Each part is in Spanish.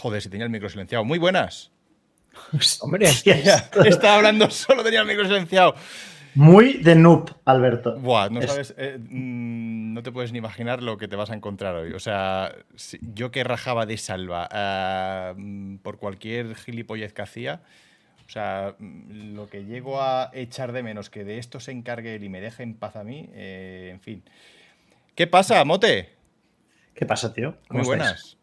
Joder, si tenía el micro silenciado. Muy buenas. Hombre, Estaba hablando solo, tenía el micro silenciado. Muy de noob, Alberto. Buah, no sabes, eh, mm, no te puedes ni imaginar lo que te vas a encontrar hoy. O sea, yo que rajaba de salva eh, mm, por cualquier gilipollez que hacía, o sea, mm, lo que llego a echar de menos que de esto se encargue él y me deje en paz a mí, eh, en fin. ¿Qué pasa, Mote? ¿Qué pasa, tío? Muy buenas.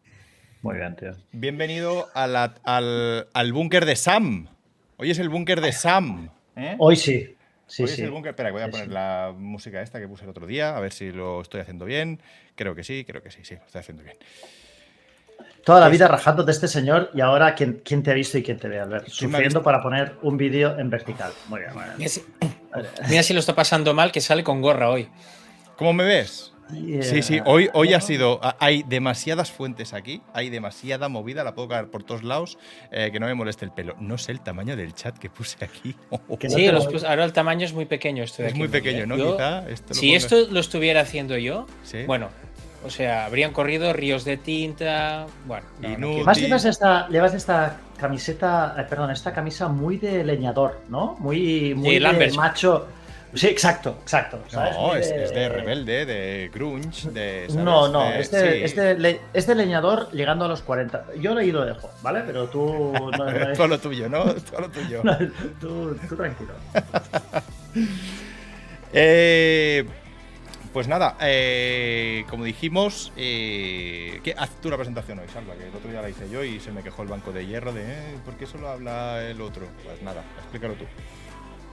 Muy bien, tío. Bienvenido al, al búnker de Sam. Hoy es el búnker de Sam. Hoy sí. Sí, sí. el búnker. Espera, voy a poner la música esta que puse el otro día, a ver si lo estoy haciendo bien. Creo que sí, creo que sí, sí, lo estoy haciendo bien. Toda la pues vida rajando de este señor y ahora ¿quién, quién te ha visto y quién te ve, Albert? Sufriendo para poner un vídeo en vertical. Muy bien, muy bien. Mira si, lo está pasando mal, que sale con gorra hoy. ¿Cómo me ves? Sí, sí, hoy, hoy ha sido. Hay demasiadas fuentes aquí, hay demasiada movida, la puedo caer por todos lados, eh, que no me moleste el pelo. No sé el tamaño del chat que puse aquí. sí, ahora el tamaño es muy pequeño. Esto es muy pequeño, ¿no? si esto lo estuviera haciendo yo, bueno, o sea, habrían corrido ríos de tinta. Bueno, Más llevas esta, llevas esta camiseta, eh, perdón, esta camisa muy de leñador, ¿no? Muy, muy de macho. Sí, exacto, exacto. No, es, de... rebelde, de grunge, de. No, no, es, de, leñador llegando a los 40. Yo lo lo dejo, ¿vale? Pero tú. No, Todo lo tuyo, ¿no? Todo lo tuyo. tú, tú tranquilo. eh. Pues nada, eh, como dijimos, eh, haz tú la presentación hoy, Salva, que el otro día la hice yo y se me quejó el banco de hierro de eh, ¿por qué solo habla el otro? Pues nada, explícalo tú.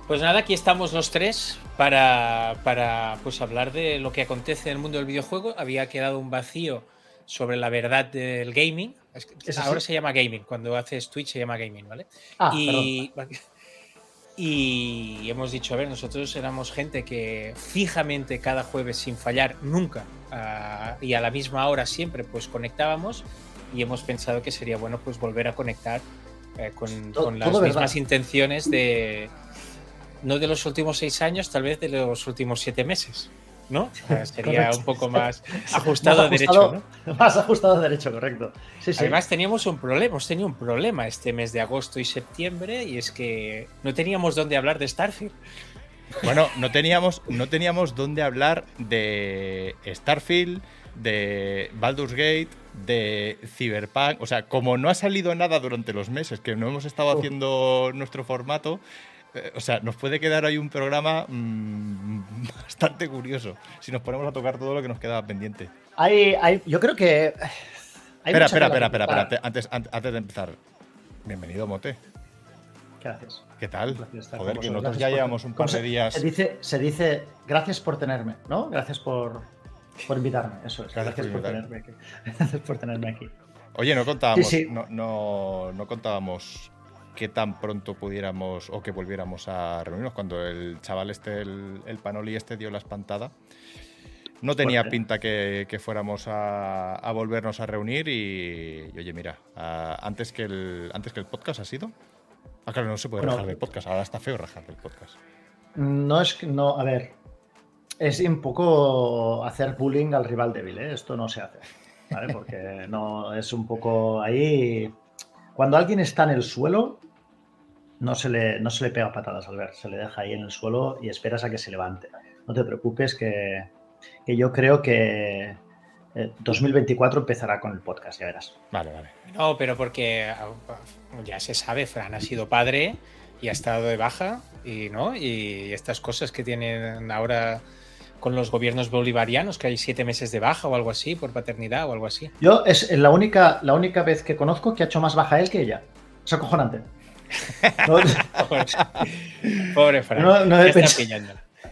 Pues nada, aquí estamos los tres para, para pues hablar de lo que acontece en el mundo del videojuego. Había quedado un vacío sobre la verdad del gaming. Ahora se llama gaming, cuando haces Twitch se llama gaming, ¿vale? Ah, y, y hemos dicho, a ver, nosotros éramos gente que fijamente cada jueves sin fallar nunca y a la misma hora siempre pues conectábamos y hemos pensado que sería bueno pues volver a conectar eh, con, las mismas intenciones de no de los últimos seis años, tal vez de los últimos siete meses. ¿no? Sería un poco más ajustado, a derecho, ¿no? Más ajustado a derecho, correcto. Además teníamos un problema, hemos tenido un problema este mes de agosto y septiembre y es que no teníamos dónde hablar de Starfield. Bueno, no teníamos, no teníamos dónde hablar de Starfield, de Baldur's Gate, de Cyberpunk. O sea, como no ha salido nada durante los meses que no hemos estado haciendo nuestro formato, eh, o sea, nos puede quedar ahí un programa mm, bastante curioso si nos ponemos a tocar todo lo que nos quedaba pendiente. Hay, hay, yo creo que. espera, espera, espera, espera, Antes, antes de empezar, bienvenido, Mote. Gracias. ¿Qué tal? Joder, que nosotros ya llevamos un par de días. Se dice, se dice, gracias por tenerme, ¿no? Gracias por, por invitarme, eso es. Gracias, por, tenerme aquí. Gracias por tenerme aquí. Oye, no contábamos, No, no, no, contábamos qué tan pronto pudiéramos o que volviéramos a reunirnos. Cuando el chaval este, el, Panoli este dio la espantada, no tenía pinta que, fuéramos a, volvernos a reunir y, oye, mira, antes, que el, antes que el podcast ha sido... Ah, claro, no se puede rajar del podcast, ahora está feo rajar del podcast. No es que, no, a ver, es un poco hacer bullying al rival débil, ¿eh? esto no se hace, ¿vale? Porque no, es un poco ahí... Cuando alguien está en el suelo, no se le, no se le pega patadas al ver, se le deja ahí en el suelo y esperas a que se levante. No te preocupes que, yo creo que 2024 eh, empezará con el podcast, ya verás. Vale, vale. No, pero porque ah, ya se sabe, Fran ha sido padre y ha estado de baja y no y estas cosas que tienen ahora con los gobiernos bolivarianos, que hay siete meses de baja o algo así por paternidad o algo así. Yo es la única, la única vez que conozco que ha hecho más baja él que ella. Es acojonante. Pobre Fran.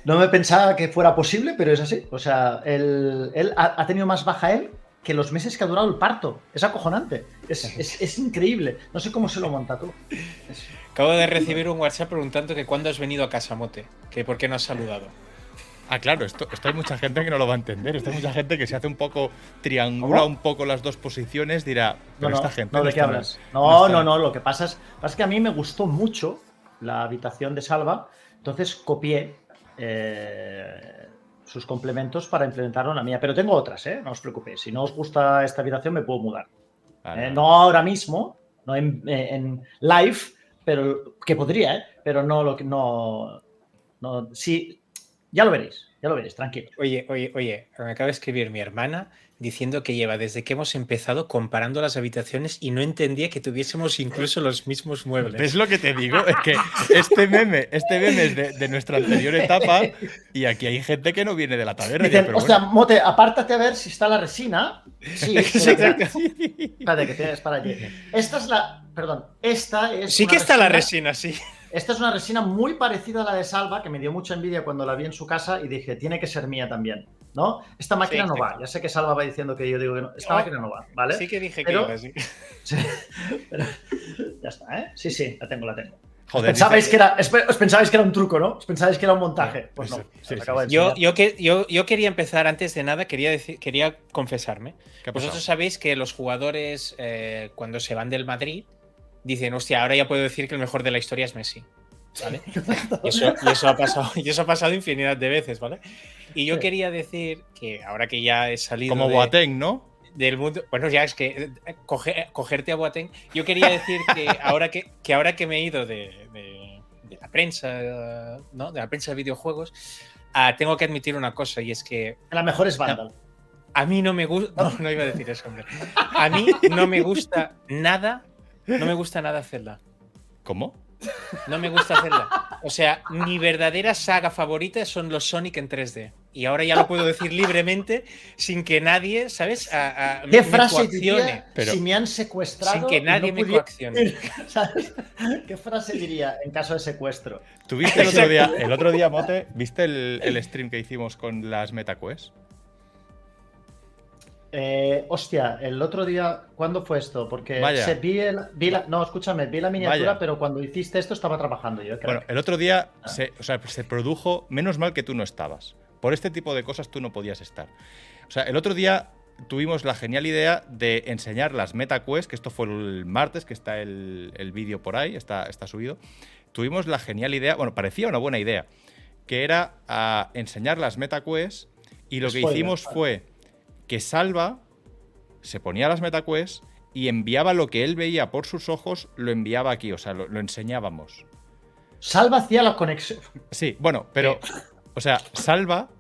No, me pensaba que fuera posible, pero es así. O sea, él, ha, tenido más baja él que los meses que ha durado el parto. Es acojonante. Es, increíble. No sé cómo se lo monta tú. Acabo de recibir un WhatsApp preguntando que cuándo has venido a Casamote, que por qué no has saludado. Ah, claro, esto, hay mucha gente que no lo va a entender. Esto hay mucha gente que se hace un poco, triangula un poco las dos posiciones, dirá, pero no, esta gente. No, ¿de qué hablas? No, no, no, lo que pasa es, pasa que a mí me gustó mucho la habitación de Salva, entonces copié eh, sus complementos para implementarlo en la mía. Pero tengo otras, ¿eh? No os preocupéis. Si no os gusta esta habitación, me puedo mudar. Eh, no ahora mismo, no en, en, live, pero que podría, ¿eh? pero no lo que no, no. Sí, ya lo veréis, ya lo veréis, tranquilo. Oye, oye, oye, me acaba de escribir mi hermana diciendo que lleva desde que hemos empezado comparando las habitaciones y no entendía que tuviésemos incluso los mismos muebles. ¿Ves lo que te digo? Es que este meme, este meme es de, nuestra anterior etapa y aquí hay gente que no viene de la taberna. o sea, Mote, apártate a ver si está la resina. Sí, Espérate, que tienes para allí. Esta es la. Perdón, esta es. Sí que está la resina, sí. Esta es una resina muy parecida a la de Salva, que me dio mucha envidia cuando la vi en su casa y dije, tiene que ser mía también. ¿no? Esta máquina no va. Ya sé que Salva va diciendo que yo digo que no. Esta máquina no va, ¿vale? Sí que dije que iba, sí. ya está, ¿eh? Sí, sí, la tengo, la tengo. Joder, pensabais que era, os pensabais que era un truco, ¿no? Os pensabais que era un montaje. Pues no. yo, yo, yo, yo, quería empezar, antes de nada, quería, decir, quería confesarme. Vosotros sabéis que los jugadores, eh, cuando se van del Madrid, dicen, hostia, ahora ya puedo decir que el mejor de la historia es Messi. ¿Vale? y, eso, y, eso ha pasado, y eso ha pasado infinidad de veces, ¿vale? Y yo quería decir que ahora que ya he salido. Como Boateng, ¿no? Del mundo. Bueno, ya es que eh, cogerte a Boateng. Yo quería decir que ahora que, que, ahora que me he ido de, la prensa, ¿no? De la prensa de videojuegos, ah, tengo que admitir una cosa y es que. La mejor es Vandal. A mí no me gusta. No, no iba a decir eso, hombre. A mí no me gusta nada. No me gusta nada Zelda. ¿Cómo? No me gusta Zelda. O sea, mi verdadera saga favorita son los Sonic en 3D. Y ahora ya lo puedo decir libremente sin que nadie, ¿sabes? ¿Qué frase diría si me han secuestrado? Sin que nadie me coaccione. ¿Qué frase diría en caso de secuestro? ¿Tuviste el otro día, el otro día Mote, viste el, el stream que hicimos con las MetaQuest? Eh, hostia, el otro día, ¿cuándo fue esto? Porque se vi, la, no, escúchame, vi la miniatura, pero cuando hiciste esto estaba trabajando yo. Bueno, el otro día ah. se, o sea, se produjo, menos mal que tú no estabas. Por este tipo de cosas tú no podías estar. O sea, el otro día tuvimos la genial idea de enseñar las MetaQuest, que esto fue el martes, que está el, vídeo por ahí, está, está subido. Tuvimos la genial idea, bueno, parecía una buena idea, que era a enseñar las MetaQuest y lo que hicimos fue que Salva se ponía las MetaQuest y enviaba lo que él veía por sus ojos, lo enviaba aquí, o sea, lo, enseñábamos. Salva hacía la conexión. Sí, bueno, pero, o sea, Salva,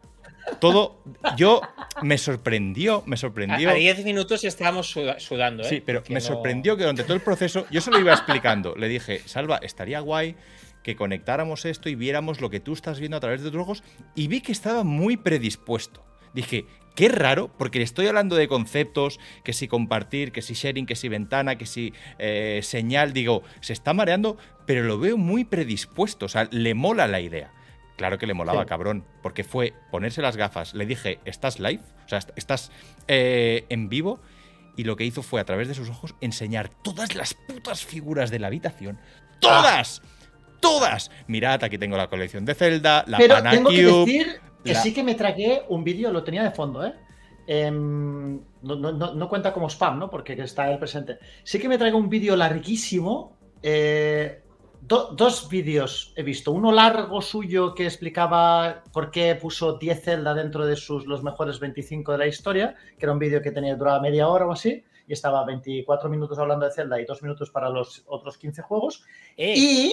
todo, yo me sorprendió, me sorprendió. A 10 minutos estábamos sudando, ¿eh? Sí, pero me sorprendió que durante todo el proceso, yo se lo iba explicando, le dije, Salva, estaría guay que conectáramos esto y viéramos lo que tú estás viendo a través de tus ojos, y vi que estaba muy predispuesto. Dije, Qué raro, porque le estoy hablando de conceptos, que si compartir, que si sharing, que si ventana, que si eh, señal, digo, se está mareando, pero lo veo muy predispuesto, o sea, le mola la idea. Claro que le molaba, cabrón, porque fue ponerse las gafas, le dije, ¿estás live? O sea, ¿estás eh, en vivo? Y lo que hizo fue, a través de sus ojos, enseñar todas las putas figuras de la habitación. ¡Todas! ¡Todas! Mirad, aquí tengo la colección de Zelda, la Pero tengo que decir que sí que me tragué un vídeo, lo tenía de fondo, ¿eh? Em, no, cuenta como spam, ¿no? Porque está el presente. Sí que me traigo un vídeo larguísimo. Eh, dos vídeos he visto. Uno largo suyo que explicaba por qué puso 10 Zelda dentro de sus los mejores 25 de la historia, que era un vídeo que tenía duraba media hora o así. Y estaba 24 minutos hablando de Zelda y 2 minutos para los otros 15 juegos. Eh, y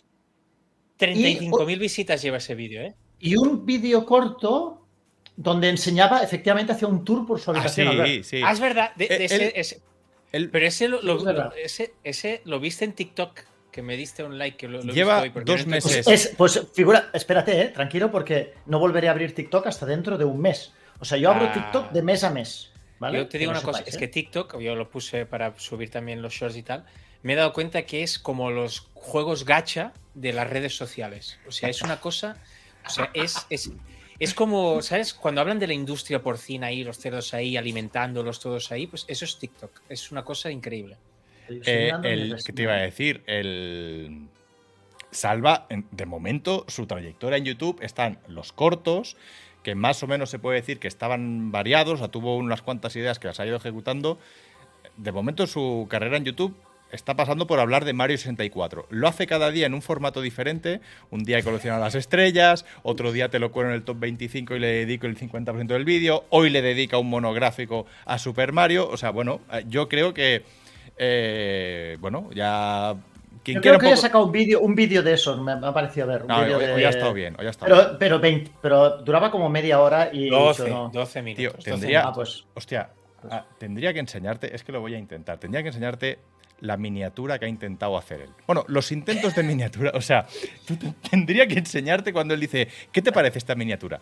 35.000 visitas lleva ese vídeo, ¿eh? Y un vídeo corto donde enseñaba, efectivamente, hacía un tour por su ah, habitación. Ah, sí, sí. ah es verdad. pero ese lo, ese, lo viste en TikTok, que me diste un like. Que lo, Lleva dos meses. pues figura, espérate, eh, tranquilo, porque no volveré a abrir TikTok hasta dentro de un mes. O sea, yo abro ah. TikTok de mes a mes. ¿vale? Yo te digo una cosa, es que ¿eh? TikTok, yo lo puse para subir también los shorts y tal, me he dado cuenta que es como los juegos gacha de las redes sociales. O sea, es una cosa o sea, es, es, como, ¿sabes? Cuando hablan de la industria porcina ahí, los cerdos ahí, alimentándolos todos ahí, pues eso es TikTok. Es una cosa increíble. Eh, el, ¿Qué te iba a decir? El. Salva, de momento, su trayectoria en YouTube están los cortos, que más o menos se puede decir que estaban variados, o sea, tuvo unas cuantas ideas que las ha ido ejecutando. De momento, su carrera en YouTube está pasando por hablar de Mario 64. Lo hace cada día en un formato diferente. Un día colecciona las estrellas, otro día te lo cuelo en el top 25 y le dedico el 50% del vídeo. Hoy le dedica un monográfico a Super Mario. O sea, bueno, eh, yo creo que Eh, bueno, ya yo creo que poco... he sacado un vídeo un vídeo de eso, me, ha parecido ver. Un hoy, de... ha estado bien. Hoy ha estado pero, Pero, 20, pero, duraba como media hora y. 12, no. 12 minutos. Tío, tendría, ah, pues, hostia, pues. ah, tendría que enseñarte, es que lo voy a intentar, tendría que enseñarte la miniatura que ha intentado hacer él. Bueno, los intentos de miniatura, o sea, tendría que enseñarte cuando él dice, ¿qué te parece esta miniatura?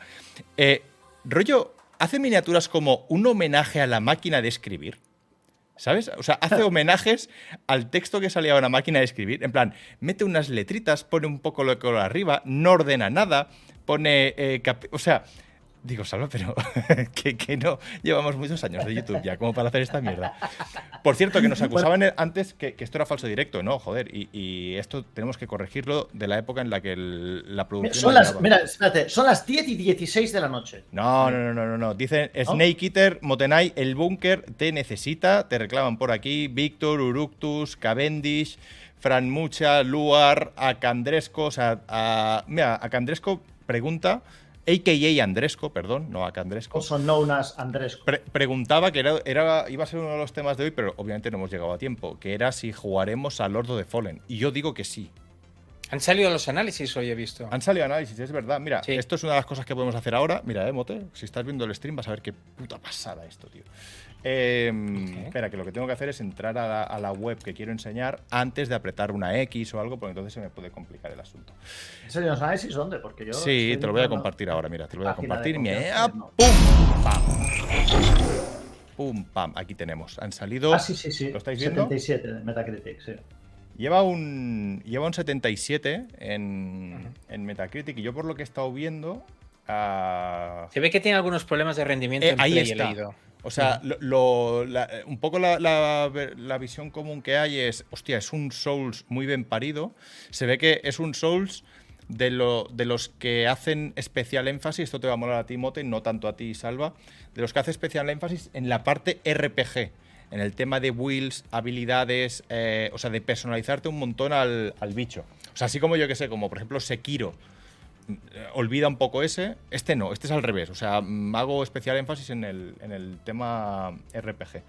Eh, rollo, hace miniaturas como un homenaje a la máquina de escribir. ¿Sabes? O sea, hace homenajes al texto que salía de una máquina de escribir. En plan, mete unas letritas, pone un poco lo de color arriba, no ordena nada, pone. Eh, o sea, Digo, Salva, pero que, no llevamos muchos años de YouTube ya como para hacer esta mierda. Por cierto, que nos acusaban antes que, esto era falso directo, ¿no? Joder, y, esto tenemos que corregirlo de la época en la que la producción... Son las, mira, espérate, son las 10 y 16 de la noche. No, no, no, no, no. Dicen Snake Eater, Motenai, el búnker te necesita, te reclaman por aquí, Víctor, Uructus, Cavendish, Fran Mucha, Luar, Acandresco, o sea, a, mira, Acandresco pregunta a.k.a. Andresco, perdón, no acá Andresco. Son known as Andresco. preguntaba que era, iba a ser uno de los temas de hoy, pero obviamente no hemos llegado a tiempo, que era si jugaremos a Lord of the Fallen. Y yo digo que sí. Han salido los análisis hoy, he visto. Han salido análisis, es verdad. Mira, esto es una de las cosas que podemos hacer ahora. Mira, eh, Mote, si estás viendo el stream vas a ver qué puta pasada esto, tío. Em, espera, que lo que tengo que hacer es entrar a la, web que quiero enseñar antes de apretar una X o algo, porque entonces se me puede complicar el asunto. ¿En serio no sabes dónde? Porque yo. Sí, te lo voy a compartir ahora, mira, te lo voy a compartir. ¡Pum! ¡Pam! ¡Pum! ¡Pam! Aquí tenemos. Han salido. Ah, sí, sí, sí. ¿Lo estáis viendo? 77 Metacritic, sí. Lleva un, lleva un 77 en, en Metacritic y yo por lo que he estado viendo... Ah, se ve que tiene algunos problemas de rendimiento. Eh, ahí está. O sea, un poco la, visión común que hay es, hostia, es un Souls muy bien parido. Se ve que es un Souls de, de los que hacen especial énfasis, esto te va a molar a ti, Mote, no tanto a ti, Salva, de los que hace especial énfasis en la parte RPG, en el tema de wheels, habilidades, eh, o sea, de personalizarte un montón al, al bicho. O sea, así como yo que sé, como por ejemplo Sekiro olvida un poco ese. Este no, este es al revés. O sea, mm, hago especial énfasis en el, tema RPG.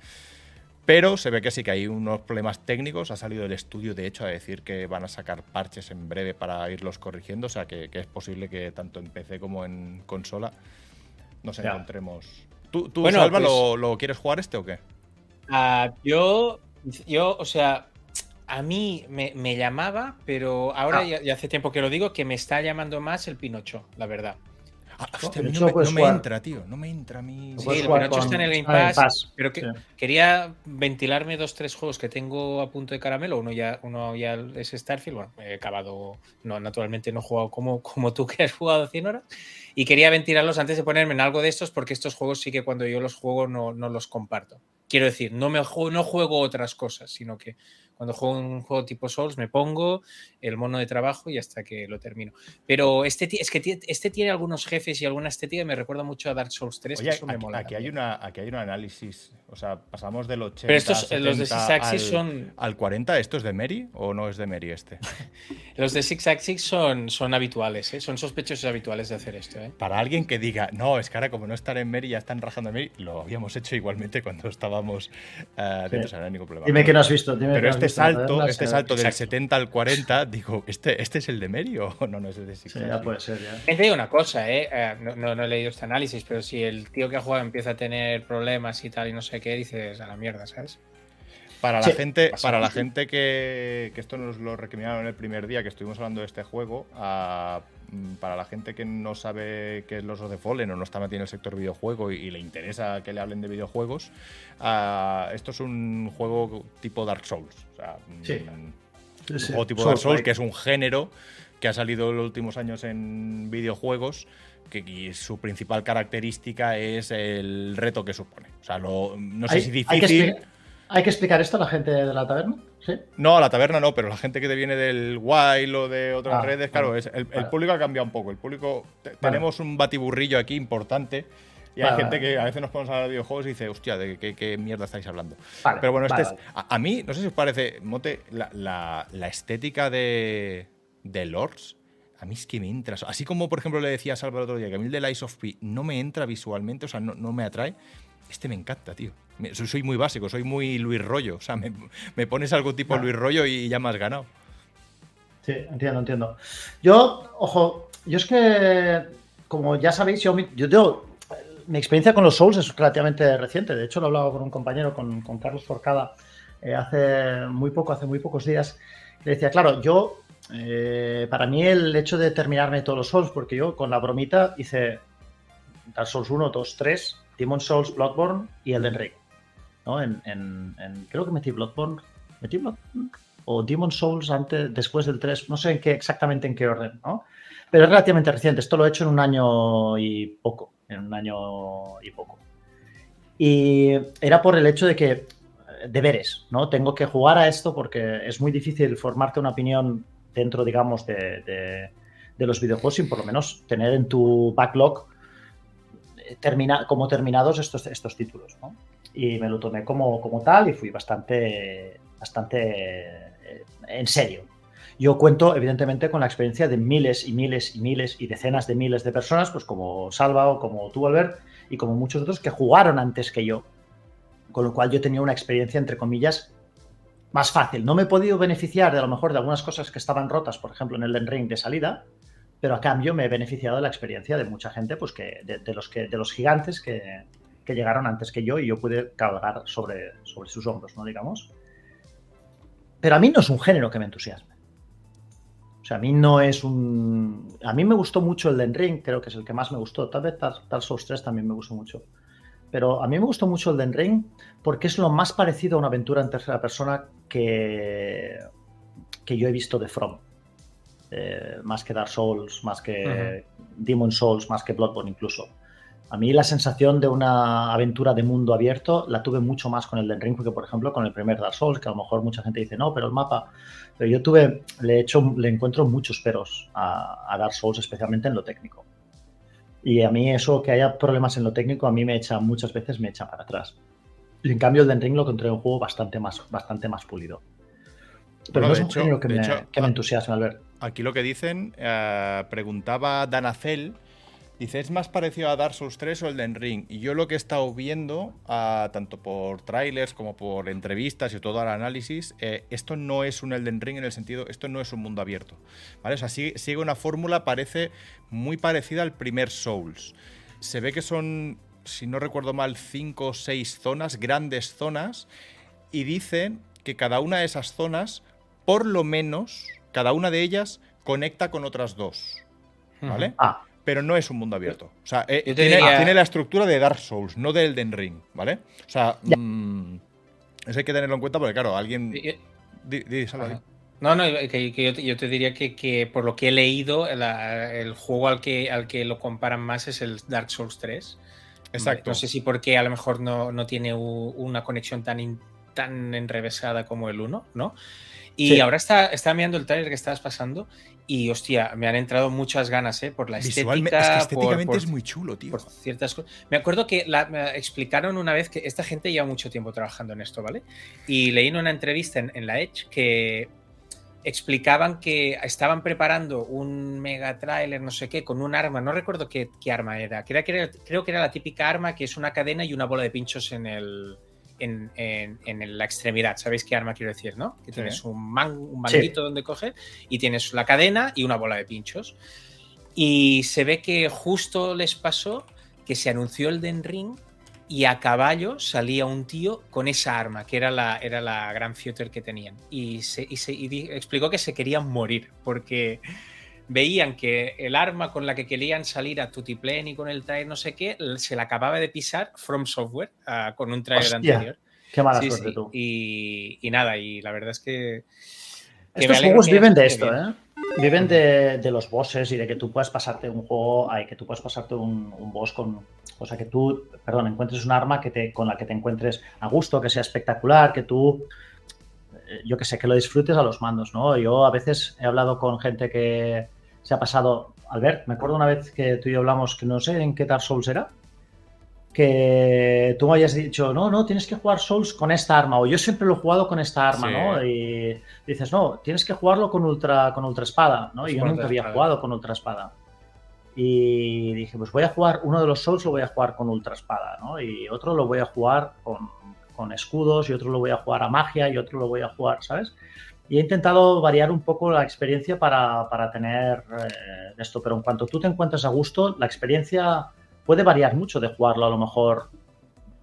Pero se ve que sí que hay unos problemas técnicos. Ha salido el estudio, de hecho, a decir que van a sacar parches en breve para irlos corrigiendo. O sea, que, es posible que tanto en PC como en consola nos encontremos. ¿Tú, tú Salva, pues ¿lo, quieres jugar este o qué? Ah, yo, yo, o sea, a mí me, llamaba, pero ahora ah. ya, hace tiempo que lo digo, que me está llamando más el Pinocho, la verdad. Ah, no, me, entra, tío. No me entra a mí. Sí, el Pinocho está en el Game Pass, pero que, quería ventilarme dos, tres juegos que tengo a punto de caramelo. Uno ya, uno ya es Starfield. Bueno, he acabado. No, naturalmente no he jugado como, como tú que has jugado 100 horas. Y quería ventilarlos antes de ponerme en algo de estos, porque estos juegos sí que cuando yo los juego no, no los comparto. Quiero decir, no, me, no juego otras cosas, sino que cuando juego un juego tipo Souls me pongo el mono de trabajo y hasta que lo termino. Pero este es que este tiene algunos jefes y alguna estética que me recuerda mucho a Dark Souls 3, que eso me mola. Aquí hay, una, aquí hay un análisis, o sea, pasamos del 80 Pero estos, los de Six Axis son... ¿Al 40 esto es de Mary o no es de Mary este? los de Six Axis son, son habituales, ¿eh? son sospechosos habituales de hacer esto. ¿eh? Para alguien que diga, no, es que ahora como no están en Mary ya están rajando en Mary, lo habíamos hecho igualmente cuando estábamos uh, dentro, no hay ningún problema. Dime que no has visto, dime Pero este salto, este salto del 70 al 40, digo, ¿este, ¿este es el de Mary o no, no es el de Six sí, ya puede ser, ya. Te digo una cosa, ¿eh? eh no, no, he leído este análisis, pero si el tío que ha jugado empieza a tener problemas y tal y no sé qué, dices a la mierda, ¿sabes? Para la gente, para la gente que, que, esto nos lo recriminaron el primer día que estuvimos hablando de este juego, mm, para la gente que no sabe qué es los of the Fallen o no está metido en el sector videojuego y, le interesa que le hablen de videojuegos, esto es un juego tipo Dark Souls. O sea, mm, un juego tipo Dark Souls, que es un género que ha salido en los últimos años en videojuegos que su principal característica es el reto que supone. O sea, no sé si difícil. ¿Hay que explicar esto a la gente de la taberna? ¿Sí? No, a la taberna no, pero la gente que te viene del Wild o de otras ah, redes, claro, es, el, público ha cambiado un poco. El público, tenemos un batiburrillo aquí importante. Y hay gente que a veces nos ponemos a hablar de videojuegos y dice, hostia, ¿de qué, mierda estáis hablando? Pero bueno, este es. A, mí, no sé si os parece, Mote, la, estética de, de Lords, a mí es que me entra. Así como, por ejemplo, le decía a Salva el otro día que a mí el de Lies of P no me entra visualmente, o sea, no, no me atrae este me encanta, tío. Soy, muy básico, soy muy Luis Rollo. O sea, me, pones algo tipo Luis Rollo y ya me has ganado. Sí, entiendo, entiendo. Yo, ojo, yo es que, como ya sabéis, yo, yo mi experiencia con los Souls es relativamente reciente. De hecho, lo he hablado con un compañero, con, Carlos Forcada, eh, hace muy poco, hace muy pocos días. Le decía, claro, yo, eh, para mí el hecho de terminarme todos los Souls, porque yo con la bromita hice Dark Souls 1, 2, 3, Demon Souls, Bloodborne y Elden Ring. ¿no? En, creo que metí Bloodborne. ¿Metí Bloodborne? O Demon Souls antes, después del 3, no sé en qué, exactamente en qué orden, ¿no? Pero es relativamente reciente. Esto lo he hecho en un año y poco. En un año y poco. Y era por el hecho de que deberes, ¿no? Tengo que jugar a esto porque es muy difícil formarte una opinión dentro, digamos, de, de los videojuegos sin por lo menos tener en tu backlog termina, como terminados estos, estos títulos. Y me lo tomé como, como tal y fui bastante, bastante eh, en serio. Yo cuento, evidentemente, con la experiencia de miles y miles y miles y decenas de miles de personas, pues como Salva o como tú, Albert, y como muchos otros que jugaron antes que yo. Con lo cual yo tenía una experiencia, entre comillas, más fácil. No me he podido beneficiar de lo mejor de algunas cosas que estaban rotas, por ejemplo, en el Ring de salida, pero a cambio me he beneficiado de la experiencia de mucha gente, pues que de, los, que, de los gigantes que, llegaron antes que yo y yo pude cabalgar sobre, sobre sus hombros, ¿no? Digamos. Pero a mí no es un género que me entusiasme. O sea, a mí no es un... A mí me gustó mucho el Den Ring, creo que es el que más me gustó. Tal vez Dark Souls 3 también me gustó mucho. Pero a mí me gustó mucho el Den Ring porque es lo más parecido a una aventura en tercera persona que, que yo he visto de From. Eh, más que Dark Souls, más que Demon Souls, más que Bloodborne incluso. A mí la sensación de una aventura de mundo abierto la tuve mucho más con el Den Ring que, por ejemplo, con el primer Dark Souls, que a lo mejor mucha gente dice, no, pero el mapa... Pero yo tuve, le he hecho, le encuentro muchos peros a, Dark Souls, especialmente en lo técnico. Y a mí eso, que haya problemas en lo técnico, a mí me echa, muchas veces me echa para atrás. Y en cambio el Den Ring lo encontré un juego bastante más, bastante más pulido. Pero no es un género que, me, que me ah, entusiasma, Albert. Aquí lo que dicen, eh, preguntaba Danacel, dice, ¿es más parecido a Dark Souls 3 o el Den Ring? Y yo lo que he estado viendo, ah, tanto por trailers como por entrevistas y todo el análisis, eh, esto no es un Elden Ring en el sentido, esto no es un mundo abierto. ¿vale? O sea, sigue, una fórmula, parece muy parecida al primer Souls. Se ve que son, si no recuerdo mal, cinco o seis zonas, grandes zonas, y dicen que cada una de esas zonas, por lo menos, cada una de ellas conecta con otras dos. ¿Vale? Ah. Pero no es un mundo abierto. O sea, eh, tiene, la estructura de Dark Souls, no de Elden Ring, ¿vale? O sea, mm, eso hay que tenerlo en cuenta porque, claro, alguien. no, no, que, yo, te, diría que, por lo que he leído, el juego al que, al que lo comparan más es el Dark Souls 3. Exacto. No sé si porque a lo mejor no, no tiene una conexión tan, tan enrevesada como el 1, ¿no? Y ahora está, está mirando el trailer que estabas pasando y hostia, me han entrado muchas ganas, ¿eh? Por la estética. Es que estéticamente es muy chulo, tío. Por ciertas cosas. Me acuerdo que me explicaron una vez que esta gente lleva mucho tiempo trabajando en esto, ¿vale? Y leí en una entrevista en, la Edge que explicaban que estaban preparando un mega trailer, no sé qué, con un arma, no recuerdo qué, arma era. Creo que era, creo que era la típica arma que es una cadena y una bola de pinchos en el, en, la extremidad. ¿Sabéis qué arma quiero decir, no? Que tienes un, un manguito donde coger y tienes la cadena y una bola de pinchos. Y se ve que justo les pasó que se anunció el Den Ring y a caballo salía un tío con esa arma, que era la, era la gran Future que tenían. Y, se, y, se, y explicó que se querían morir porque veían que el arma con la que querían salir a Tutiplane y con el trailer no sé qué, se la acababa de pisar From Software ah, con un trailer anterior. Qué mala suerte tú. Y, nada, y la verdad es que. Estos juegos viven de esto, ¿eh? Viven de, los bosses y de que tú puedas pasarte un juego, ay, que tú puedas pasarte un, boss con. O sea, que tú, perdón, encuentres un arma que te, con la que te encuentres a gusto, que sea espectacular, que tú eh, yo que sé, que lo disfrutes a los mandos, ¿no? Yo a veces he hablado con gente que, se ha pasado. Albert, me acuerdo una vez que tú y yo hablamos, que no sé en qué Dark Souls era, que tú me hayas dicho, no, no, tienes que jugar Souls con esta arma, o yo siempre lo he jugado con esta arma, ¿no? Y dices, no, tienes que jugarlo con ultra, con ultra espada, ¿no? Y yo nunca había jugado con ultra espada. y dije, pues voy a jugar, uno de los Souls lo voy a jugar con Ultra Espada, ¿no? Y otro lo voy a jugar con, con escudos, y otro lo voy a jugar a magia, y otro lo voy a jugar, ¿sabes? Y he intentado variar un poco la experiencia para, para tener eh, esto, pero en cuanto tú te encuentres a gusto, la experiencia puede variar mucho de jugarlo a lo mejor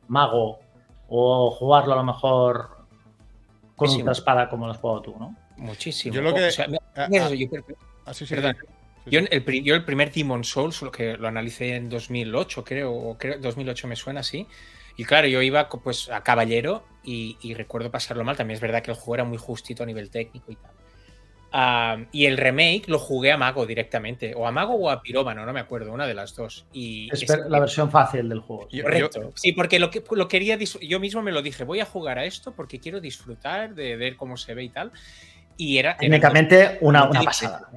mago o jugarlo a lo mejor con Muchísimo. espada como lo has jugado tú, ¿no? Muchísimo. Yo lo que... O sea, ah, yo, ah, sí, sí, perdón. Yo el, yo el, primer Demon Souls, lo que lo analicé en 2008, creo, o creo 2008 me suena así. Y claro, yo iba pues a caballero y, y, recuerdo pasarlo mal. También es verdad que el juego era muy justito a nivel técnico y tal y el remake lo jugué a Mago directamente, o a Mago o a Pirómano, no me acuerdo, una de las dos. Y es la versión fácil del juego. Correcto. Sí, porque lo, que, lo quería, yo mismo me lo dije, voy a jugar a esto porque quiero disfrutar de ver cómo se ve y tal. Y era... Técnicamente una, pasada.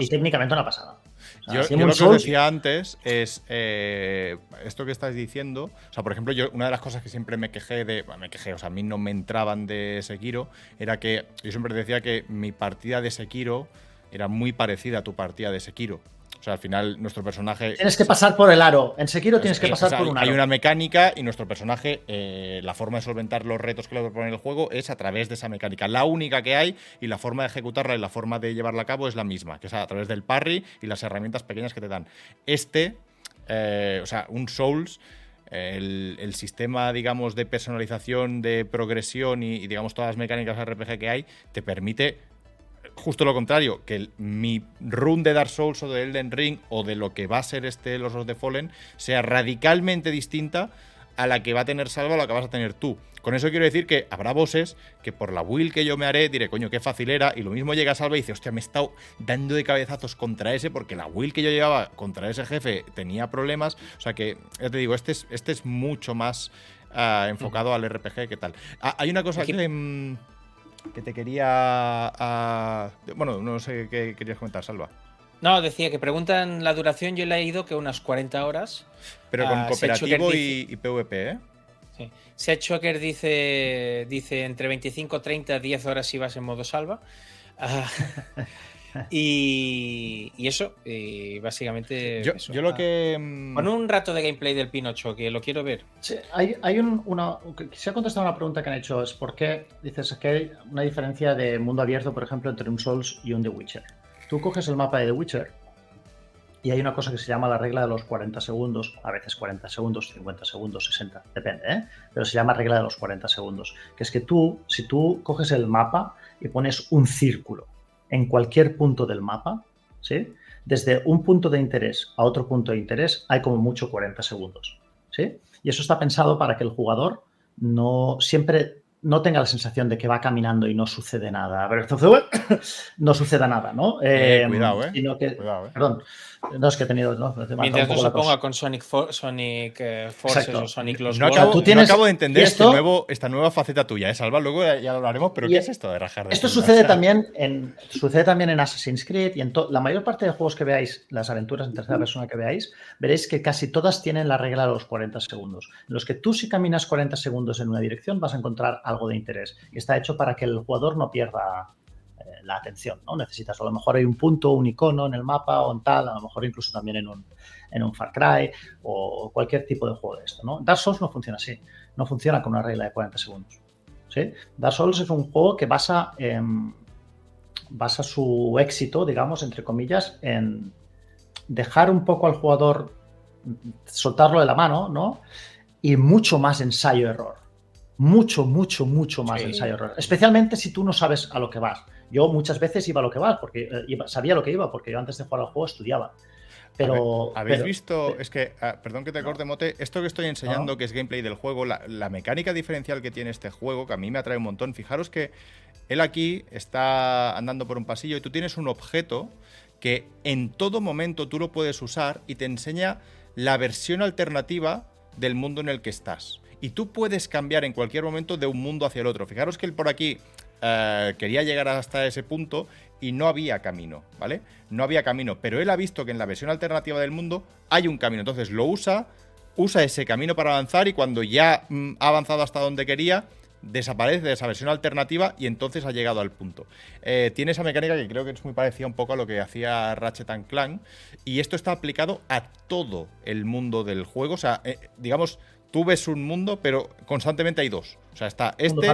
y técnicamente una pasada. Yo, lo que os decía antes es eh, esto que estás diciendo. O sea, por ejemplo, yo una de las cosas que siempre me quejé de. me quejé, o sea, a mí no me entraban de Sekiro. Era que yo siempre decía que mi partida de Sekiro era muy parecida a tu partida de Sekiro. O sea, al final nuestro personaje... Tienes que pasar por el aro. En Sekiro tienes que pasar por un aro. Hay una mecánica y nuestro personaje, eh, la forma de solventar los retos que le propone el juego es a través de esa mecánica. La única que hay y la forma de ejecutarla y la forma de llevarla a cabo es la misma, que es a través del parry y las herramientas pequeñas que te dan. Este, eh, o sea, un Souls... El, sistema, digamos, de personalización, de progresión y, y, digamos, todas las mecánicas RPG que hay, te permite justo lo contrario, que mi run de Dark Souls o de Elden Ring o de lo que va a ser este Los of the Fallen sea radicalmente distinta a la que va a tener Salva o la que vas a tener tú. Con eso quiero decir que habrá bosses que por la will que yo me haré diré, coño, qué fácil era, y lo mismo llega Salva y dice, hostia, me he estado dando de cabezazos contra ese porque la will que yo llevaba contra ese jefe tenía problemas. O sea que, ya te digo, este es, este es mucho más ah, enfocado al RPG que tal. Ah, hay una cosa que... Mm, que te quería... bueno, no sé qué querías comentar, Salva. No, decía que preguntan la duración, yo le he ido que unas 40 horas. Pero con ah, cooperativo y, PvP, ¿eh? Sí. Set Choker dice, dice entre 25 30, 10 horas si vas en modo salva. Ah, y, eso, básicamente. Yo, lo que. Mm, con un rato de gameplay del Pinocho, que lo quiero ver. Sí, hay, hay un, una. Quisiera contestar una pregunta que han hecho: es por qué dices que hay una diferencia de mundo abierto, por ejemplo, entre un Souls y un The Witcher. Tú coges el mapa de The Witcher y hay una cosa que se llama la regla de los 40 segundos, a veces 40 segundos, 50 segundos, 60, depende, ¿eh? pero se llama regla de los 40 segundos, que es que tú, si tú coges el mapa y pones un círculo en cualquier punto del mapa, ¿sí? Desde un punto de interés a otro punto de interés hay como mucho 40 segundos, ¿sí? Y eso está pensado para que el jugador no siempre no tenga la sensación de que va caminando y no sucede nada. A ver, no suceda nada, ¿no? Eh, cuidado, ¿eh? eh. Perdón. No es que he tenido. ¿no? Mientras no se ponga con Sonic, Sonic eh, Forces o Sonic Los no acabo, no acabo de entender este nuevo, esta nueva faceta tuya, ¿eh? Salva, luego ya lo hablaremos, pero ¿qué es esto de rajar? De esto sucede también, en, sucede también en Assassin's Creed y en la mayor parte de juegos que veáis, las aventuras en tercera persona que veáis, veréis que casi todas tienen la regla de los 40 segundos. En los que tú, si caminas 40 segundos en una dirección, vas a encontrar algo de interés. Y está hecho para que el jugador no pierda la atención, ¿no? Necesitas, a lo mejor hay un punto, un icono en el mapa o en tal, a lo mejor incluso también en un, en un Far Cry o cualquier tipo de juego de esto, ¿no? Dark Souls no funciona así, no funciona con una regla de 40 segundos, ¿sí? Dark Souls es un juego que basa, basa su éxito, digamos, entre comillas, en dejar un poco al jugador soltarlo de la mano, ¿no? Y mucho más ensayo-error. Mucho, mucho, mucho más ensayo-error. Especialmente si tú no sabes a lo que vas. Yo muchas veces iba a lo que va, porque eh, sabía lo que iba, porque yo antes de jugar al juego estudiaba. Pero, ¿Habéis visto? Es que, ah, perdón que te corte, Mote. Esto que estoy enseñando, que es gameplay del juego, la, mecánica diferencial que tiene este juego, que a mí me atrae un montón. Fijaros que él aquí está andando por un pasillo y tú tienes un objeto que en todo momento tú lo puedes usar y te enseña la versión alternativa del mundo en el que estás. Y tú puedes cambiar en cualquier momento de un mundo hacia el otro. Fijaros que él por aquí eh, quería llegar hasta ese punto y no había camino, ¿vale? No había camino, pero él ha visto que en la versión alternativa del mundo hay un camino, entonces lo usa, usa ese camino para avanzar y cuando ya mm, ha avanzado hasta donde quería, desaparece de esa versión alternativa y entonces ha llegado al punto. Eh, tiene esa mecánica que creo que es muy parecida un poco a lo que hacía Ratchet Clank y esto está aplicado a todo el mundo del juego. O sea, eh, digamos, tú ves un mundo, pero constantemente hay dos. O sea, está este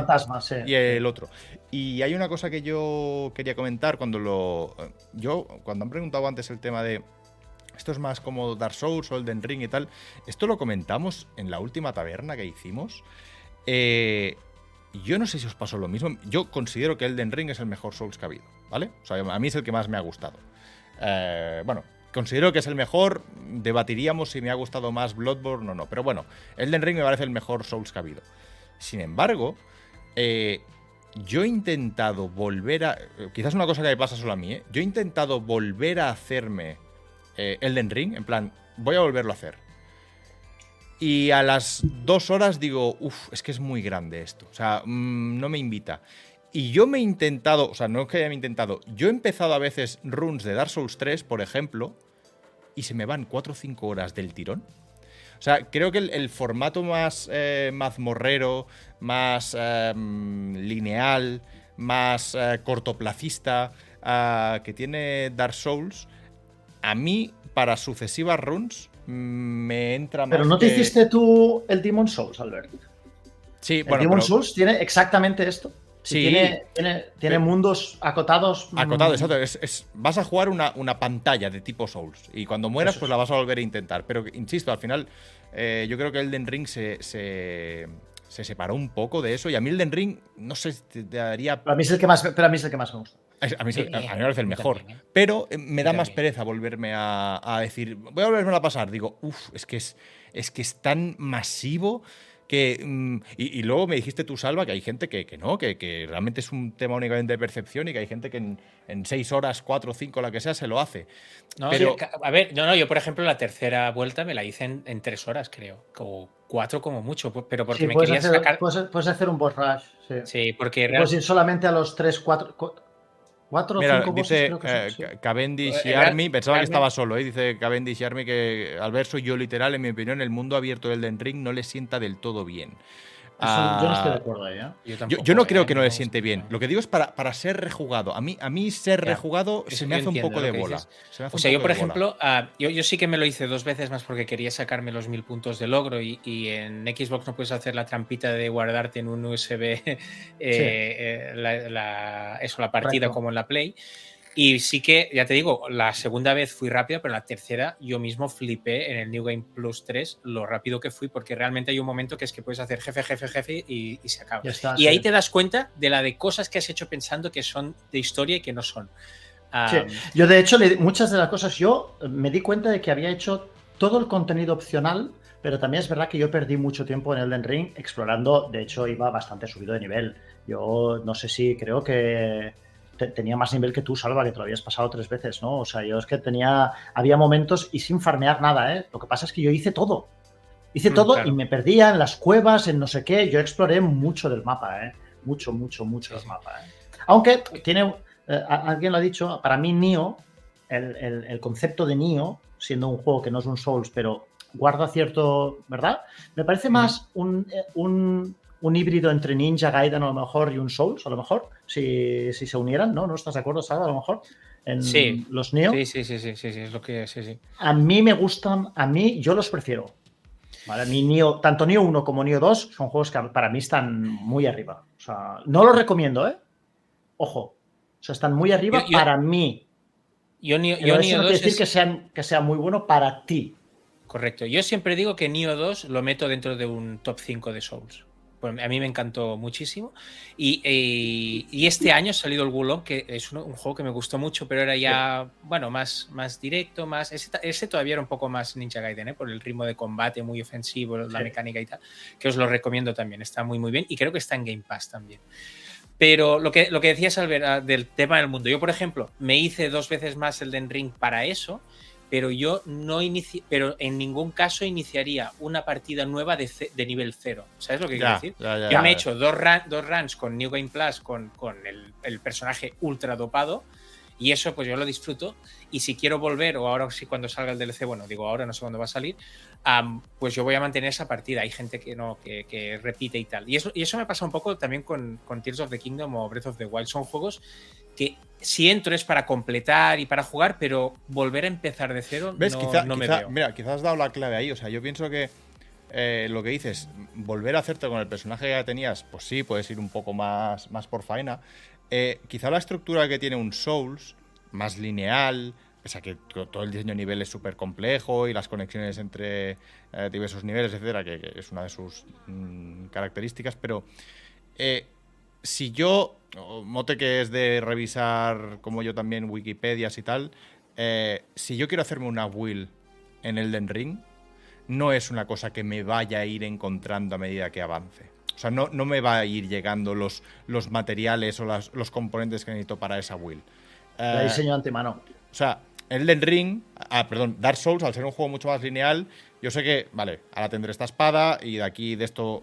y el otro. Y hay una cosa que yo quería comentar cuando lo. Yo, cuando han preguntado antes el tema de. Esto es más como Dark Souls o Elden Ring y tal. Esto lo comentamos en la última taberna que hicimos. Eh, yo no sé si os pasó lo mismo. Yo considero que Elden Ring es el mejor Souls que ha habido, ¿vale? O sea, a mí es el que más me ha gustado. Eh, bueno, considero que es el mejor. Debatiríamos si me ha gustado más Bloodborne o no. Pero bueno, Elden Ring me parece el mejor Souls que ha habido. Sin embargo, eh, yo he intentado volver a. Quizás una cosa que me pasa solo a mí, ¿eh? Yo he intentado volver a hacerme eh, Elden Ring. En plan, voy a volverlo a hacer. Y a las dos horas digo, uff, es que es muy grande esto. O sea, mm, no me invita. Y yo me he intentado, o sea, no es que haya intentado, yo he empezado a veces runs de Dark Souls 3, por ejemplo, y se me van 4 o 5 horas del tirón. O sea, creo que el, formato más eh, mazmorrero, más em, lineal, más eh, cortoplacista ah, que tiene Dark Souls, a mí, para sucesivas runs, me entra más. Pero no te hiciste tú el Demon Souls, Albert. Sí, el Demon Souls tiene exactamente esto. Sí. Tiene, tiene, mundos acotados. Mm. Acotados, exacto. Es, vas a jugar una, pantalla de tipo Souls. Y cuando mueras, pues la vas a volver a intentar. Pero insisto, al final, eh, yo creo que Elden Ring se, se, separó un poco de eso. Y a mí Elden Ring, no sé, te daría. Pero a mí es el que más, pero a mí es el que más me gusta. A mí, me parece el mejor. ¿eh? Pero eh, me da más pereza volverme a, a, decir. Voy a volverme a pasar. Digo, uff, es que es, es que es tan masivo que, mm, y, luego me dijiste tú, Salva, que hay gente que, no, que, realmente es un tema únicamente de percepción y que hay gente que en, seis horas, cuatro, cinco, la que sea, se lo hace. No, Pero, a ver, no, no, yo por ejemplo la tercera vuelta me la hice en, tres horas, creo, o cuatro como mucho, pero porque me quería sacar... Puedes, hacer un boss rush, sí. Sí, porque... Puedes ir solamente a los tres, cuatro Cuatro o cinco dice eh, Cavendish y Army, pensaba que estaba solo, ¿eh? dice Cavendish y Army que al verso yo literal, en mi opinión, el mundo abierto del Den Ring no le sienta del todo bien yo no estoy de acuerdo ahí, ¿eh? Yo, no creo que no le siente bien. Lo que digo es para, para ser rejugado. A mí, a mí ser rejugado se me hace un poco de bola. o sea, yo, por ejemplo, ah, yo, yo, sí que me lo hice dos veces más porque quería sacarme los mil puntos de logro y, en Xbox no puedes hacer la trampita de guardarte en un USB eh, eh, la, eso, la partida como en la Play. Y sí que, ya te digo, la segunda vez fui rápido, pero la tercera yo mismo flipé en el New Game Plus 3 lo rápido que fui, porque realmente hay un momento que es que puedes hacer jefe, jefe, jefe y, se acaba. y ahí te das cuenta de la de cosas que has hecho pensando que son de historia y que no son. Yo, de hecho, muchas de las cosas, yo me di cuenta de que había hecho todo el contenido opcional, pero también es verdad que yo perdí mucho tiempo en Elden Ring explorando. De hecho, iba bastante subido de nivel. Yo no sé si creo que tenía más nivel que tú, Salva, que te lo habías pasado tres veces, ¿no? O sea, yo es que tenía, había momentos y sin farmear nada, ¿eh? Lo que pasa es que yo hice todo. Hice mm, todo y me perdía en las cuevas, en no sé qué. Yo exploré mucho del mapa, ¿eh? Mucho, mucho, mucho del mapa, ¿eh? Aunque tiene, eh, alguien lo ha dicho, para mí Nio, el, concepto de Nio, siendo un juego que no es un Souls, pero guarda cierto, ¿verdad? Me parece más un, eh, un, un híbrido entre Ninja Gaiden a lo mejor y un Souls, a lo mejor, si, se unieran, ¿no? ¿No estás de acuerdo, Sara? A lo mejor. En sí. los Neo. Sí, sí, sí, sí, sí, es lo que sí, sí. A mí me gustan, a mí yo los prefiero. ¿vale? Neo, tanto Neo 1 como Neo 2 son juegos que para mí están muy arriba. O sea, no los recomiendo, ¿eh? Ojo. O sea, están muy arriba para mí. Yo, Neo, yo no quiere decir que, sean, que sea muy bueno para ti. Correcto. Yo siempre digo que Neo 2 lo meto dentro de un top 5 de Souls. A mí me encantó muchísimo. Y, este año ha salido el Wulong, que es un, juego que me gustó mucho, pero era ya, bueno, más, más directo, más. Ese, todavía era un poco más Ninja Gaiden, ¿eh? por el ritmo de combate muy ofensivo, la mecánica y tal, que os lo recomiendo también. Está muy, muy bien. Y creo que está en Game Pass también. Pero lo que, lo que decías, Albert, ah, del tema del mundo. Yo, por ejemplo, me hice dos veces más el Den Ring para eso pero yo no inici pero en ningún caso iniciaría una partida nueva de, de nivel cero. ¿Sabes lo que quiero decir? yo me he hecho dos, dos runs con New Game Plus con, con el, el, personaje ultra dopado Y eso pues yo lo disfruto y si quiero volver o ahora sí cuando salga el DLC, bueno, digo ahora no sé cuándo va a salir, pues yo voy a mantener esa partida. Hay gente que no, que, repite y tal. Y eso, y eso me pasa un poco también con, con Tears of the Kingdom o Breath of the Wild. Son juegos que si entro es para completar y para jugar, pero volver a empezar de cero ¿Ves? No, me veo. Mira, quizás has dado la clave ahí. O sea, yo pienso que eh, lo que dices, volver a hacerte con el personaje que ya tenías, pues sí, puedes ir un poco más, más por faena. Eh, quizá la estructura que tiene un Souls, más lineal, pese a que todo el diseño de nivel es súper complejo y las conexiones entre eh, diversos niveles, etcétera, que, es una de sus mm, características, pero si yo, mote que es de revisar como yo también Wikipedias y tal, si yo quiero hacerme una will en Elden Ring, no es una cosa que me vaya a ir encontrando a medida que avance. O sea, no, no me va a ir llegando los, los materiales o los componentes que necesito para esa. La eh, diseño antemano. O sea, Elden Ring, ah, perdón, Dark Souls, al ser un juego mucho más lineal, yo sé que, vale, ahora tendré esta espada y de aquí de esto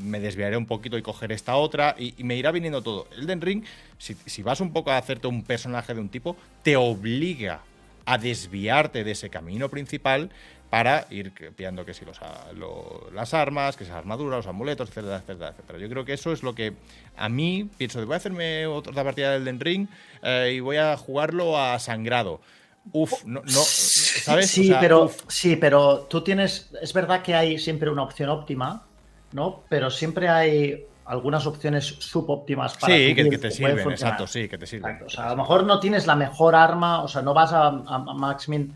me desviaré un poquito y cogeré esta otra y, me irá viniendo todo. Elden Ring, si, si, vas un poco a hacerte un personaje de un tipo, te obliga a desviarte de ese camino principal para ir pillando que si los, las armas, que si las armaduras, los amuletos, etcétera, etcétera, etcétera. Yo creo que eso es lo que a mí pienso de voy a hacerme otra partida del Den Ring eh, y voy a jugarlo a sangrado. Uf, no, no ¿sabes? Sí, pero sí, pero tú tienes, es verdad que hay siempre una opción óptima, ¿no? Pero siempre hay algunas opciones subóptimas para sí, que, te sirven, exacto, sí, que te sirven. O sea, a lo mejor no tienes la mejor arma, o sea, no vas a, a Maxmin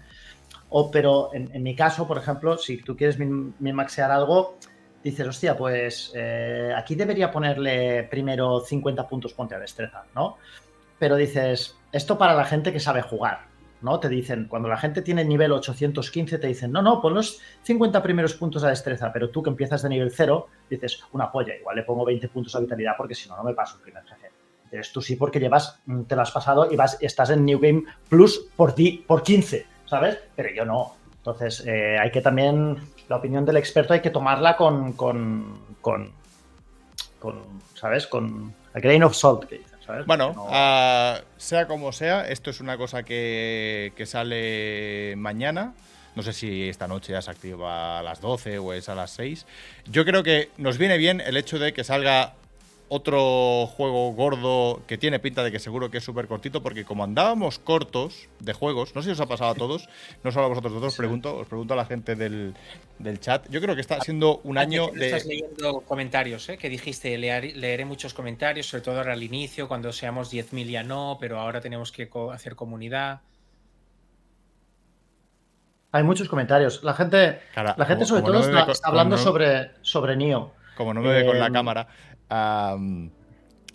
o, pero en, mi caso, por ejemplo, si tú quieres min-maxear algo, dices, hostia, pues eh, aquí debería ponerle primero 50 puntos ponte a destreza, ¿no? Pero dices, esto para la gente que sabe jugar, ¿no? Te dicen, cuando la gente tiene nivel 815, te dicen, no, no, pon los 50 primeros puntos a destreza, pero tú que empiezas de nivel 0, dices, una polla, igual le pongo 20 puntos a vitalidad porque si no, no me paso el primer jefe. Entonces tú sí porque llevas, mm, te lo has pasado y vas, estás en New Game Plus por, ti, por 15. ¿sabes? Pero yo no. Entonces, eh, hay que también, la opinión del experto hay que tomarla con, con, con, ¿sabes? Con a grain of salt, que ¿sabes? Bueno, ah, sea como sea, esto es una cosa que, que sale mañana. No sé si esta noche ya se activa a las 12 o es a las 6. Yo creo que nos viene bien el hecho de que salga otro juego gordo que tiene pinta de que seguro que es súper cortito, porque como andábamos cortos de juegos, no sé si os ha pasado a todos, no solo a vosotros dos, pregunto, os pregunto a la gente del, chat. Yo creo que está siendo un año de. Estás leyendo comentarios, ¿eh? que dijiste, leeré, muchos comentarios, sobre todo ahora al inicio, cuando seamos 10.000 ya no, pero ahora tenemos que hacer comunidad. Hay muchos comentarios. La gente, la gente sobre todo está, hablando sobre, sobre Nio. Como no me ve con la eh,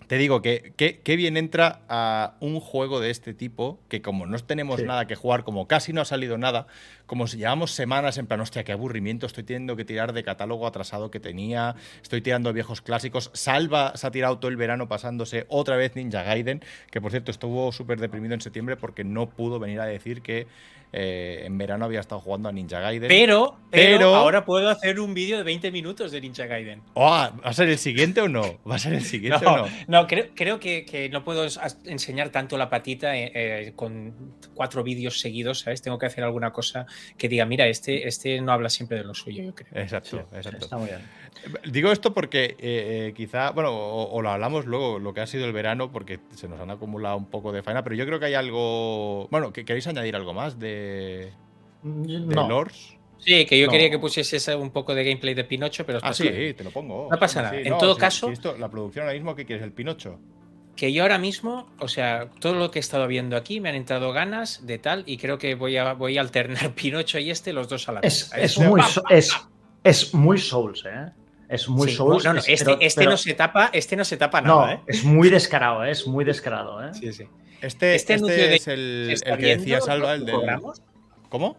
te digo que, qué bien entra a un juego de este tipo, que como no tenemos nada que jugar, como casi no ha salido nada, como si llevamos semanas en plan, hostia, qué aburrimiento, estoy teniendo que tirar de catálogo atrasado que tenía, estoy tirando viejos clásicos. Salva se ha tirado todo el verano pasándose otra vez Ninja Gaiden, que por cierto estuvo súper deprimido en septiembre porque no pudo venir a decir que eh, en verano había estado jugando a Ninja Gaiden. Pero, pero, ahora puedo hacer un vídeo de 20 minutos de Ninja Gaiden. Oh, ¿Va a ser el siguiente o no? ¿Va a ser el siguiente no, o no? No, creo, creo que, no puedo enseñar tanto la patita eh, eh, con cuatro vídeos seguidos, ¿sabes? Tengo que hacer alguna cosa que diga, mira, este, este no habla siempre de lo suyo, yo creo. Exacto, exacto. Está muy bien. Digo esto porque quizá, bueno, o, lo hablamos luego, lo que ha sido el verano, porque se nos han acumulado un poco de faena, pero yo creo que hay algo. Bueno, ¿queréis añadir algo más de, de, Sí, que yo quería que pusiese un poco de gameplay de Pinocho, pero... Ah, sí, te lo pongo. No pasa nada. en todo caso... la producción ahora mismo, ¿qué quieres? ¿El Pinocho? Que yo ahora mismo, o sea, todo lo que he estado viendo aquí me han entrado ganas de tal y creo que voy a, voy a alternar Pinocho y este, los dos a la vez. Es, muy, es, es muy Souls, ¿eh? Es muy Souls. No, no, este, este no se tapa, este no se tapa nada, ¿eh? Es muy descarado, ¿eh? es muy descarado, ¿eh? Sí, sí. Este, este, este es el, el, que decía Salva, el de. ¿Cobramos? ¿Cómo?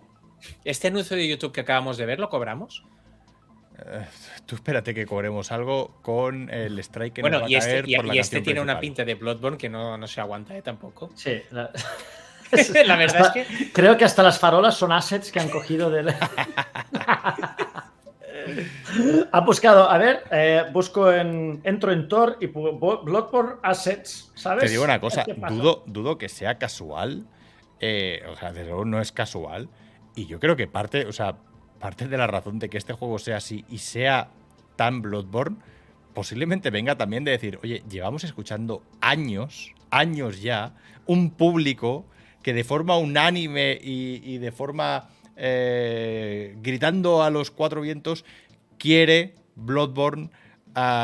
¿Este anuncio de YouTube que acabamos de ver lo cobramos? Eh, tú espérate que cobremos algo con el strike que bueno, nos va a caer este, por la y este tiene una pinta de Bloodborne que no, no se aguanta ¿eh? tampoco. Sí. La... la verdad es que. Creo que hasta las farolas son assets que han cogido del. Ha buscado, a ver, eh, busco en. Entro en Tor y Bloodborne Assets, ¿sabes? Te digo una cosa, dudo, dudo que sea casual. Eh, o sea, desde luego no es casual. Y yo creo que parte, o sea, parte de la razón de que este juego sea así y sea tan Bloodborne, posiblemente venga también de decir, oye, llevamos escuchando años, años ya, un público que de forma unánime y, de forma eh, gritando a los cuatro vientos quiere Bloodborne,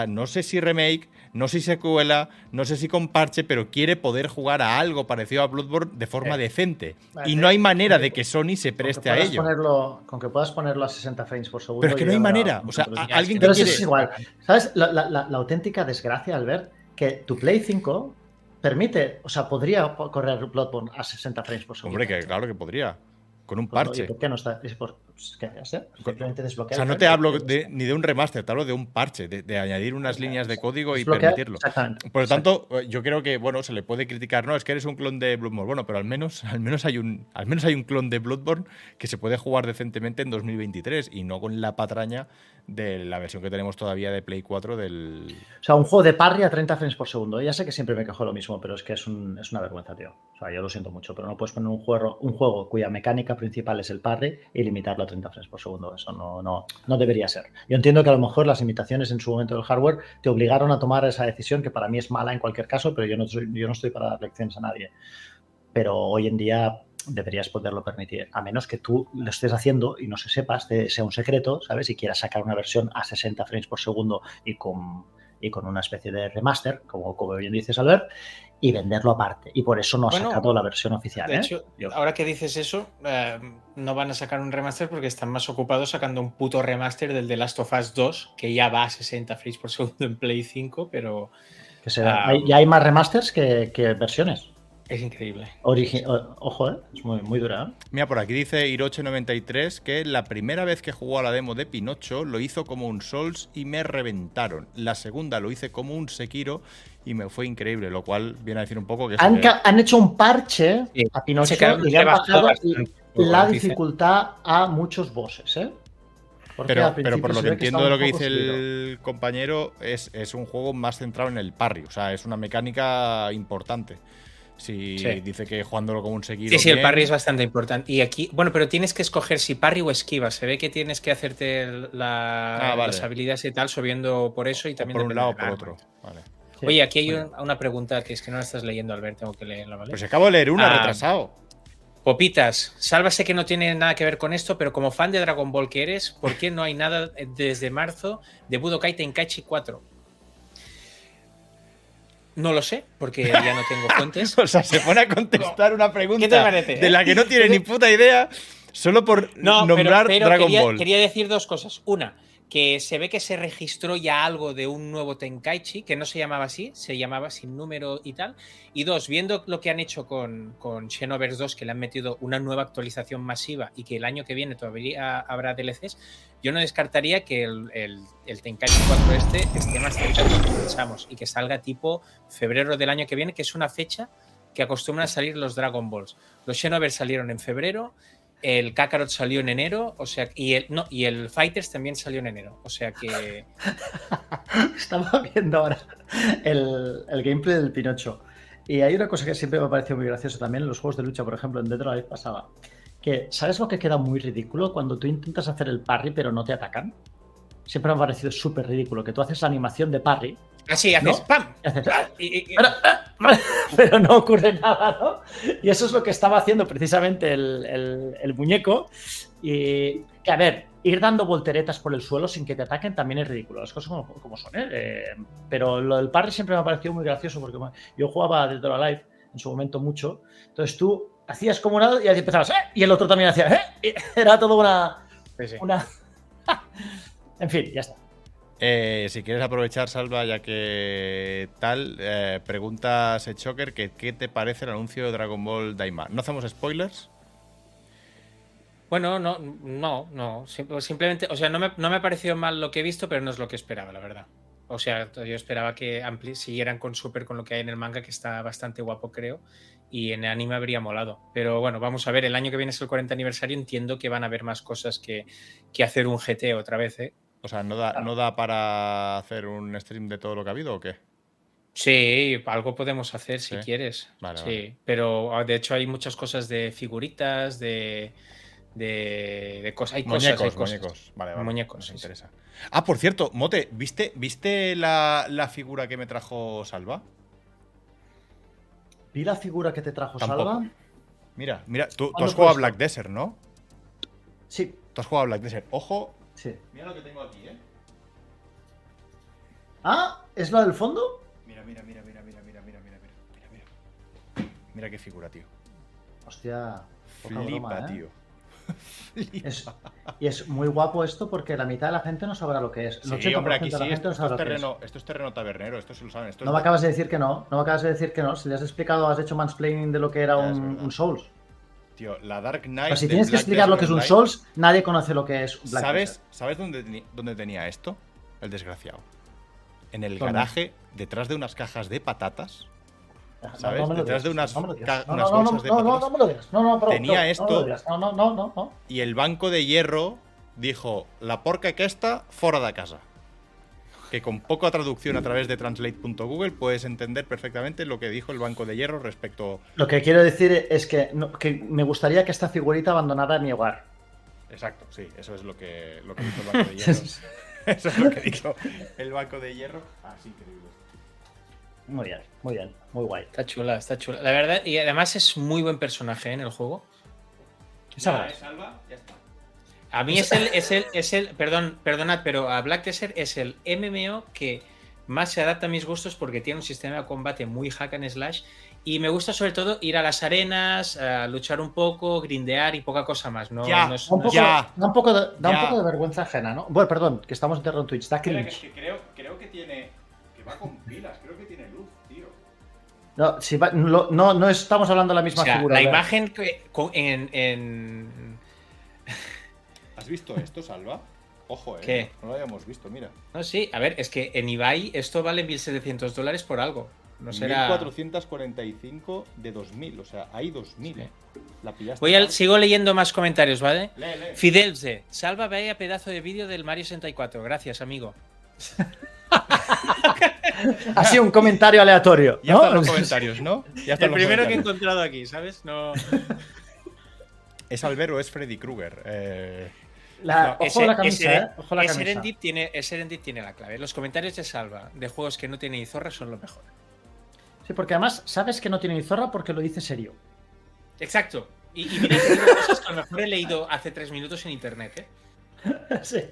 no sé si remake, no sé si secuela, no sé si con parche, pero quiere poder jugar a algo parecido a Bloodborne de forma eh, decente. y no hay manera de que Sony se preste a ello. Ponerlo, con que puedas ponerlo a 60 frames por segundo. Pero es que no hay manera. O sea, alguien que pero es igual. ¿Sabes? La, auténtica desgracia al ver que tu Play 5 permite, o sea, podría correr Bloodborne a 60 frames por segundo. Hombre, que claro que podría. Con un pues, parche. ¿Por qué no está? Por, pues, ¿qué Simplemente desbloquear. O sea, no te hablo ni de un remaster, te hablo de un parche, de, añadir unas líneas de código y permitirlo. Por lo tanto, yo creo que, bueno, se le puede criticar, no, es que eres un clon de Bloodborne. Bueno, pero al menos, al menos, hay, un, al menos hay un clon de Bloodborne que se puede jugar decentemente en 2023 y no con la patraña de la versión que tenemos todavía de Play 4 del... O sea, un juego de parry a 30 frames por segundo. Ya sé que siempre me quejo lo mismo, pero es que es, es una vergüenza, tío. O sea, yo lo siento mucho, pero no puedes poner un juego, un juego cuya mecánica principal es el parry y limitarlo a 30 frames por segundo. Eso no, no, no debería ser. Yo entiendo que a lo mejor las limitaciones en su momento del hardware te obligaron a tomar esa decisión, que para mí es mala en cualquier caso, pero yo no, yo no estoy para dar lecciones a nadie. Pero hoy en día deberías poderlo permitir, a menos que tú lo estés haciendo y no se sepas, sea un secreto, ¿sabes? Y quieras sacar una versión a 60 frames por segundo y con, y con una especie de remaster, como, como bien dices, Albert, y venderlo aparte. Y por eso no ha sacado la versión oficial. De ¿eh? hecho, ahora que dices eso, eh, no van a sacar un remaster porque están más ocupados sacando un puto remaster del The Last of Us 2, que ya va a 60 frames por segundo en Play 5, pero... Que ah, ya hay más remasters que versiones. Es increíble. Ojo, ¿eh? es muy, muy dura. ¿eh? Mira, por aquí dice Hiroche93 que la primera vez que jugó a la demo de Pinocho lo hizo como un Souls y me reventaron. La segunda lo hice como un Sekiro y me fue increíble, lo cual viene a decir un poco que... Han, han hecho un parche a Pinocho y le han bajado la dificultad a muchos bosses, ¿eh? pero, pero, por lo que entiendo de lo que dice el compañero, es, es un juego más centrado en el parry, o sea, es una mecánica importante. Si dice que jugándolo como un seguido. Sí, sí, el parry es bastante importante. Y aquí, bueno, pero tienes que escoger si parry o esquiva. Se ve que tienes que hacerte ah, las habilidades y tal subiendo por eso y también. por un lado o por otro. Vale. Oye, aquí hay una pregunta que es que no la estás leyendo, Albert, tengo que leerla, ¿vale? Pues acabo de leer una, ah, retrasado. Popitas, sálvase que no tiene nada que ver con esto, pero como fan de Dragon Ball que eres, ¿por qué no hay nada desde marzo de Budokai Tenkaichi 4? No lo sé, porque ya no tengo fuentes. o sea, se pone a contestar una pregunta de la que no tiene ni puta idea solo por nombrar Dragon Ball. Quería decir dos cosas. Una, que se ve que se registró ya algo de un nuevo Tenkaichi, que no se llamaba así, se llamaba sin número y tal. Y dos, viendo lo que han hecho con, con Xenoverse 2, que le han metido una nueva actualización masiva y que el año que viene todavía habrá DLCs, yo no descartaría que el, el, Tenkaichi 4 este esté más cerca de lo que pensamos y que salga tipo febrero del año que viene, que es una fecha que acostumbran a salir los Dragon Balls. Los Xenoverse salieron en febrero, el Kakarot salió en enero, o sea, y el, el Fighters también salió en enero, o sea que... Estamos viendo ahora el, gameplay del Pinocho. Y hay una cosa que siempre me ha parecido muy graciosa también en los juegos de lucha, por ejemplo, en Dead or Alive pasaba. Que, ¿sabes lo que queda muy ridículo? Cuando tú intentas hacer el parry pero no te atacan. Siempre me ha parecido súper ridículo que tú haces la animación de parry Así, haces ¡pam! Pero, no ocurre nada, ¿no? Y eso es lo que estaba haciendo precisamente el, muñeco. Y que, a ver, ir dando volteretas por el suelo sin que te ataquen también es ridículo. Las cosas como, son, ¿eh? ¿eh? Pero lo del parry siempre me ha parecido muy gracioso porque yo jugaba Dead or Alive en su momento mucho. Entonces tú hacías como una y empezabas, ¿eh? Y el otro también hacía, ¿eh? era todo una. una... en fin, ya está. Eh, si quieres aprovechar, Salva, ya que tal, eh, pregunta a Choker que qué te parece el anuncio de Dragon Ball Daima. ¿No hacemos spoilers? Bueno, no, no, no. Simplemente, o sea, no me, no me ha parecido mal lo que he visto, pero no es lo que esperaba, la verdad. O sea, yo esperaba que siguieran con Super con lo que hay en el manga, que está bastante guapo, creo. Y en el anime habría molado. Pero bueno, vamos a ver, el año que viene es el 40 aniversario. Entiendo que van a haber más cosas que, que hacer un GT otra vez, ¿eh? O sea, ¿no da, ¿no da para hacer un stream de todo lo que ha habido o qué? Sí, algo podemos hacer si quieres. sí, pero ah, de hecho hay muchas cosas de figuritas, de, de, cosas. Hay muñecos, cosas, muñecos. Vale, vale. Muñecos. Me interesa. Ah, por cierto, Mote, ¿viste, ¿viste la, figura que me trajo Salva? ¿Vi la figura que te trajo Salva? Mira, mira, tú, has jugado a Black Desert, ¿no? Sí. Tú has jugado a Black Desert. Ojo. Sí. Mira lo que tengo aquí, ¿eh? Ah, ¿es la del fondo? Mira, mira, mira, mira, mira, mira, mira, mira, mira. Mira qué figura, tío. Hostia. Flipa, ¿eh? tío. y es muy guapo esto porque la mitad de la gente no sabrá lo que es. sí, hombre, aquí sí, esto, es terreno, esto es terreno tabernero, esto se lo saben. no me acabas de decir que no, no me acabas de decir que no. Si le has explicado, has hecho mansplaining de lo que era un, Souls. Tío, la Dark Knight. si tienes que explicar lo que es un Souls, nadie conoce lo que es Black ¿Sabes, ¿Sabes dónde, dónde tenía esto? El desgraciado en el garaje, detrás de unas cajas de patatas. ¿Sabes? detrás de unas, bolsas de patatas. No, no, no me lo digas. No, no, Tenía esto. No, no, no, no. Y el banco de hierro dijo: La porca que está, fuera de casa. Que con poca traducción a través de translate.google puedes entender perfectamente lo que dijo el banco de hierro respecto. Lo que quiero decir es que, que me gustaría que esta figurita abandonara mi hogar. Exacto, sí, eso es lo que, lo que dijo el banco de hierro. Eso es lo que dijo el banco de hierro. Ah, sí, increíble. Muy bien, muy bien, muy guay. Está chula, está chula. La verdad, y además es muy buen personaje ¿eh? en el juego. Ya, salva, ya está. A mí es el, es el, es el, perdón, perdonad, pero a Black Desert es el MMO que más se adapta a mis gustos porque tiene un sistema de combate muy hack and slash y me gusta sobre todo ir a las arenas, a luchar un poco, grindear y poca cosa más. No, ya, no es, un poco, Da, un poco de, da un poco de vergüenza ajena, ¿no? Bueno, perdón, que estamos enterrando en Twitch. Está cringe. Que creo, creo que tiene. Que va con pilas, creo que tiene luz, tío. No, si va, no, no, estamos hablando de la misma o sea, figura. La imagen que, en, en... ¿Has visto esto, Salva? Ojo, eh. ¿Qué? No lo habíamos visto, mira. No, sí, a ver, es que en Ibai esto vale 1.700 dólares por algo. No será... 1445 de 2000, o sea, hay 2000. ¿eh? La Voy al, sigo leyendo más comentarios, ¿vale? Fidelze, salva vaya pedazo de vídeo del Mario 64. Gracias, amigo. ha sido un comentario aleatorio. Ya están los comentarios, ¿no? Ya El primero que he encontrado aquí, ¿sabes? No. ¿Es Albero o es Freddy Krueger? Eh... La, ojo la camisa, ¿eh? Ojo la tiene, tiene la clave. Los comentarios de Salva de juegos que no tienen zorra son lo mejor. Sí, porque además sabes que no tiene ni zorra porque lo dice serio. Exacto. Y, y cosas que a lo mejor he leído hace tres minutos en internet, ¿eh? sí.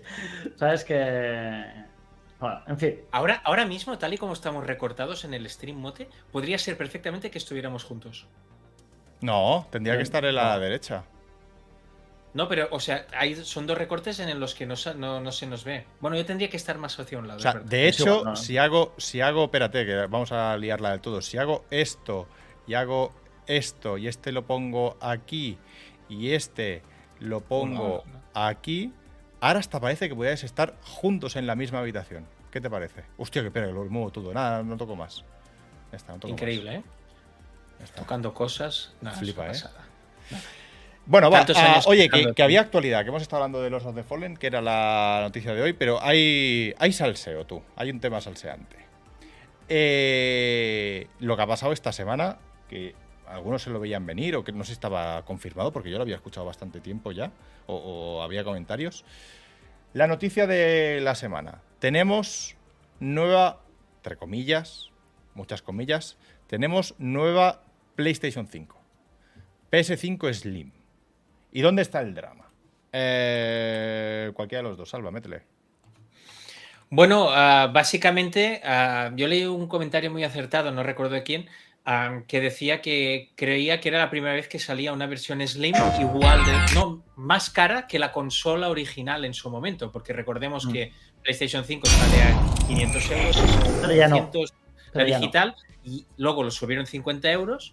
Sabes que. Bueno, en fin. Ahora, ahora mismo, tal y como estamos recortados en el stream mote, podría ser perfectamente que estuviéramos juntos. No, tendría que estar en la derecha. No, pero, o sea, hay, son dos recortes en los que no, no, se nos ve. Bueno, yo tendría que estar más hacia un lado. O sea, de hecho, si hago, si hago, espérate, que vamos a liarla del todo. Si hago esto y hago esto y este lo pongo aquí y este lo pongo aquí, ahora hasta parece que podíais estar juntos en la misma habitación. ¿Qué te parece? Hostia, que espera, que lo muevo todo. Nada, no toco más. Increíble, ¿eh? Tocando cosas. Nada, Flipa, ¿eh? Bueno, va. Ah, oye, que, había actualidad, que hemos estado hablando de los of the Fallen, que era la noticia de hoy, pero hay, hay salseo, tú. Hay un tema salseante. Eh, lo que ha pasado esta semana, que algunos se lo veían venir, o que no si estaba confirmado, porque yo lo había escuchado bastante tiempo ya, o, o había comentarios. La noticia de la semana. Tenemos nueva, entre comillas, muchas comillas, tenemos nueva PlayStation 5. PS5 Slim. ¿Y dónde está el drama? Eh, cualquiera de los dos, salva, métele. Bueno, ah, básicamente ah, yo leí un comentario muy acertado, no recuerdo de quién, ah, que decía que creía que era la primera vez que salía una versión Slim igual de, no, más cara que la consola original en su momento, porque recordemos mm. que PlayStation 5 sale a 500 euros, la digital, y luego lo subieron 50 euros.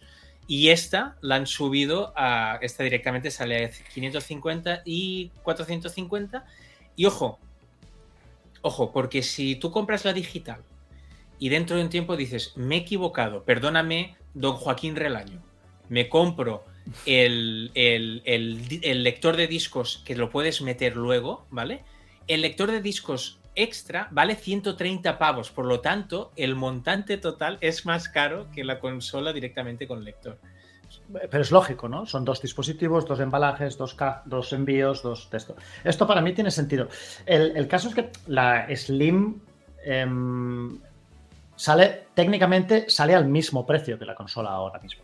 Y esta la han subido a. Esta directamente sale a 550 y 450. Y ojo, ojo, porque si tú compras la digital y dentro de un tiempo dices, me he equivocado, perdóname, don Joaquín Relaño, me compro el, el lector de discos que lo puedes meter luego, ¿vale? el lector de discos extra vale 130 pavos, por lo tanto, el montante total es más caro que la consola directamente con lector. Pero es lógico, ¿no? Son dos dispositivos, dos embalajes, dos, dos envíos, dos textos. Esto para mí tiene sentido. El, caso es que la Slim em, sale, técnicamente, sale al mismo precio que la consola ahora mismo.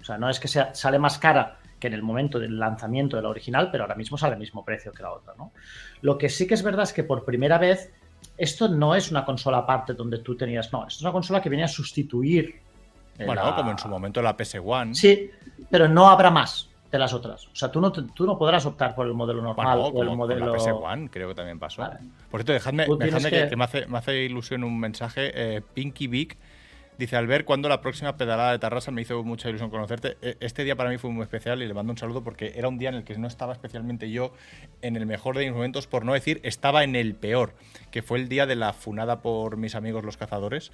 O sea, no es que sea, sale más cara que en el momento del lanzamiento de la original, pero ahora mismo sale al mismo precio que la otra, ¿no? Lo que sí que es verdad es que por primera vez esto no es una consola aparte donde tú tenías, no, esto es una consola que viene a sustituir. Bueno, como en su momento la PS1. Sí, pero no habrá más de las otras. O sea, tú no, tú no podrás optar por el modelo normal o el modelo. la PS1, creo que también pasó. Por cierto, dejadme, que... me, hace, me, hace, ilusión un mensaje. Eh, Pinky Vic Dice, al ver cuando la próxima pedalada de Tarrasa me hizo mucha ilusión conocerte. E, este día para mí fue muy especial y le mando un saludo porque era un día en el que no estaba especialmente yo en el mejor de mis momentos, por no decir estaba en el peor, que fue el día de la funada por mis amigos los cazadores.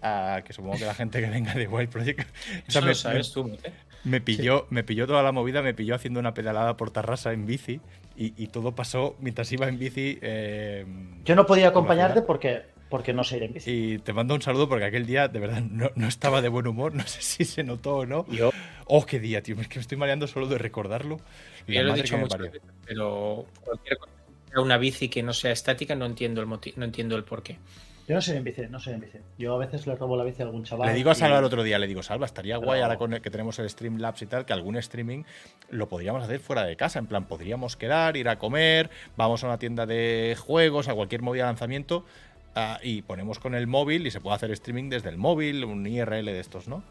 que supongo que la gente que venga de Wild Project. Eso me, sabes tú, ¿eh? me pilló, me pilló toda la movida, me pilló haciendo una pedalada por Tarrasa en bici y, todo pasó mientras iba en bici. Eh, yo no podía acompañarte porque porque no sé ir en bici. Y te mando un saludo porque aquel día de verdad no, estaba de buen humor, no sé si se notó o no. Yo. Oh, qué día, tío, es que me estoy mareando solo de recordarlo. Yo lo he dicho mucho, pero cualquier cosa una bici que no sea estática no entiendo el no entiendo el porqué. Yo no sé en bici, no sé en bici. Yo a veces le robo la bici a algún chaval. Le digo a Salva el otro día, le digo, Salva, estaría guay ahora con que tenemos el Streamlabs y tal, que algún streaming lo podríamos hacer fuera de casa. En plan, podríamos quedar, ir a comer, vamos a una tienda de juegos, a cualquier movida de lanzamiento Ah, y ponemos con el móvil y se puede hacer streaming desde el móvil, un IRL de estos, ¿no?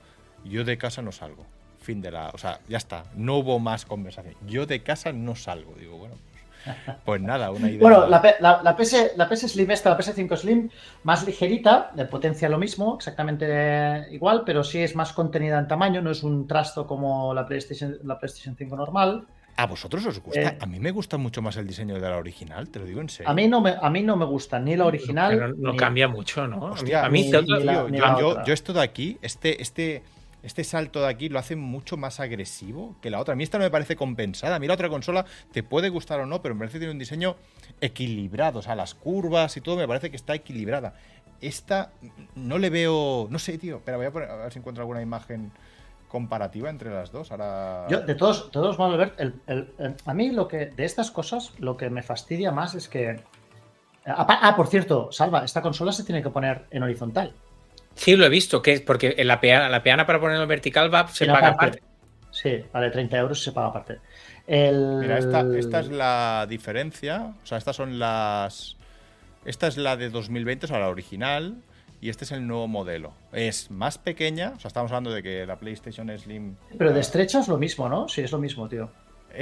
Yo de casa no salgo. Fin de la. O sea, ya está. No hubo más conversación. Yo de casa no salgo. Digo, bueno, pues, pues nada, una idea. Bueno, la, la, PS, la PS Slim, esta, la PS5 Slim, más ligerita, de potencia lo mismo, exactamente igual, pero sí es más contenida en tamaño, no es un trasto como la PlayStation, la PlayStation 5 normal. ¿A vosotros os gusta? Eh, a mí me gusta mucho más el diseño de la original, te lo digo en serio. A mí no me, a mí no me gusta ni la original. no cambia mucho, ¿no? a mí, yo, esto de aquí, este, este, este salto de aquí lo hace mucho más agresivo que la otra. A mí esta no me parece compensada. A mí la otra consola te puede gustar o no, pero me parece que tiene un diseño equilibrado. O sea, las curvas y todo me parece que está equilibrada. Esta no le veo. No sé, tío. Pero voy a, poner, a ver si encuentro alguna imagen comparativa entre las dos. Ahora... Yo, de todos, todos modos, ver, a mí lo que de estas cosas lo que me fastidia más es que. Ah, por cierto, Salva, esta consola se tiene que poner en horizontal. Sí, lo he visto, que porque la peana, la peana para ponerlo en vertical va, se paga aparte. Sí, vale, 30 euros se paga aparte. Mira, esta, esta, es la diferencia. O sea, estas son las. Esta es la de 2020, o sea, la original y este es el nuevo modelo. Es más pequeña, o sea, estamos hablando de que la PlayStation Slim. Pero de estrecha es lo mismo, ¿no? Sí, es lo mismo, tío.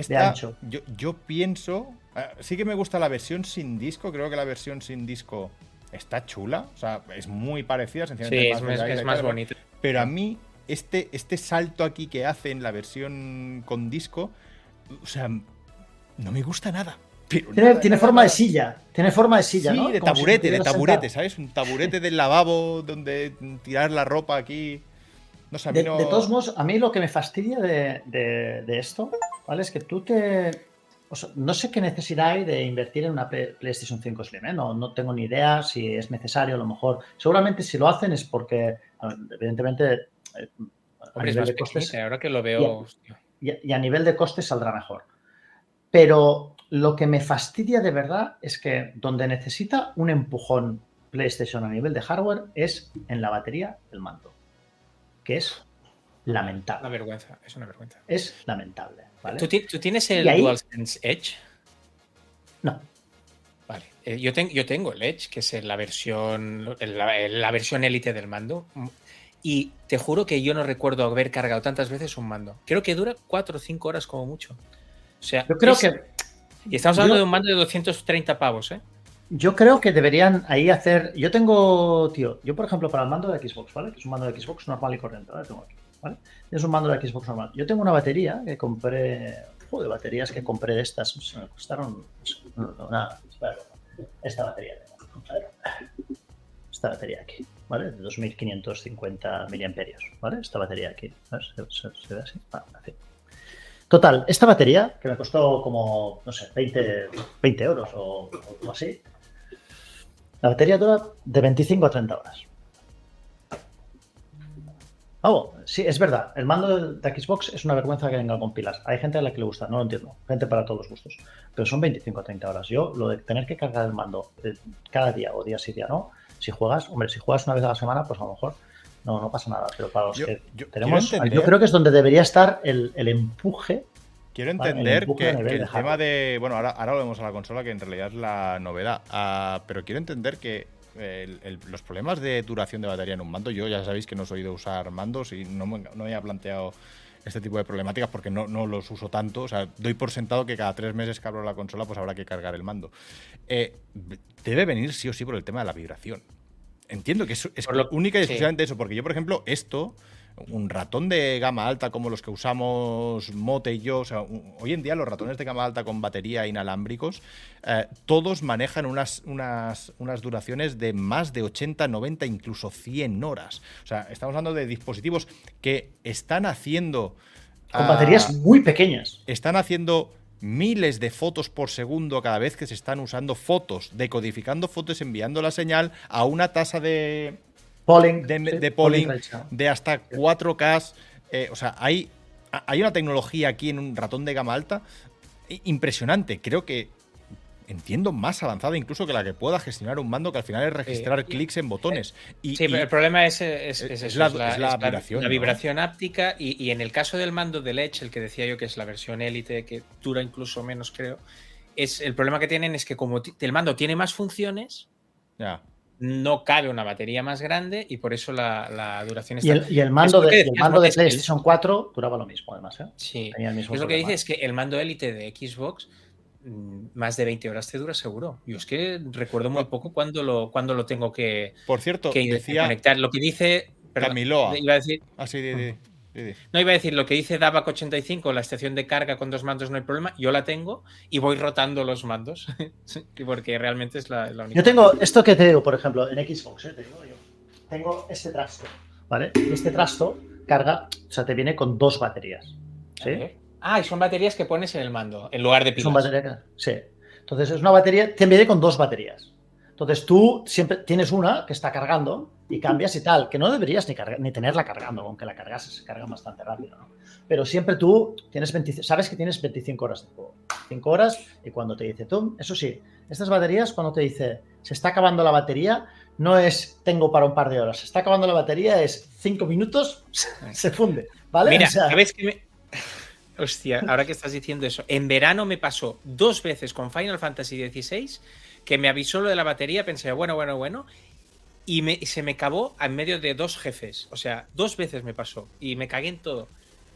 de ancho. Yo, yo pienso. Eh, sí que me gusta la versión sin disco, creo que la versión sin disco está chula, o sea, es muy parecida, sencillamente. Sí, es, más, bonita. Pero a mí, este, este salto aquí que hace en la versión con disco, o sea, no me gusta nada tiene, forma de silla. Tiene forma de silla, sí, de taburete, de taburete, ¿sabes? Un taburete del lavabo donde tirar la ropa aquí. No sé, de, todos modos, a mí lo que me fastidia de, esto, ¿vale? Es que tú te. no sé qué necesidad hay de invertir en una PlayStation 5 Slim, ¿eh? no, no tengo ni idea si es necesario, a lo mejor. Seguramente si lo hacen es porque, evidentemente, eh, a nivel de costes. ahora que lo veo. y a nivel de costes saldrá mejor. Pero lo que me fastidia de verdad es que donde necesita un empujón PlayStation a nivel de hardware es en la batería del mando, que es lamentable. Una vergüenza, es una vergüenza. Es lamentable. ¿Tú, tienes el DualSense Edge? No. Vale, eh, yo, yo, tengo el Edge, que es la versión, la, la versión élite del mando. Y te juro que yo no recuerdo haber cargado tantas veces un mando. Creo que dura 4 o 5 horas como mucho. O sea, yo creo que y estamos hablando de un mando de 230 pavos, ¿eh? Yo creo que deberían ahí hacer. Yo tengo, tío, yo por ejemplo, para el mando de Xbox, ¿vale? Que es un mando de Xbox normal y corriente, ¿vale? Tengo aquí, ¿vale? Es un mando de Xbox normal. Yo tengo una batería que compré. Joder, baterías que compré de estas. Me costaron. Nada, Esta batería. Esta batería aquí, ¿vale? De 2550 miliamperios, ¿vale? Esta batería aquí. ¿Se, ve así? Ah, fin. Total, esta batería, que me costó como, no sé, 20, 20 euros o, o así, la batería dura de 25 a 30 horas. Oh, sí, es verdad. El mando de Xbox es una vergüenza que venga con pilas. Hay gente a la que le gusta, no lo entiendo. Gente para todos los gustos. Pero son 25 o 30 horas. Yo, lo de tener que cargar el mando eh, cada día o día sí día no, si juegas, hombre, si juegas una vez a la semana, pues a lo mejor no, no pasa nada. Pero para los que tenemos, yo creo que es donde debería estar el, empuje. Quiero entender que, el tema de. Bueno, ahora, ahora lo vemos a la consola, que en realidad es la novedad. Ah, pero quiero entender que los problemas de duración de batería en un mando, yo ya sabéis que no soy de usar mandos y no me, no he planteado este tipo de problemáticas porque no, no, los uso tanto. O sea, doy por sentado que cada tres meses que abro la consola, pues habrá que cargar el mando. Eh, debe venir sí o sí por el tema de la vibración. Entiendo que es, es lo, única y exclusivamente eso, porque yo, por ejemplo, esto un ratón de gama alta como los que usamos Mote y yo, o sea, hoy en día los ratones de gama alta con batería inalámbricos, eh, todos manejan unas, unas, unas, duraciones de más de 80, 90, incluso 100 horas. O sea, estamos hablando de dispositivos que están haciendo... Con baterías muy pequeñas. Están haciendo miles de fotos por segundo cada vez que se están usando fotos, decodificando fotos, enviando la señal a una tasa de, de, polling, de hasta 4K. Eh, o sea, hay, hay una tecnología aquí en un ratón de gama alta impresionante. Creo que entiendo más avanzada incluso que la que pueda gestionar un mando que al final es registrar clics en botones. Y, sí, pero el problema es, es, la, vibración, la, vibración áptica y, y, en el caso del mando de Edge, el que decía yo que es la versión élite, que dura incluso menos creo, es el problema que tienen es que como el mando tiene más funciones, ya no cabe una batería más grande y por eso la, duración está... Y el, mando, de, el mando de PlayStation 4 duraba lo mismo, además. ¿eh? Sí, es lo que dice es que el mando Elite de Xbox mm, más de 20 horas te dura seguro. Yo es que recuerdo muy poco cuando lo, cuando lo tengo que, Por cierto, conectar. Lo que dice... Camiloa. Iba a decir... Ah, sí, no iba a decir lo que dice DAVAC 85, la estación de carga con dos mandos no hay problema. Yo la tengo y voy rotando los mandos porque realmente es la, única. Yo tengo esto que te digo, por ejemplo, en Xbox, ¿eh? te digo yo. Tengo este trasto, ¿vale? Este trasto carga, o sea, te viene con dos baterías. ¿sí? Ah, y son baterías que pones en el mando en lugar de pilas. Son baterías, sí. Entonces es una batería, te viene con dos baterías. Entonces tú siempre tienes una que está cargando y cambias y tal, que no deberías ni, ni tenerla cargando, aunque la cargas se carga bastante rápido, ¿no? Pero siempre tú tienes sabes que tienes 25 horas de juego. 5 horas y cuando te dice tú, eso sí, estas baterías cuando te dice se está acabando la batería, no es tengo para un par de horas, se está acabando la batería, es 5 minutos, se funde, ¿vale? Mira, ¿sabes que me... Hostia, ahora que estás diciendo eso, en verano me pasó dos veces con Final Fantasy XVI que me avisó lo de la batería, pensé, bueno, bueno, bueno, y, se me acabó en medio de dos jefes. O sea, dos veces me pasó y me cagué en todo.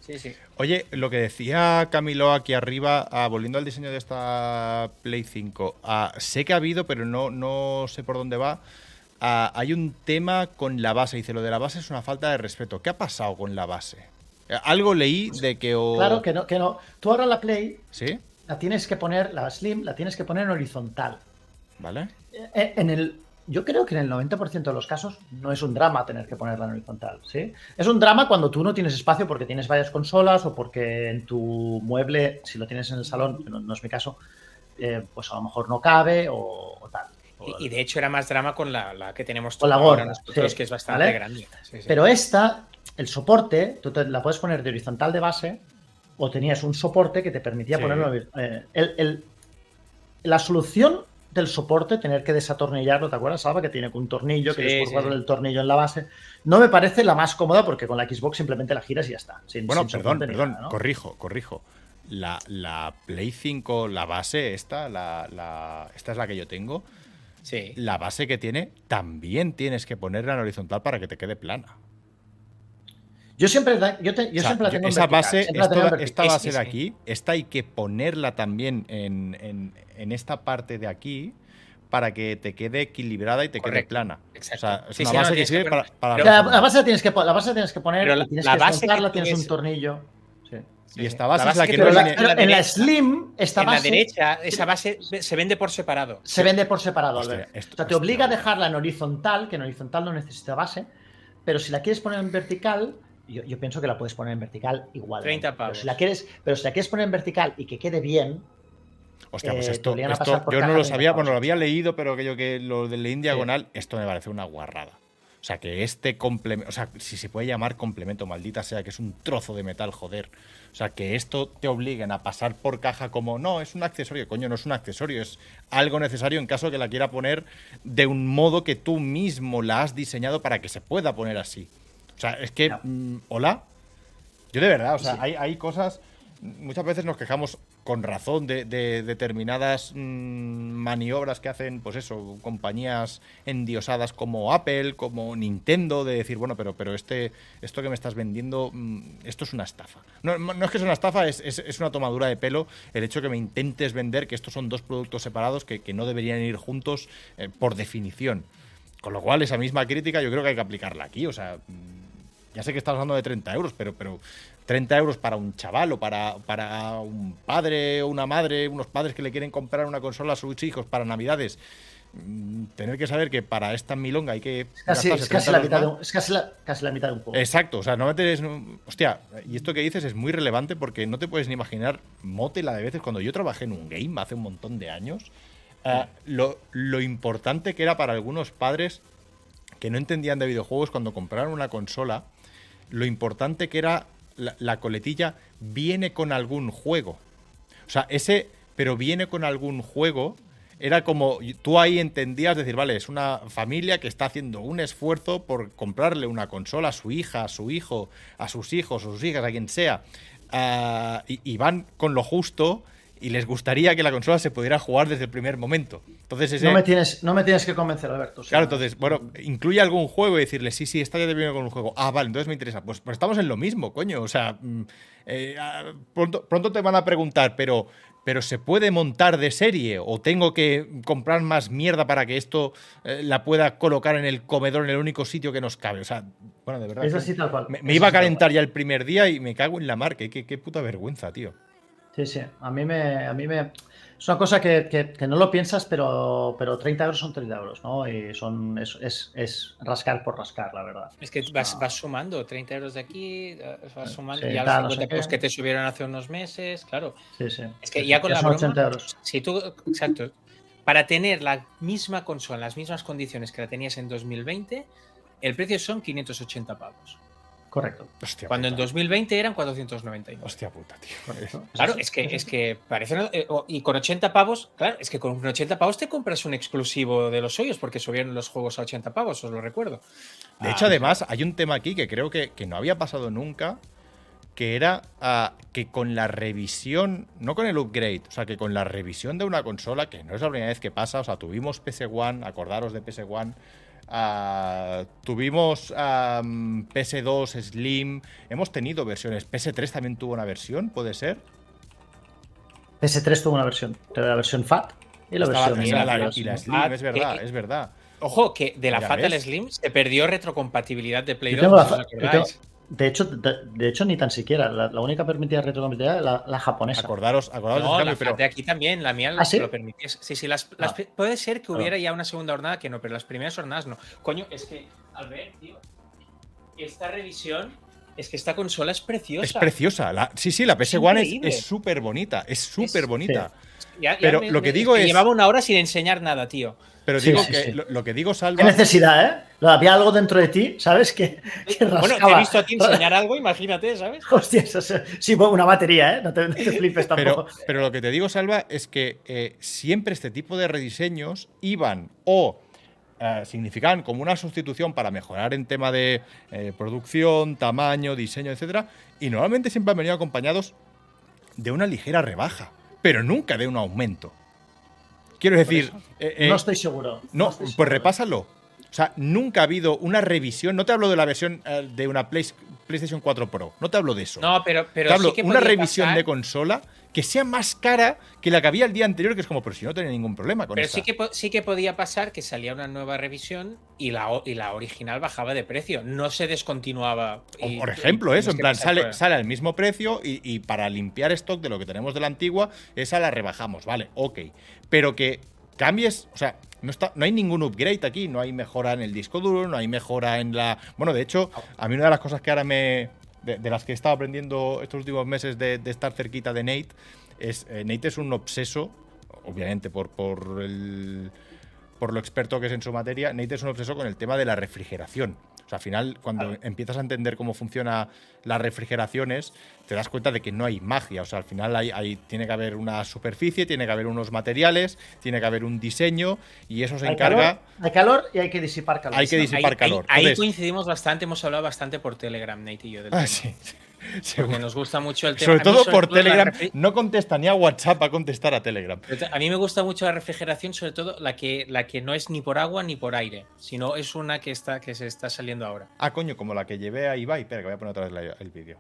Sí, sí. Oye, lo que decía Camilo aquí arriba, ah, volviendo al diseño de esta Play 5, ah, sé que ha habido, pero no, no sé por dónde va. Ah, hay un tema con la base. Dice, lo de la base es una falta de respeto. ¿Qué ha pasado con la base? Algo leí de que... Claro que no, que no. Tú ahora la Play... ¿Sí? La tienes que poner, la Slim, la tienes que poner en horizontal. ¿Vale? Eh, en el, yo creo que en el 90% de los casos no es un drama tener que ponerla en horizontal, ¿sí? Es un drama cuando tú no tienes espacio porque tienes varias consolas o porque en tu mueble, si lo tienes en el salón, que no, es mi caso, eh, pues a lo mejor no cabe o, tal. y, de hecho era más drama con la, que tenemos con la gorra, nosotros, que es bastante grande. Pero esta, el soporte, tú la puedes poner de horizontal de base o tenías un soporte que te permitía ponerlo... Eh, la solución del soporte, tener que desatornillarlo, ¿te acuerdas, Salva? Que tiene un tornillo, que después sí, el tornillo en la base. No me parece la más cómoda porque con la Xbox simplemente la giras y ya está. bueno, perdón, perdón, corrijo, corrijo. La, la, Play 5, la base esta, la, esta es la que yo tengo. Sí. La base que tiene, también tienes que ponerla en horizontal para que te quede plana. Yo siempre, yo, siempre la tengo esa base, esta base de aquí, esta hay que ponerla también en, esta parte de aquí para que te quede equilibrada y te quede plana. Exacto. O sea, es una base que sirve para, La, base la tienes que, la base tienes que poner, la, tienes que base tienes un tornillo. Y esta base, es la que, no viene... en la Slim, esta base. En la derecha, esa base se vende por separado. Se vende por separado, o sea, te obliga a dejarla en horizontal, que en horizontal no necesita base, pero si la quieres poner en vertical, yo, pienso que la puedes poner en vertical igual. 30 pavos. Pero si, la quieres, pero si la quieres poner en vertical y que quede bien, Hostia, pues eh, esto, yo no lo sabía, bueno, lo había leído, pero aquello que lo del in diagonal, esto me parece una guarrada. O sea, que este complemento, o sea, si se puede llamar complemento, maldita sea, que es un trozo de metal, joder. O sea, que esto te obliguen a pasar por caja como, no, es un accesorio, coño, no es un accesorio, es algo necesario en caso que la quiera poner de un modo que tú mismo la has diseñado para que se pueda poner así. O sea, es que, mm, hola. Yo de verdad, o sea, hay, hay cosas muchas veces nos quejamos con razón de, determinadas mm, maniobras que hacen, pues eso, compañías endiosadas como Apple, como Nintendo, de decir, bueno, pero, pero este, esto que me estás vendiendo, mm, esto es una estafa. No, es que sea una estafa, es, una tomadura de pelo el hecho que me intentes vender que estos son dos productos separados que, no deberían ir juntos eh, por definición. Con lo cual, esa misma crítica yo creo que hay que aplicarla aquí. O sea, ya sé que estamos hablando de 30 euros, pero, pero 30 euros para un chaval o para, para un padre o una madre, unos padres que le quieren comprar una consola a sus hijos para Navidades mm, tener que saber que para esta milonga hay que. Es casi, la, mitad de un, es casi, la, mitad de un juego. Exacto, o sea, no te. Hostia, y esto que dices es muy relevante porque no te puedes ni imaginar, mote la de veces, cuando yo trabajé en un game hace un montón de años, eh, lo, lo importante que era para algunos padres que no entendían de videojuegos cuando compraron una consola, lo importante que era la, coletilla viene con algún juego. O sea, ese, pero viene con algún juego era como tú ahí entendías decir, vale, es una familia que está haciendo un esfuerzo por comprarle una consola a su hija, a su hijo, a sus hijos, a sus hijas, a quien sea, ah, y, van con lo justo y les gustaría que la consola se pudiera jugar desde el primer momento. Entonces no, me tienes, no me tienes que convencer, Alberto. Claro, entonces, bueno, incluye algún juego y decirle, sí, sí, está ya te viene con un juego. Ah, vale, entonces me interesa. Pues, pues estamos en lo mismo, coño. O sea, mm, eh, ah, pronto, pronto te van a preguntar, pero, pero ¿se puede montar de serie? ¿O tengo que comprar más mierda para que esto eh, la pueda colocar en el comedor en el único sitio que nos cabe? O sea, bueno, de verdad. Es así tal cual. Me, iba a calentar ya el primer día y me cago en la mar. Qué, qué puta vergüenza, tío. Sí, sí. A mí me. A mí me... Es una cosa que, no lo piensas, pero, pero 30 euros son 30 euros, ¿no? Y son, es, es, rascar por rascar, la verdad. Es que vas, sumando 30 euros de aquí, vas sumando ya los 50 euros que te subieron hace unos meses, claro. Sí, sí. Es que ya con la broma, 80 euros. Si tú, exacto, para tener la misma consola, las mismas condiciones que la tenías en 2020, el precio son 580 pavos. Correcto. Cuando en 2020 eran 499. Hostia puta, tío. Claro, es que, es que parece. Eh, y con 80 pavos, claro, es que con 80 pavos te compras un exclusivo de los suyos, porque subieron los juegos a 80 pavos, os lo recuerdo. De hecho, ah, además, hay un tema aquí que creo que, no había pasado nunca, que era ah, que con la revisión, no con el upgrade, o sea, que con la revisión de una consola, que no es la primera vez que pasa, o sea, tuvimos PS1, acordaros de PS1 Ah, tuvimos PS2, Slim, hemos tenido versiones. PS3 también tuvo una versión, ¿puede ser? PS3 tuvo una versión, la versión FAT y la versión y la, Slim, es verdad, es verdad. Ojo, que de la FAT al Slim se perdió retrocompatibilidad de Play 2. De hecho, de, hecho, ni tan siquiera. La, única permitida retrocompatibilidad es la, japonesa. Acordaros, acordaros no, la pero... de aquí también, la mía ¿Ah, lo permitía. Sí, sí, las, ah. puede ser que hubiera ya una segunda jornada que no, pero las primeras jornadas no. Coño, es que, al ver, tío, esta revisión es que esta consola es preciosa. Es preciosa. La, sí, sí, la PS One es súper bonita. Es súper bonita. Pero lo que digo es. Llevaba una hora sin enseñar nada, tío. Pero digo que lo, que digo, Salva. Qué necesidad, ¿eh? Había algo dentro de ti, ¿sabes? Que, Bueno, te he visto a ti enseñar algo, imagínate, ¿sabes? Hostia, eso, sí, una batería, ¿eh? No te, flipes tampoco. Pero, lo que te digo, Salva, es que eh, siempre este tipo de rediseños iban o eh, significaban como una sustitución para mejorar en tema de eh, producción, tamaño, diseño, etcétera, y normalmente siempre han venido acompañados de una ligera rebaja, pero nunca de un aumento. Quiero decir. Eh, eh, no estoy seguro. No, pues repásalo. O sea, nunca ha habido una revisión. No te hablo de la versión eh, de una PlayStation 4 Pro. No te hablo de eso. No, pero. pero te hablo de una revisión de consola que sea más cara que la que había el día anterior, que es como, pero si no tenía ningún problema con Pero sí que, sí que podía pasar que salía una nueva revisión y la, y la original bajaba de precio. No se descontinuaba. por ejemplo, eso, en plan, sale, sale al mismo precio y, y, para limpiar stock de lo que tenemos de la antigua, esa la rebajamos. Vale, ok pero que cambies, o sea, no, está, no hay ningún upgrade aquí, no hay mejora en el disco duro, no hay mejora en la... Bueno, de hecho, a mí una de las cosas que ahora me, de, las que he estado aprendiendo estos últimos meses de, estar cerquita de Nate, es eh, Nate es un obseso, obviamente por, por, el, por lo experto que es en su materia, Nate es un obseso con el tema de la refrigeración. O sea, al final, cuando empiezas a entender cómo funcionan las refrigeraciones, te das cuenta de que no hay magia. O sea, al final hay, tiene que haber una superficie, tiene que haber unos materiales, tiene que haber un diseño y eso se encarga. hay calor y hay que disipar calor. Hay que disipar calor. Ahí, coincidimos bastante, hemos hablado bastante por Telegram, Nate y yo. Del ah, Sí. Porque nos gusta mucho el tema. Sobre todo por Telegram. No contesta ni a WhatsApp a contestar a Telegram. A mí me gusta mucho la refrigeración, sobre todo la que, la que no es ni por agua ni por aire, sino es una que, está, que se está saliendo ahora. Ah, coño, como la que llevé a Ibai. Espera, que voy a poner otra vez el vídeo.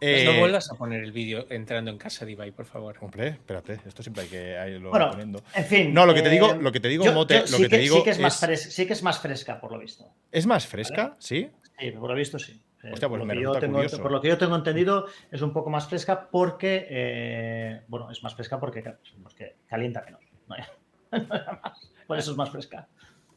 Pues no eh, vuelvas a poner el vídeo entrando en casa de Ibai, por favor. Hombre, espérate, esto siempre hay que irlo poniendo. En fin. No, lo que te digo, eh, lo que te digo, Mote, lo que, te digo. Sí que es, Más fresca, sí que es más fresca, por lo visto. ¿Es más fresca? ¿Sí? Sí, por lo visto sí. Pues por, lo que yo tengo entendido, es un poco más fresca porque, eh, bueno, es más fresca porque, calienta menos. por eso es más fresca.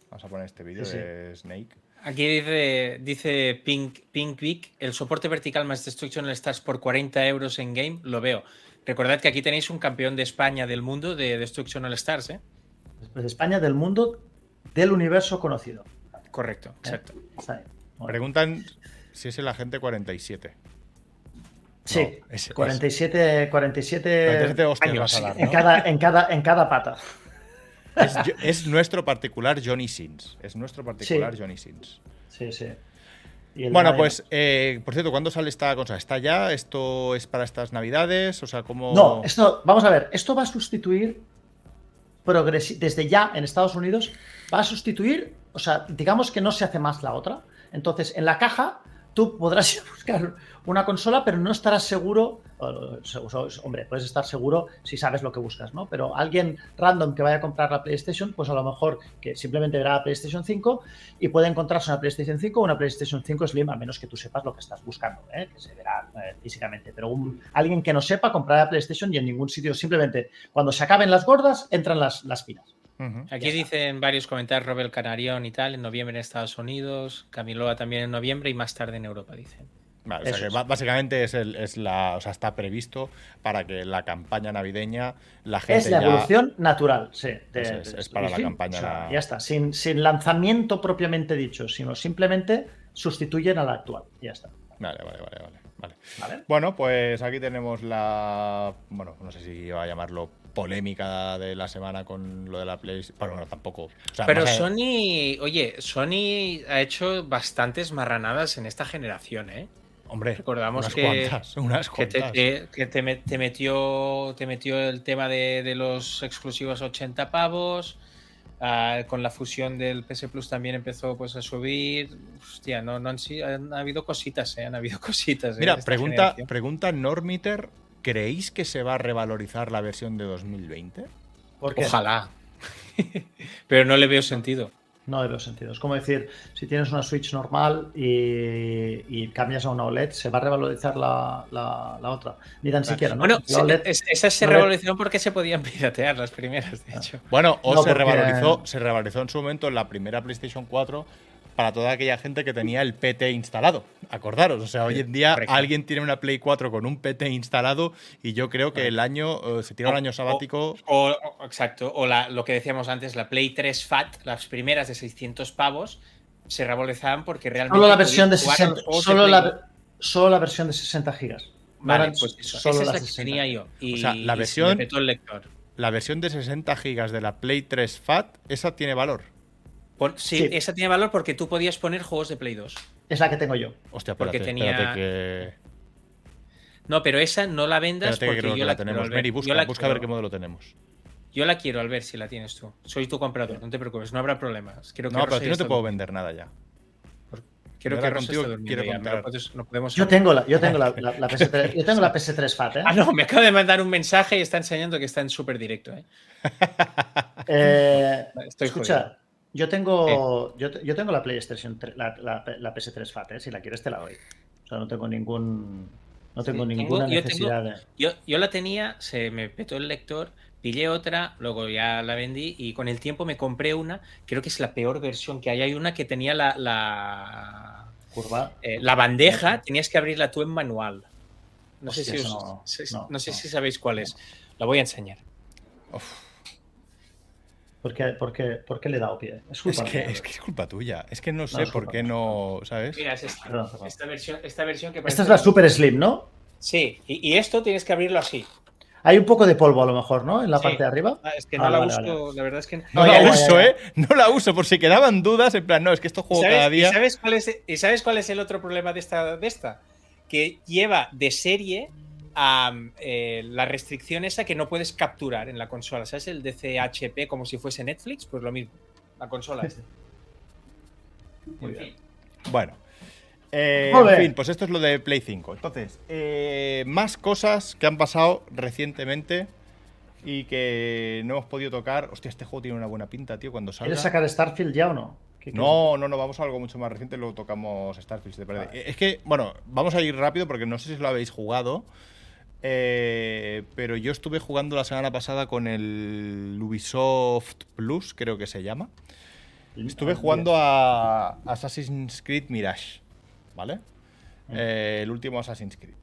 Vamos a poner este vídeo de Snake. Aquí dice, dice Pink, Pink Vic, el soporte vertical más Destruction Stars por 40 euros en game, lo veo. Recordad que aquí tenéis un campeón de España del mundo de Destruction All Stars, ¿eh? Pues España del mundo del universo conocido. Correcto, exacto. Preguntan si es el agente 47. Sí, 47, 47, años en, cada, en, cada, en cada pata. Es, nuestro particular Johnny Sins. Es nuestro particular Johnny Sins. Sí, sí. Bueno, pues, eh, por cierto, ¿cuándo sale esta cosa? ¿Está ya? ¿Esto es para estas navidades? O sea, ¿cómo...? No, esto, vamos a ver, esto va a sustituir desde ya en Estados Unidos, va a sustituir, o sea, digamos que no se hace más la otra. Entonces, en la caja tú podrás ir a buscar una consola, pero no estarás seguro, hombre, puedes estar seguro si sabes lo que buscas, ¿no? Pero alguien random que vaya a comprar la PlayStation, pues a lo mejor que simplemente verá la PlayStation 5 y puede encontrarse una PlayStation 5 o una PlayStation 5 Slim, a menos que tú sepas lo que estás buscando, ¿eh? que se verá eh, físicamente. Pero alguien que no sepa comprará la PlayStation y en ningún sitio, simplemente cuando se acaben las gordas, entran las, las Aquí dicen varios comentarios, Robert Canarión y tal, en noviembre en Estados Unidos, Camiloa también en noviembre y más tarde en Europa, dicen. Vale, o sea que básicamente es, el, es, la, o sea, está previsto para que la campaña navideña la gente. Es la evolución natural, sí. es, para la campaña. Ya está, sin, sin lanzamiento propiamente dicho, sino simplemente sustituyen a la actual. Ya está. Vale, vale, vale, vale. vale. Bueno, pues aquí tenemos la. Bueno, no sé si va a llamarlo polémica de la semana con lo de la PlayStation. Bueno, tampoco. Pero Sony, oye, Sony ha hecho bastantes marranadas en esta generación, ¿eh? Hombre, recordamos unas que, cuantas, unas cuantas. que, te, metió, te metió el tema de, los exclusivos 80 pavos. Ah, con la fusión del PS Plus también empezó pues a subir. Hostia, no, no han, han, habido cositas, ¿eh? han habido cositas. Mira, pregunta, pregunta Normiter ¿creéis que se va a revalorizar la versión de 2020? Ojalá. Pero no le veo sentido. No le veo sentido. Es como decir, si tienes una Switch normal y, cambias a una OLED, se va a revalorizar la, otra. Ni tan siquiera, ¿no? Bueno, e esa se revalorizó porque se podían piratear las primeras, de hecho. Bueno, o se, revalorizó, se revalorizó en su momento en la primera PlayStation 4 para toda aquella gente que tenía el PT instalado. Acordaros, o sea, hoy en día alguien tiene una Play 4 con un PT instalado y yo creo que el año eh, se tira un año sabático. O, exacto, o lo que decíamos antes, la Play 3 Fat, las primeras de 600 pavos, se revalorizaban porque realmente. Solo la versión de 60, solo, la, solo la versión de 60 gigas. Vale, pues eso, solo esa es la que tenía yo. Y, o sea, la versión. el lector. La versión de 60 gigas de la Play 3 Fat, esa tiene valor sí, esa tiene valor porque tú podías poner juegos de Play 2. Es la que tengo yo. Hostia, porque tenía... que... No, pero esa no la vendas porque yo la, tenemos. Mary, busca, busca a ver qué modelo tenemos. Yo la quiero al ver si la tienes tú. Soy tu comprador, no te preocupes, no habrá problemas. no, pero a ti no te puedo vender nada ya. Quiero que contigo quiero no podemos yo tengo la, yo tengo la, PS3, yo tengo la PS3 Fat, ¿eh? Ah, no, me acaba de mandar un mensaje y está enseñando que está en súper directo, ¿eh? eh Estoy escucha, yo tengo, yo, tengo la PlayStation, la, la, PS3 Fat, ¿eh? si la quieres te la doy. O sea, no tengo ningún, no tengo ninguna necesidad de... Yo, yo, la tenía, se me petó el lector, pillé otra, luego ya la vendí y con el tiempo me compré una, creo que es la peor versión que hay. Hay una que tenía la, curva. Eh, la bandeja tenías que abrirla tú en manual. No sé, si, no, sé si sabéis cuál es. La voy a enseñar. ¿Por qué, por, qué, ¿Por qué, le he dado pie? Es, culpa que, es que es culpa tuya. Es que no sé por qué no, ¿sabes? Mira, es esta, esta, versión, esta versión que Esta es la Super Slim, ¿no? Sí, y, y, esto tienes que abrirlo así. Hay un poco de polvo a lo mejor, ¿no? En la parte de arriba. Ah, es que no la uso, la verdad es que no, la uso, ¿eh? No la uso, por si quedaban dudas, en plan, no, es que esto juego cada día. ¿y sabes, cuál es, ¿Y sabes cuál es el otro problema de esta? De esta? Que lleva de serie a eh, la restricción esa que no puedes capturar en la consola. ¿Sabes? El DCHP como si fuese Netflix, pues lo mismo. La consola. Muy bien. Bueno, eh, en fin, pues esto es lo de Play 5. Entonces, eh, más cosas que han pasado recientemente y que no hemos podido tocar. Hostia, este juego tiene una buena pinta, tío, cuando salga. ¿Quieres sacar Starfield ya o no? No, no, no, vamos a algo mucho más reciente, luego tocamos Starfield, si te parece. Es que, bueno, vamos a ir rápido porque no sé si lo habéis jugado. Eh, pero yo estuve jugando la semana pasada con el Ubisoft Plus, creo que se llama. Estuve jugando a Assassin's Creed Mirage. ¿vale? Eh, el último Assassin's Creed.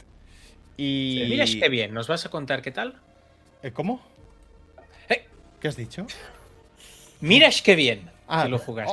Y... Mirage qué bien, ¿nos vas a contar qué tal? ¿Eh, ¿Cómo? Eh. ¿Qué has dicho? Mirage qué bien. Ah, lo jugaste.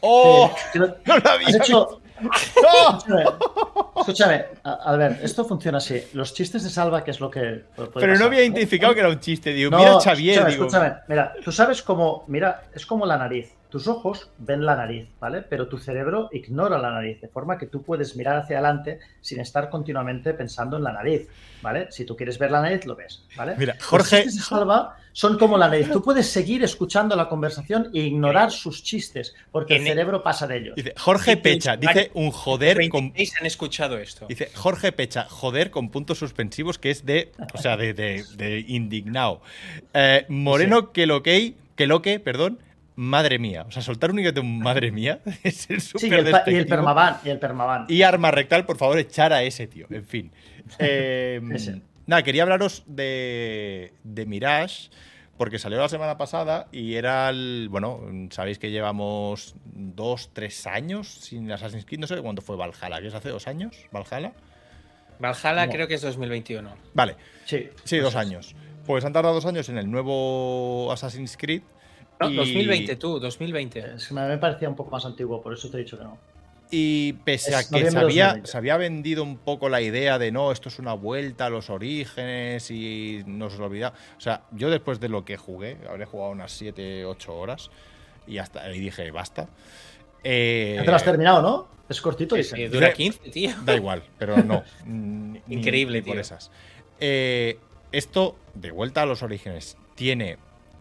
¡Oh! oh no lo había hecho... Escúchame, a, ver, esto funciona así. Los chistes de Salva, que es lo que. Pero no había identificado que era un chiste, digo. mira, Xavier. Escúchame, mira, tú sabes cómo. Mira, es como la nariz. Tus ojos ven la nariz, ¿vale? Pero tu cerebro ignora la nariz, de forma que tú puedes mirar hacia adelante sin estar continuamente pensando en la nariz, ¿vale? Si tú quieres ver la nariz, lo ves, ¿vale? Mira, Jorge. Los Salva son como la nariz. Tú puedes seguir escuchando la conversación e ignorar sus chistes, porque el cerebro pasa de ellos. Dice Jorge Pecha, dice un joder con. han escuchado esto. Dice Jorge Pecha, joder con puntos suspensivos, que es de. O sea, de, de, indignado. Eh, Moreno que lo que, que lo que, perdón madre mía. O sea, soltar un de un madre mía es el súper sí, y, el permaban, y el permaban. Y arma rectal, por favor, echar a ese tío. En fin. nada, quería hablaros de, de Mirage. Porque salió la semana pasada y era el. Bueno, sabéis que llevamos dos, tres años sin Assassin's Creed. No sé cuándo fue Valhalla, ¿qué es hace dos años? ¿Valhalla? Valhalla creo que es 2021. Vale. Sí. Sí, dos años. Pues han tardado dos años en el nuevo Assassin's Creed. No, 2020 tú, 2020. Es que me parecía un poco más antiguo, por eso te he dicho que no. Y pese a que se había, se había, vendido un poco la idea de no, esto es una vuelta a los orígenes y nos olvida. O sea, yo después de lo que jugué, habré jugado unas 7, 8 horas y hasta ahí dije, basta. Eh, ya te lo has terminado, ¿no? Es cortito. y dura 15, tío. Da igual, pero no. Increíble, tío. Por esas. Eh, esto, de vuelta a los orígenes, tiene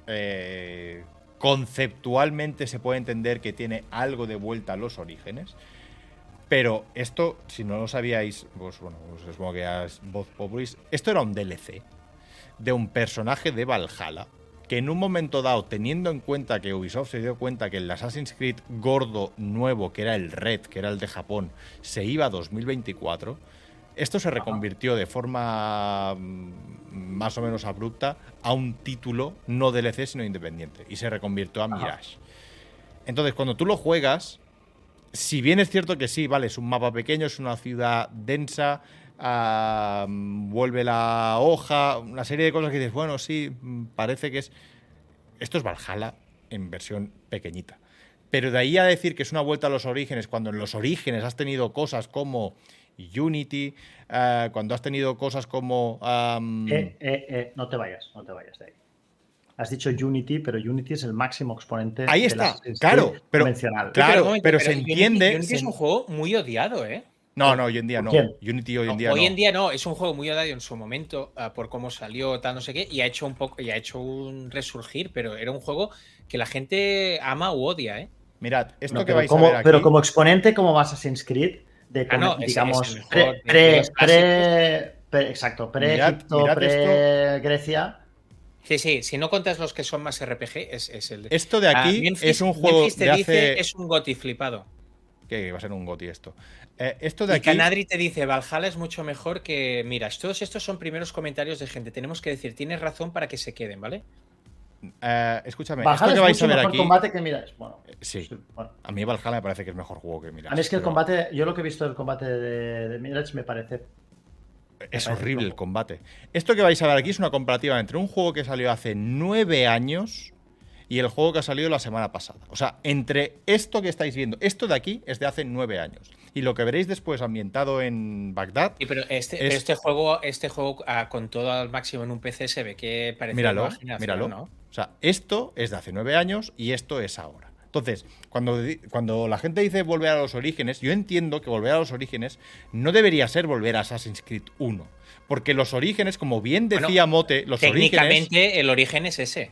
eh, conceptualmente se puede entender que tiene algo de vuelta a los orígenes. Pero esto, si no lo sabíais, pues bueno, pues supongo que es voz populis, esto era un DLC de un personaje de Valhalla que en un momento dado, teniendo en cuenta que Ubisoft se dio cuenta que el Assassin's Creed gordo nuevo, que era el Red, que era el de Japón, se iba a 2024, esto se reconvirtió de forma mm, más o menos abrupta a un título no DLC sino independiente y se reconvirtió a Mirage. Entonces, cuando tú lo juegas, si bien es cierto que sí, vale, es un mapa pequeño, es una ciudad densa, ah, vuelve la hoja, una serie de cosas que dices, bueno, sí, parece que es... Esto es Valhalla en versión pequeñita. Pero de ahí a decir que es una vuelta a los orígenes, cuando en los orígenes has tenido cosas como Unity, eh, cuando has tenido cosas como... Eh, eh, no te vayas, no te vayas de ahí. Has dicho Unity, pero Unity es el máximo exponente. Ahí está, claro, pero, convencional. Claro, pero, se entiende. Unity, es un juego muy odiado, ¿eh? No, no, hoy en día no. Unity hoy en día no. Hoy en día no, es un juego muy odiado en su momento por cómo salió, tal, no sé qué, y ha hecho un poco, y ha hecho un resurgir, pero era un juego que la gente ama u odia, ¿eh? Mirad, esto que vais a ver aquí, Pero como exponente, como Assassin's Creed, de ah, digamos, pre, pre, exacto, pre-Egipto, pre-Grecia. Sí, sí, si no contas los que son más RPG, es, es el. Esto de ah, aquí es un juego. te dice, es un Goti flipado. Que va a ser un Goti esto. Eh, esto de y aquí. Canadri te dice, Valhalla es mucho mejor que. Mira, todos estos son primeros comentarios de gente. Tenemos que decir, tienes razón para que se queden, ¿vale? eh, escúchame, Valhalla esto que es vais a mucho ver mejor aquí. combate que Mirage. Bueno, Sí, bueno. a mí Valhalla me parece que es mejor juego que Mirage. A mí es que el combate, yo lo que he visto del combate de, de Mirage me parece. Es horrible el combate. Esto que vais a ver aquí es una comparativa entre un juego que salió hace nueve años y el juego que ha salido la semana pasada. O sea, entre esto que estáis viendo, esto de aquí es de hace nueve años. Y lo que veréis después ambientado en Bagdad, Sí, pero este, Es- pero este juego, este juego ah, con todo al máximo en un PC se ve que parece míralo, míralo. ¿no? O sea, esto es de hace nueve años y esto es ahora. Entonces, cuando, cuando la gente dice volver a los orígenes, yo entiendo que volver a los orígenes no debería ser volver a Assassin's Creed 1. Porque los orígenes, como bien Bueno, decía Mote, los orígenes. Técnicamente el origen es ese.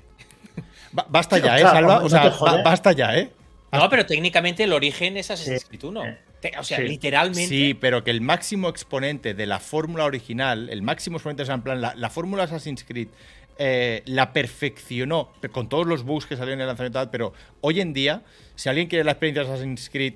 Ba- basta ya, ¿eh, Salva? O sea, basta ya, ¿eh? No, pero técnicamente el origen es Assassin's. Creed 1. Eh, O sea, sí. literalmente. Sí, pero que el máximo exponente de la fórmula original, el máximo exponente, o sea, en plan, la, la fórmula Assassin's Creed eh, la perfeccionó con todos los bugs que salieron en el lanzamiento, pero hoy en día, si alguien quiere la experiencia de Assassin's Creed,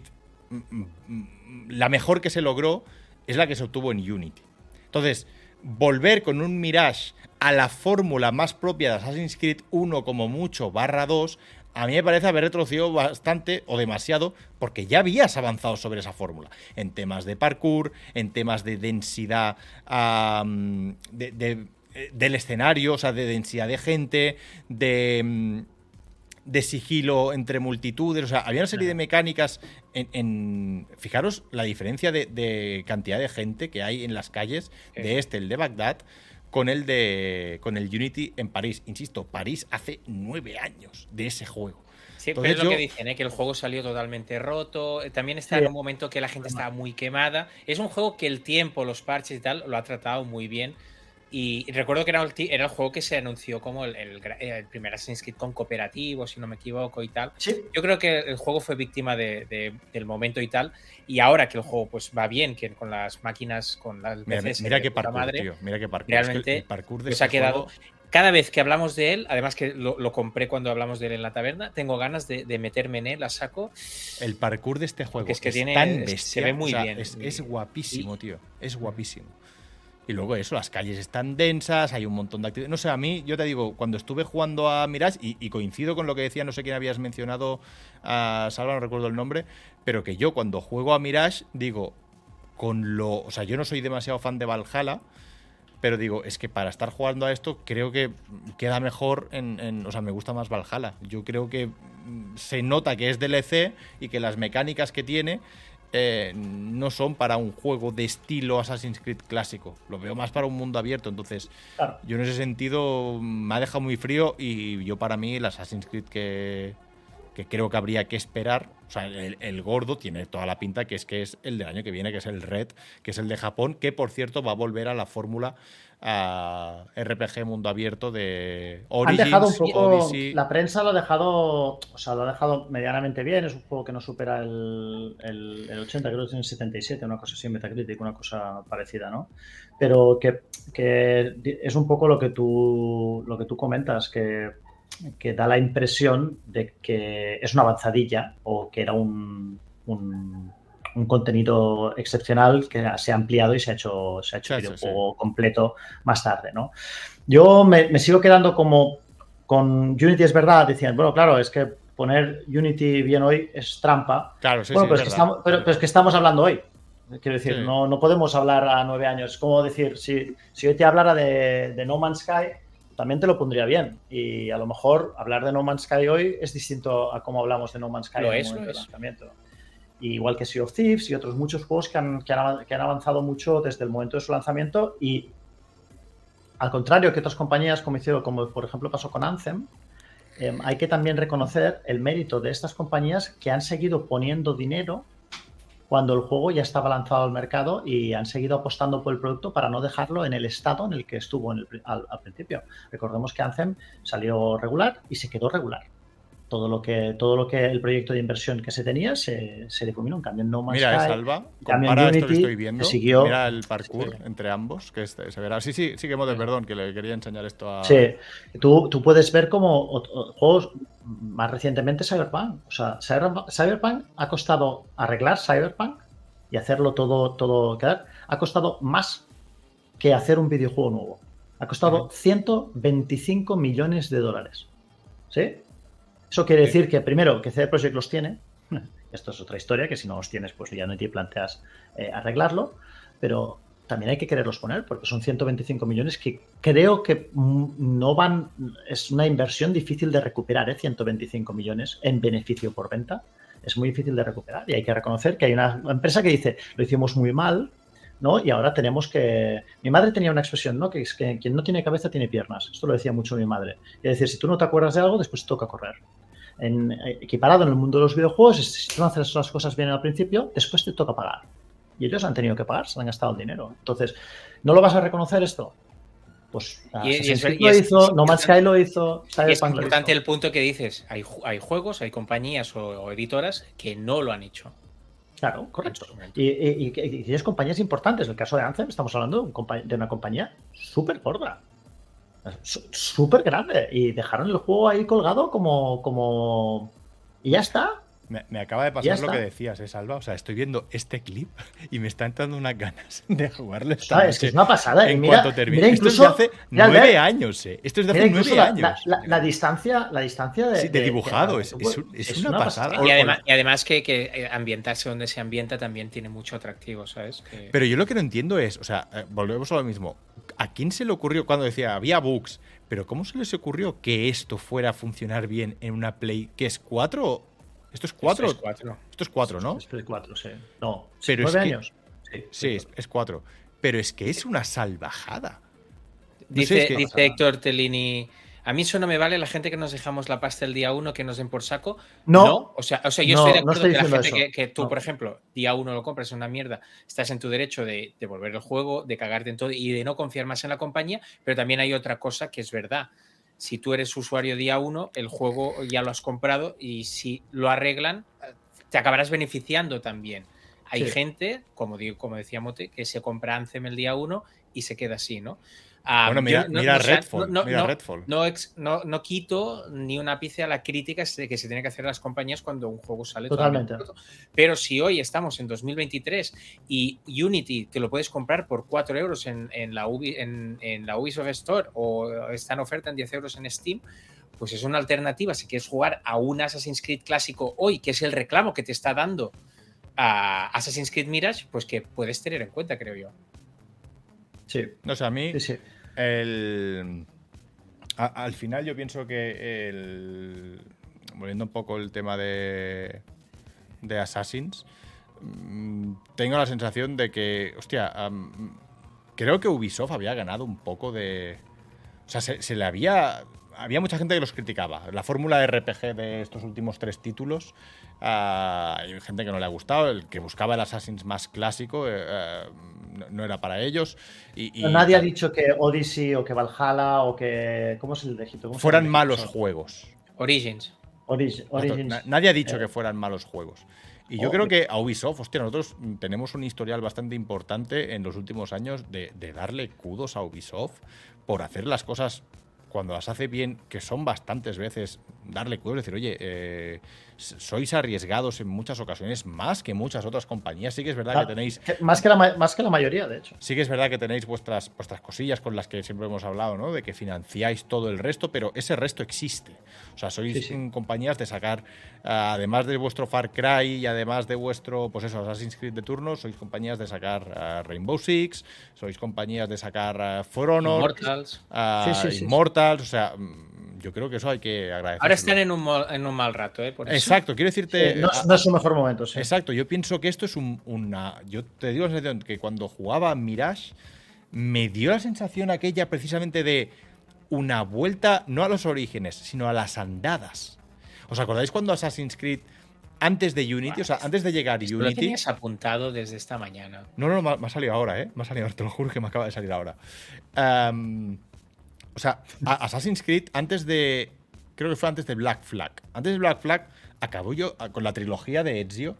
mm, mm, mm, la mejor que se logró es la que se obtuvo en Unity. Entonces, volver con un Mirage a la fórmula más propia de Assassin's Creed 1 como mucho, barra 2, a mí me parece haber retrocedido bastante o demasiado porque ya habías avanzado sobre esa fórmula. En temas de parkour, en temas de densidad de- del escenario, o sea, de densidad de gente, de... mm, de sigilo entre multitudes. O sea, había una serie de mecánicas en. en- fijaros la diferencia de, de cantidad de gente que hay en las calles de este, el de Bagdad, con el de. con el Unity en París. Insisto, París hace nueve años de ese juego. Sí, pero es lo que dicen, ¿eh? que el juego salió totalmente roto. eh, También está Sí. en un momento que la gente estaba muy quemada. Es un juego que el tiempo, los parches y tal, lo ha tratado muy bien. Y recuerdo que era el, era el juego que se anunció como el, el primer Assassin's Creed con cooperativo, si no me equivoco, y tal. Sí, Yo creo que el juego fue víctima de- de- del momento y tal. Y ahora que el juego pues va bien, que con las máquinas, con las Mira, PCs mira de qué parkour, madre, tío. Mira qué parkour. realmente, Es que el parkour de pues este ha quedado. juego- Cada vez que hablamos de él, además que lo, lo compré cuando hablamos de él en la taberna, tengo ganas de, de meterme en él a saco. El parkour de este juego es que tiene- tan es- se bestia. ve muy o sea, bien. Es, es guapísimo, Y- tío. Es guapísimo. Y luego eso, las calles están densas, hay un montón de actividades. No sé, a mí, yo te digo, cuando estuve jugando a Mirage, y, coincido con lo que decía, no sé quién habías mencionado, a Salva, no recuerdo el nombre, pero que yo cuando juego a Mirage, digo, con lo. O sea, yo no soy demasiado fan de Valhalla, pero digo, es que para estar jugando a esto, creo que queda mejor en, en- O sea, me gusta más Valhalla. Yo creo que mm, se nota que es DLC y que las mecánicas que tiene eh, no son para un juego de estilo Assassin's Creed clásico. Lo veo más para un mundo abierto. Entonces, claro. yo en ese sentido me ha dejado muy frío y yo para mí el Assassin's Creed que, que creo que habría que esperar, o sea, el, el gordo tiene toda la pinta que es que es el del año que viene, que es el Red, que es el de Japón, que por cierto va a volver a la fórmula a RPG mundo abierto de Han Origins, dejado un poco. Odyssey. La prensa lo ha dejado. O sea, lo ha dejado medianamente bien. Es un juego que no supera el, el, el 80, creo que tiene 77, una cosa así en Metacritic, una cosa parecida, ¿no? Pero que, que es un poco lo que tú, lo que tú comentas, que, que da la impresión de que es una avanzadilla o que era un, un, un contenido excepcional que se ha ampliado y se ha hecho, se ha hecho Sí, sí, completo más tarde, ¿no? Yo me, me sigo quedando como con Unity es verdad, decían, bueno, claro, es que poner Unity bien hoy es trampa. Claro, sí, bueno, sí, pero, es es que estamos, pero, pero es que estamos hablando hoy. Quiero decir, Sí. no, no podemos hablar a nueve años. Es como decir, si, si hoy te hablara de, de No Man's Sky, también te lo pondría bien. Y a lo mejor hablar de No Man's Sky hoy es distinto a cómo hablamos de No Man's Sky Lo en el es, momento lo es. Igual que Sea of Thieves y otros muchos juegos que han, avanzado mucho desde el momento de su lanzamiento y al contrario que otras compañías como hicieron, como por ejemplo pasó con Anthem, eh, hay que también reconocer el mérito de estas compañías que han seguido poniendo dinero cuando el juego ya estaba lanzado al mercado y han seguido apostando por el producto para no dejarlo en el estado en el que estuvo al, al principio. Recordemos que Anthem salió regular y se quedó regular. Todo lo que, todo lo que el proyecto de inversión que se tenía se, se difuminó. En cambio, No Man's Mira, Sky, Salva, compara esto que estoy viendo. siguió- Mira el parkour entre ambos, que este- se verá. Sí, sí, sí que Mode, perdón, que le quería enseñar esto a. Sí, tú, tú puedes ver como juegos más recientemente Cyberpunk. O sea, Cyber- Cyberpunk ha costado arreglar Cyberpunk y hacerlo todo, todo quedar. Ha costado más que hacer un videojuego nuevo. Ha costado 125 millones de dólares. ¿Sí? Eso quiere decir que, primero, que CD Projekt los tiene. Esto es otra historia, que si no los tienes, pues ya no te planteas eh, arreglarlo. Pero también hay que quererlos poner, porque son 125 millones que creo que no van. Es una inversión difícil de recuperar, ¿eh? 125 millones en beneficio por venta. Es muy difícil de recuperar y hay que reconocer que hay una empresa que dice: lo hicimos muy mal, ¿no? Y ahora tenemos que... Mi madre tenía una expresión, ¿no? Que es que quien no tiene cabeza tiene piernas. Esto lo decía mucho mi madre. Es decir, si tú no te acuerdas de algo, después toca correr. En, equiparado en el mundo de los videojuegos, si tú no haces las cosas bien al principio, después te toca pagar. Y ellos han tenido que pagar, se han gastado el dinero. Entonces, ¿no lo vas a reconocer esto? Pues y, lo hizo, No Man's Sky lo hizo. es importante el punto que dices. Hay, hay juegos, hay compañías o editoras que no lo han hecho. Claro, correcto. Y, tienes compañías importantes. En el caso de Anthem, estamos hablando de una compañía súper gorda. Súper grande. Y dejaron el juego ahí colgado como, como. Y ya está. Me, acaba de pasar lo que decías, ¿eh, Salva? O sea, estoy viendo este clip y me está entrando unas ganas de jugarle. es que es una pasada. En mira, cuanto termine. Esto es de hace nueve años, ¿eh? Esto es de hace nueve años. La, distancia, la distancia de. Sí, de dibujado, es, una, pasada. Y además, que, que, ambientarse donde se ambienta también tiene mucho atractivo, ¿sabes? Pero yo lo que no entiendo es, o sea, eh, volvemos a lo mismo. ¿A quién se le ocurrió cuando decía había bugs? Pero ¿cómo se les ocurrió que esto fuera a funcionar bien en una Play que es 4 ¿Esto es 4? Esto es 4, ¿no? Esto es 4, sí. No, pero nueve años. Sí, es 4. Pero es que es una salvajada. dice, dice Héctor Tellini. A mí eso no me vale la gente que nos dejamos la pasta el día 1 que nos den por saco. No. O, sea, o sea, yo estoy de acuerdo que la gente que, tú, por ejemplo, día 1 lo compras, es una mierda, estás en tu derecho de devolver el juego, de cagarte en todo y de no confiar más en la compañía, pero también hay otra cosa que es verdad si tú eres usuario día uno, el juego ya lo has comprado y si lo arreglan, te acabarás beneficiando también. Hay gente, como, digo, como decía Mote, que se compra Anthem el día uno y se queda así, ¿no? Bueno, mira, mira, Redfall, no, No, quito ni una ápice a la crítica que se tiene que hacer a las compañías cuando un juego sale. Totalmente. Pero si hoy estamos en 2023 y Unity te lo puedes comprar por 4 euros en, la, en, en la Ubisoft Store o está en oferta en 10 euros en Steam, pues es una alternativa si quieres jugar a un Assassin's Creed clásico hoy, que es el reclamo que te está dando a Assassin's Creed Mirage, pues que puedes tener en cuenta, creo yo. Sí. No sé, a mí el, al final yo pienso que el, volviendo un poco el tema de, de Assassins, mm, tengo la sensación de que, hostia, creo que Ubisoft había ganado un poco de... O sea, se, le había... Había mucha gente que los criticaba. La fórmula RPG de estos últimos tres títulos, ah, hay gente que no le ha gustado, el que buscaba el Assassins más clásico, eh, eh, no, era para ellos. Y, Nadie ha dicho que Odyssey o que Valhalla o que. ¿Cómo se el de Fueran malos juegos. Origins. Origins. Nadie ha dicho eh. que fueran malos juegos. Y yo creo que a Ubisoft, hostia, nosotros tenemos un historial bastante importante en los últimos años de, de darle kudos a Ubisoft por hacer las cosas cuando las hace bien, que son bastantes veces, darle cuidado y decir, oye, eh, sois arriesgados en muchas ocasiones, más que muchas otras compañías. Sí que es verdad que tenéis. Más que, la, más que la mayoría, de hecho. Sí que es verdad que tenéis vuestras, vuestras cosillas con las que siempre hemos hablado, ¿no? De que financiáis todo el resto, pero ese resto existe. O sea, sois compañías de sacar, además de vuestro Far Cry y además de vuestro, pues eso, Assassin's Creed de turno, sois compañías de sacar Rainbow Six, sois compañías de sacar For Honor, Immortals. Immortals o sea, mm, yo creo que eso hay que agradecer. Ahora están en un, en un mal rato, ¿eh? Exacto, quiero decirte. no, es su mejor momento, sí. Exacto, yo pienso que esto es una. Yo te digo la sensación que cuando jugaba Mirage, me dio la sensación aquella precisamente de una vuelta, no a los orígenes, sino a las andadas. ¿Os acordáis cuando Assassin's Creed antes de Unity, o sea, antes de llegar Unity. Lo tenías apuntado desde esta mañana. No, no, me, ha salido ahora, ¿eh? Me ha salido, te lo juro que me acaba de salir ahora. O sea, Assassin's Creed, antes de. Creo que fue antes de Black Flag. Antes de Black Flag, acabó yo con la trilogía de Ezio.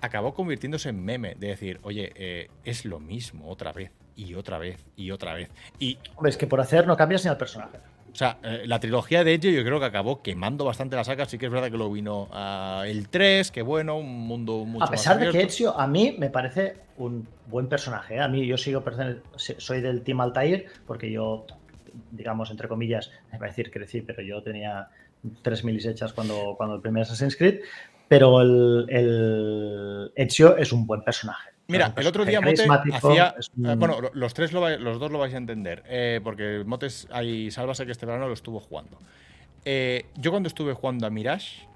Acabó convirtiéndose en meme. De decir, oye, eh, es lo mismo otra vez, y otra vez, y otra vez. Y. Hombre, es que por hacer no cambias ni al personaje. O sea, eh, la trilogía de Ezio yo creo que acabó quemando bastante la saga. Sí que es verdad que lo vino el 3, que bueno, un mundo mucho A pesar de que Ezio a mí me parece un buen personaje. ¿eh? A mí yo sigo, soy del Team Altair porque yo digamos, entre comillas, me va a decir crecí, pero yo tenía tres milis hechas cuando, cuando el primer Assassin's Creed, pero el, el Ezio es un buen personaje. Mira, el otro día Mote hacía. Eh, bueno, los tres los dos lo vais a entender. Eh, porque Motes ahí, sálvase que este verano lo estuvo jugando. Eh, yo cuando estuve jugando a Mirage,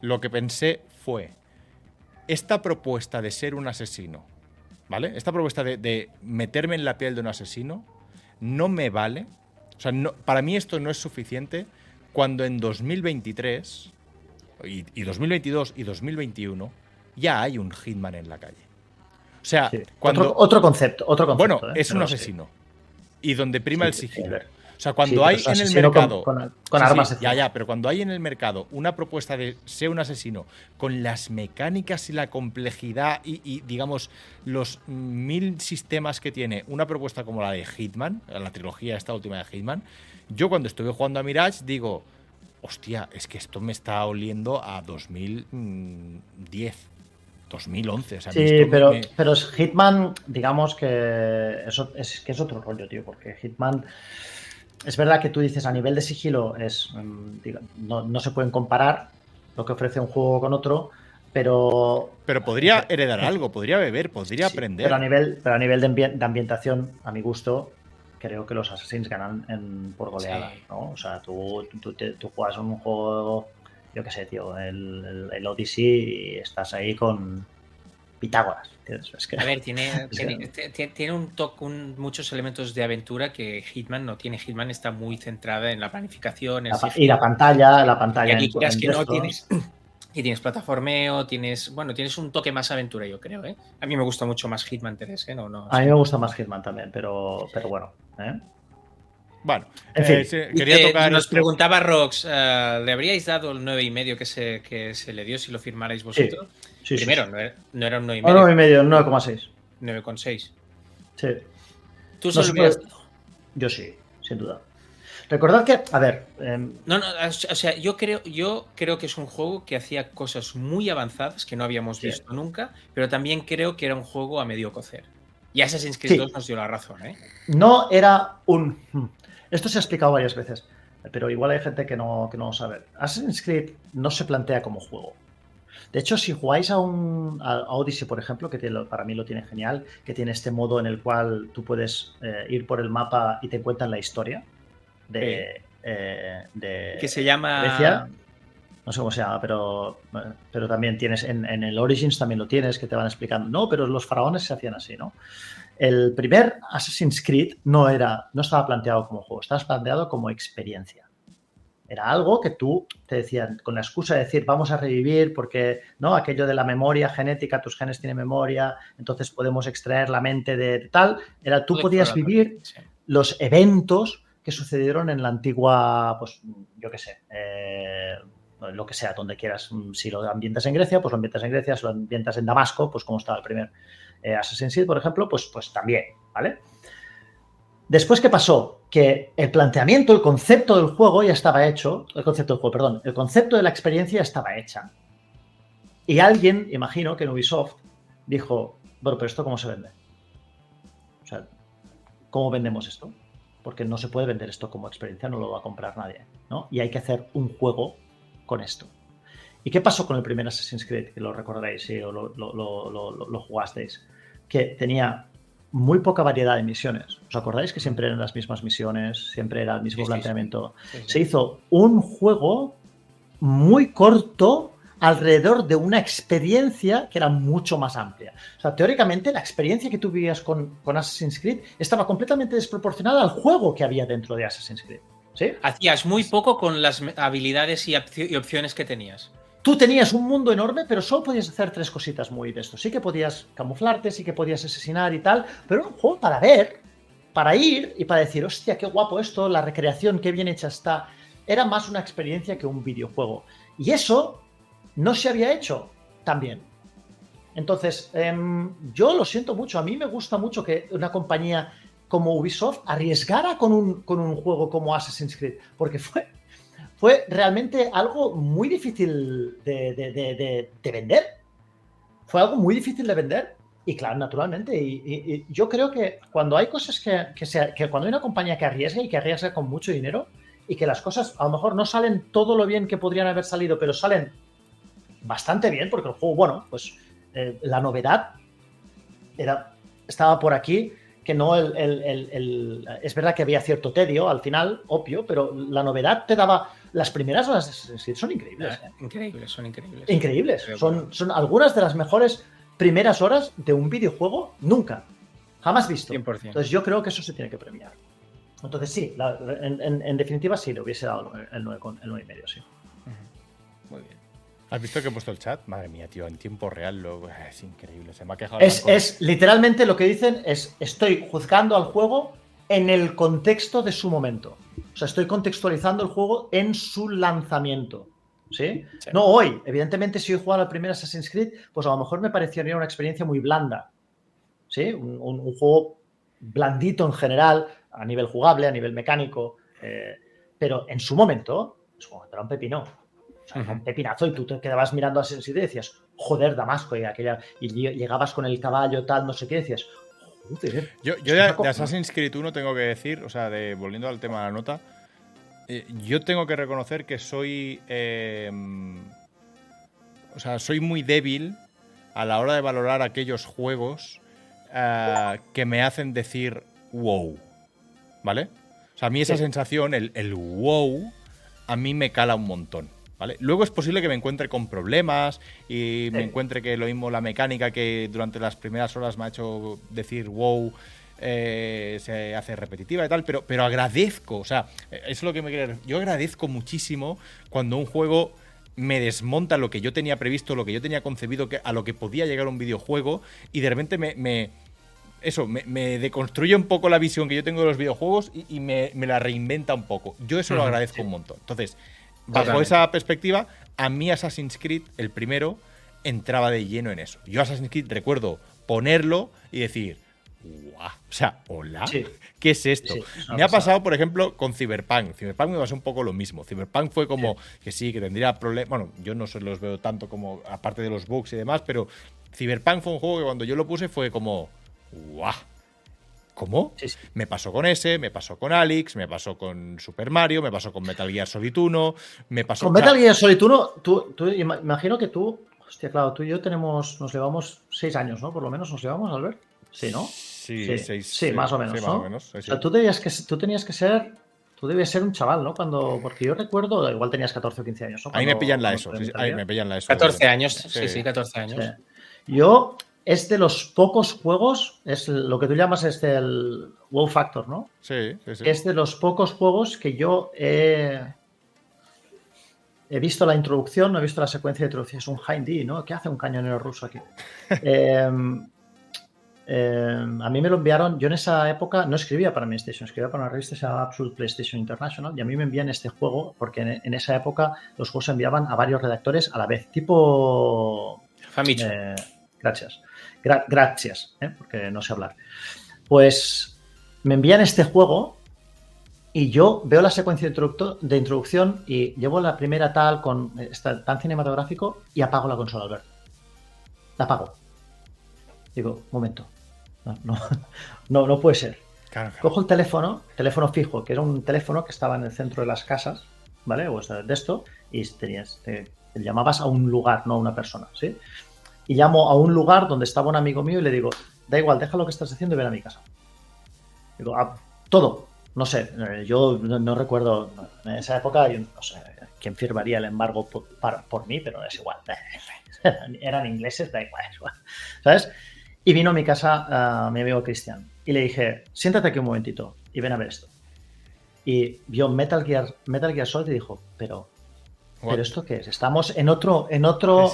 lo que pensé fue. Esta propuesta de ser un asesino, ¿vale? Esta propuesta de, meterme en la piel de un asesino, no me vale. O sea, para mí esto no es suficiente cuando en 2023, y, y 2022 y 2021, ya hay un Hitman en la calle. O sea, cuando. Otro, concepto, otro concepto. Bueno, ¿eh? es un asesino. Y donde prima el sigilo. O sea, cuando hay en el mercado. Con, armas. ya, ya, pero cuando hay en el mercado una propuesta de ser un asesino con las mecánicas y la complejidad y, digamos, los mil sistemas que tiene una propuesta como la de Hitman, la trilogía esta última de Hitman, yo cuando estuve jugando a Mirage digo, hostia, es que esto me está oliendo a 2010. 2011. sí, pero, pero Hitman, digamos que eso es, que es otro rollo, tío, porque Hitman. Es verdad que tú dices a nivel de sigilo es mm, no, se pueden comparar lo que ofrece un juego con otro, pero. Pero podría heredar algo, podría beber, podría aprender. Pero a nivel, pero a nivel de, ambientación, a mi gusto, creo que los Assassins ganan por goleada, ¿no? O sea, tú, tú, tú juegas un juego yo qué sé, tío, el, el, Odyssey y estás ahí con Pitágoras. A ver, tiene, tiene, un toque, muchos elementos de aventura que Hitman no tiene. Hitman está muy centrada en la planificación. y la pantalla, la pantalla. Y aquí que no tienes. Y tienes plataformeo, tienes. Bueno, tienes un toque más aventura, yo creo, ¿eh? A mí me gusta mucho más Hitman 3, ¿eh? No, no, a mí me gusta más Hitman también, pero, pero bueno, ¿eh? Bueno, en fin, eh, quería eh, tocar. Nos preguntaba Rox, eh, ¿le habríais dado el 9,5 y medio que se, que se le dio si lo firmarais vosotros? Sí, Primero, No, era, un 9,5. 9,5, 9,6. 9,6. Sí. ¿Tú no, Yo sí, sin duda. Recordad que, a ver. Em, no, no, o sea, yo creo, yo creo que es un juego que hacía cosas muy avanzadas que no habíamos visto nunca, pero también creo que era un juego a medio cocer. Y Assassin's Creed 2 nos dio la razón, ¿eh? No era un. Hmm, esto se ha explicado varias veces, pero igual hay gente que no, que no lo sabe. Assassin's Creed no se plantea como juego. De hecho, si jugáis a un Odyssey, por ejemplo, que para mí lo tiene genial, que tiene este modo en el cual tú puedes eh, ir por el mapa y te cuentan la historia de, eh, que se llama Grecia. No sé cómo se llama, pero, pero también tienes en, en, el Origins también lo tienes, que te van explicando. No, pero los faraones se hacían así, ¿no? El primer Assassin's Creed no, era, no estaba planteado como juego, estaba planteado como experiencia. Era algo que tú te decían con la excusa de decir vamos a revivir porque no aquello de la memoria genética, tus genes tienen memoria, entonces podemos extraer la mente de tal. Era tú podías vivir los eventos que sucedieron en la antigua, pues yo qué sé, eh, lo que sea, donde quieras. Si lo ambientas en Grecia, pues lo ambientas en Grecia. Si lo ambientas en Damasco, pues como estaba el primer eh, Assassin's Creed, por ejemplo, pues, pues también, ¿vale? Después, ¿qué pasó? Que el planteamiento, el concepto del juego ya estaba hecho, el concepto del juego, perdón, el concepto de la experiencia estaba hecha. Y alguien, imagino que en Ubisoft, dijo, bueno, pero esto cómo se vende? O sea, ¿cómo vendemos esto? Porque no se puede vender esto como experiencia, no lo va a comprar nadie, ¿no? Y hay que hacer un juego con esto. ¿Y qué pasó con el primer Assassin's Creed? Que lo recordaréis, o lo, jugasteis. Que tenía muy poca variedad de misiones. ¿Os acordáis que siempre eran las mismas misiones? Siempre era el mismo planteamiento. Se hizo un juego muy corto alrededor de una experiencia que era mucho más amplia. O sea, teóricamente la experiencia que tú vivías con, con Assassin's Creed estaba completamente desproporcionada al juego que había dentro de Assassin's Creed. ¿Sí? Hacías muy poco con las habilidades y opciones que tenías tú tenías un mundo enorme, pero solo podías hacer tres cositas muy de esto. Sí que podías camuflarte, sí que podías asesinar y tal, pero era un juego para ver, para ir y para decir, hostia, qué guapo esto, la recreación, qué bien hecha está. Era más una experiencia que un videojuego. Y eso no se había hecho tan bien. Entonces, em, yo lo siento mucho. A mí me gusta mucho que una compañía como Ubisoft arriesgara con un, con un juego como Assassin's Creed, porque fue fue realmente algo muy difícil de, vender. Fue algo muy difícil de vender. Y claro, naturalmente. Y, yo creo que cuando hay cosas que, que, que cuando hay una compañía que arriesga y que arriesga con mucho dinero, y que las cosas a lo mejor no salen todo lo bien que podrían haber salido, pero salen bastante bien, porque el juego, bueno, pues eh, la novedad era, estaba por aquí, que no el, Es verdad que había cierto tedio al final, obvio, pero la novedad te daba... Las primeras horas son increíbles. ¿eh? Increíbles, son increíbles. Increíbles. Son, son algunas de las mejores primeras horas de un videojuego nunca. Jamás visto. Entonces yo creo que eso se tiene que premiar. Entonces sí, en, definitiva sí, le hubiese dado el 9, el 9 y medio, sí. Muy bien. ¿Has visto que he puesto el chat? Madre mía, tío, en tiempo real lo... es increíble. Se me ha quejado. Es, es literalmente lo que dicen es estoy juzgando al juego en el contexto de su momento. O sea, estoy contextualizando el juego en su lanzamiento. ¿Sí? No hoy. Evidentemente, si hoy jugado al primer Assassin's Creed, pues a lo mejor me parecería una experiencia muy blanda. ¿Sí? Un, juego blandito en general, a nivel jugable, a nivel mecánico. Eh, pero en su momento, es como un pepino. O sea, un pepinazo y tú te quedabas mirando a Assassin's Creed y decías, joder, Damasco, y, aquella, y llegabas con el caballo, tal, no sé qué, decías, joder. Yo, yo de, Assassin's Creed 1 tengo que decir, o sea, de, volviendo al tema de la nota, eh, yo tengo que reconocer que soy. Em, o sea, soy muy débil a la hora de valorar aquellos juegos eh, que me hacen decir wow. ¿Vale? O sea, a mí esa sensación, el, el, wow, a mí me cala un montón. ¿Vale? Luego es posible que me encuentre con problemas y me encuentre que lo mismo la mecánica que durante las primeras horas me ha hecho decir wow eh, se hace repetitiva y tal, pero, pero agradezco, o sea, es lo que me quiere Yo agradezco muchísimo cuando un juego me desmonta lo que yo tenía previsto, lo que yo tenía concebido que, a lo que podía llegar un videojuego y de repente me, eso, me, deconstruye un poco la visión que yo tengo de los videojuegos y, me, la reinventa un poco. Yo eso lo agradezco un montón. Entonces, bajo esa perspectiva, a mí Assassin's Creed, el primero, entraba de lleno en eso. Yo Assassin's Creed recuerdo ponerlo y decir, o sea, hola, ¿qué es esto? me ha pasado, por ejemplo, con Cyberpunk. Cyberpunk me pasó un poco lo mismo. Cyberpunk fue como que sí, que tendría problemas. Bueno, yo no se los veo tanto como, aparte de los bugs y demás, pero Cyberpunk fue un juego que cuando yo lo puse fue como, ¡guau! ¿Cómo? Me pasó con ese, me pasó con Alex, me pasó con Super Mario, me pasó con Metal Gear Solid 1, me pasó con Metal Gear Solid 1, tú, tú, imagino que tú, hostia, claro, tú y yo tenemos, nos llevamos seis años, ¿no? Por lo menos nos llevamos, Albert. Sí, ¿no? Sí, sí, más o menos. o sea, tú, tenías que, tú tenías que ser. Tú debías ser un chaval, ¿no? Cuando, porque yo recuerdo, igual tenías 14 o 15 años. ¿no? ahí me pillan la ESO. ahí me pillan la ESO. 14 años, sí, sí, 14 años. Yo, es de los pocos juegos, es lo que tú llamas este el wow factor, ¿no? Sí, sí, sí. Es de los pocos juegos que yo he, he visto la introducción, no he visto la secuencia de introducción. Es un Hindy, ¿no? ¿Qué hace un cañonero ruso aquí? eh, Em, a mí me lo enviaron, yo en esa época no escribía para PlayStation, escribía para una revista que se llama Absolute PlayStation International y a mí me envían este juego porque en, esa época los juegos se enviaban a varios redactores a la vez, tipo... Famicho. Eh, gracias. Gracias, eh, porque no sé hablar. Pues me envían este juego y yo veo la secuencia de introducción y llevo la primera tal con esta, tan cinematográfico y apago la consola, Albert. La apago. Digo, momento, no, no, no, puede ser. Cojo el teléfono, teléfono fijo, que era un teléfono que estaba en el centro de las casas, ¿vale? O sea, de esto, y tenías, te, llamabas a un lugar, no a una persona, ¿sí? Y llamo a un lugar donde estaba un amigo mío y le digo, da igual, deja lo que estás haciendo y ven a mi casa. Digo, ah, todo, no sé, eh, yo no, recuerdo, en esa época, no sé quién firmaría el embargo por, por mí, pero es igual. Eran ingleses, da igual, ¿sabes? Y vino a mi casa mi amigo Cristian y le dije, siéntate aquí un momentito y ven a ver esto. Y vio Metal Gear, Metal Gear Solid y dijo, pero, pero esto qué es? Estamos en otro, en otro, o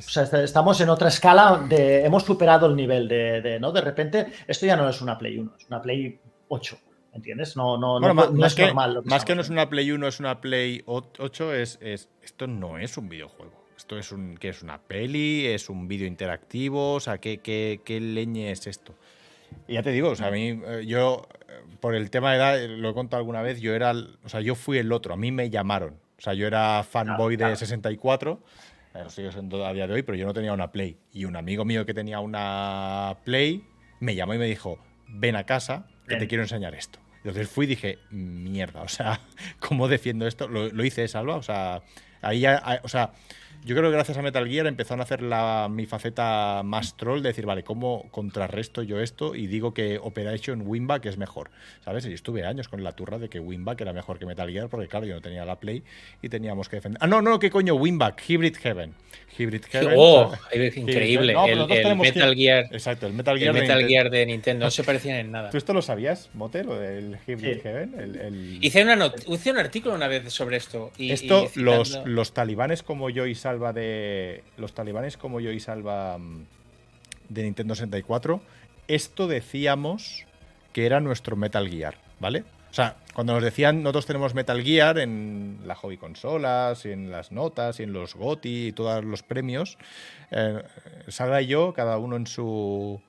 sea, estamos en otra escala de, hemos superado el nivel de, ¿no? De repente, esto ya no es una Play 1, es una Play 8. ¿Entiendes? No, no, no, más, es que, normal. más que no es una Play 1, es una Play 8, es, es, esto no es un videojuego. ¿Esto es, un, ¿qué es una peli? ¿Es un vídeo interactivo? O sea, ¿qué, qué, qué leñe es esto? Y ya te digo, o sea, a mí, eh, yo, eh, por el tema de edad, lo he contado alguna vez, yo era, o sea, yo fui el otro, a mí me llamaron. O sea, yo era fanboy de 64, eh, lo sigo siendo a día de hoy, pero yo no tenía una Play. Y un amigo mío que tenía una Play me llamó y me dijo, ven a casa, que te quiero enseñar esto. Entonces fui y dije, mierda, o sea, ¿cómo defiendo esto? Lo, hice, Salva, o sea, ahí, o sea, yo creo que gracias a Metal Gear empezaron a hacer la, mi faceta más troll de decir, vale, ¿cómo contrarresto yo esto? Y digo que Operation Winback es mejor, ¿sabes? Y estuve años con la turra de que Winback era mejor que Metal Gear, porque claro, yo no tenía la Play y teníamos que defender. Ah, no, no, ¿qué coño? Winback, Hybrid Heaven. Hybrid Heaven. Oh, increíble. el, Metal Gear. Exacto, el Metal Gear, el Metal de, Gear de Nintendo. No se parecían en nada. ¿Tú esto lo sabías, Mote, lo del Hybrid Heaven? Hice, una hice un artículo una vez sobre esto. Y, esto, los, los talibanes como yo y Salva de los talibanes como yo y Salva mm, de Nintendo 64, esto decíamos que era nuestro Metal Gear, ¿vale? O sea, cuando nos decían nosotros tenemos Metal Gear en la hobby consolas, en las notas, y en los GOTI y todos los premios, eh, y yo, cada uno en su,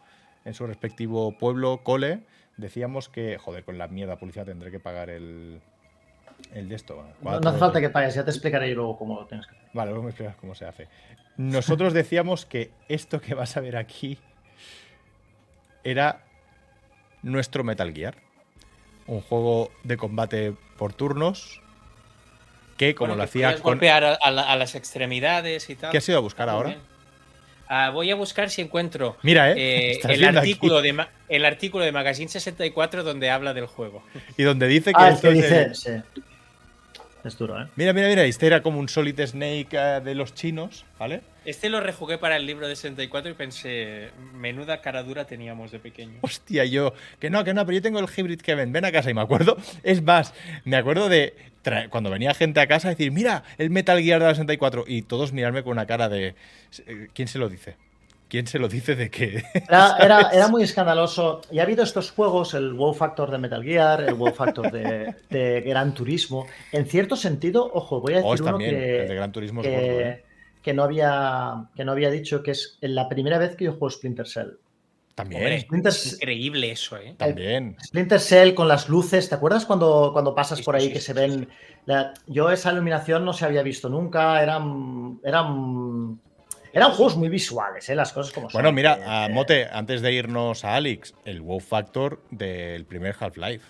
en su respectivo pueblo, cole, decíamos que, joder, con la mierda publicidad tendré que pagar el, el de esto. no, hace falta que pagues, ya te explicaré luego cómo lo tienes que hacer. Vale, luego me explicas cómo se hace. Nosotros decíamos que esto que vas a ver aquí era nuestro Metal Gear. Un juego de combate por turnos que, como lo hacía. Con... golpear a, las extremidades y tal. ¿Qué has ido a buscar ahora? Ah, voy a buscar si encuentro Mira, ¿eh? eh el, artículo de el artículo de Magazine 64 donde habla del juego. Y donde dice que ah, esto es dice, es duro, ¿eh? Mira, mira, mira, este era como un Solid Snake eh, de los chinos, ¿vale? Este lo rejugué para el libro de 64 y pensé, menuda cara dura teníamos de pequeño. Hostia, yo, que no, que no, pero yo tengo el Hybrid Kevin, ven a casa y me acuerdo, es más, me acuerdo de cuando venía gente a casa a decir, mira, el Metal Gear de la 64 y todos mirarme con una cara de, eh, ¿quién se lo dice? ¿Quién se lo dice de qué? Era, era, muy escandaloso. Y ha habido estos juegos, el WoW Factor de Metal Gear, el WoW Factor de, Gran Turismo. En cierto sentido, ojo, voy a decir uno que, de Gran Turismo ¿eh? que, no había, que no había dicho que es la primera vez que yo juego Splinter Cell. También. es increíble eso, ¿eh? También. Splinter Cell con las luces, ¿te acuerdas cuando, cuando pasas por ahí que se ven? yo esa iluminación no se había visto nunca, eran, eran eran juegos muy visuales, ¿eh? las cosas como Bueno, mira, a Mote, antes de irnos a Alex, el wow factor del primer Half-Life.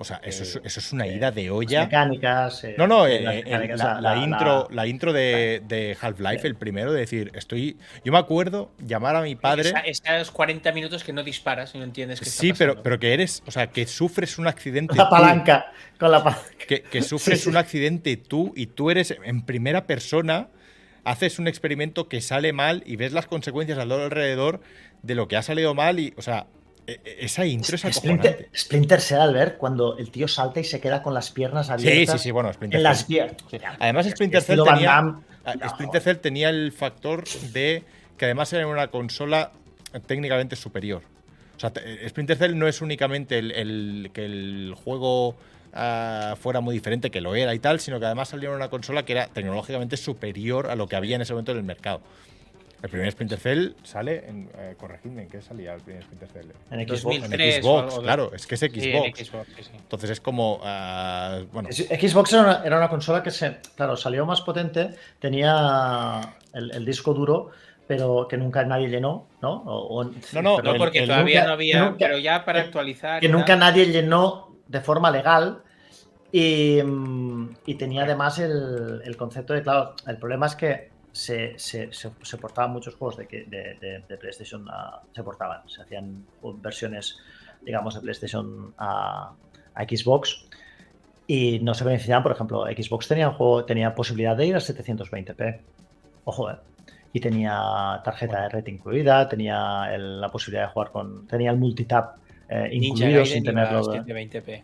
O sea, eso, es, eso es una ida de olla. mecánicas. Eh, no, no, eh, la, intro, la, intro de, Half-Life, el primero, de decir, estoy. Yo me acuerdo llamar a mi padre. Esas 40 minutos que no disparas y no entiendes qué Sí, pero, pero que eres. O sea, que sufres un accidente. La palanca. Con la palanca. Que, que sufres un accidente tú y tú eres en primera persona haces un experimento que sale mal y ves las consecuencias alrededor de lo que ha salido mal y, o sea, e, e, esa intro es Splinter, Splinter Cell al ver cuando el tío salta y se queda con las piernas abiertas. Sí, sí, sí, bueno, Splinter en las piernas. Además, Splinter Cell, tenía, Splinter Cell tenía el factor de que además era una consola técnicamente superior. O sea, Splinter Cell no es únicamente el que el juego Ah, fuera muy diferente, que lo era y tal, sino que además salió una consola que era tecnológicamente superior a lo que había en ese momento en el mercado. El primer Splinter Cell sale en. Eh, corregidme, ¿en qué salía el primer Splinter Cell? En Xbox. Xbox, claro, es que es Xbox. Entonces es como. Uh, bueno. Xbox era una, era una, consola que se. Claro, salió más potente, tenía el, disco duro pero que nunca nadie llenó, ¿no? no, no, no, porque todavía no había, pero ya para actualizar. Que nunca nadie llenó de forma legal y, tenía además el, concepto de, claro, el problema es que se, se, portaban muchos juegos de, de, PlayStation, se portaban, se hacían versiones, digamos, de PlayStation a, Xbox y no se beneficiaban, por ejemplo, Xbox tenía, juego, tenía posibilidad de ir a 720p. Ojo, eh. Y tenía tarjeta de red incluida, tenía la posibilidad de jugar con. Tenía el multitap eh, incluido sin tenerlo. 720p.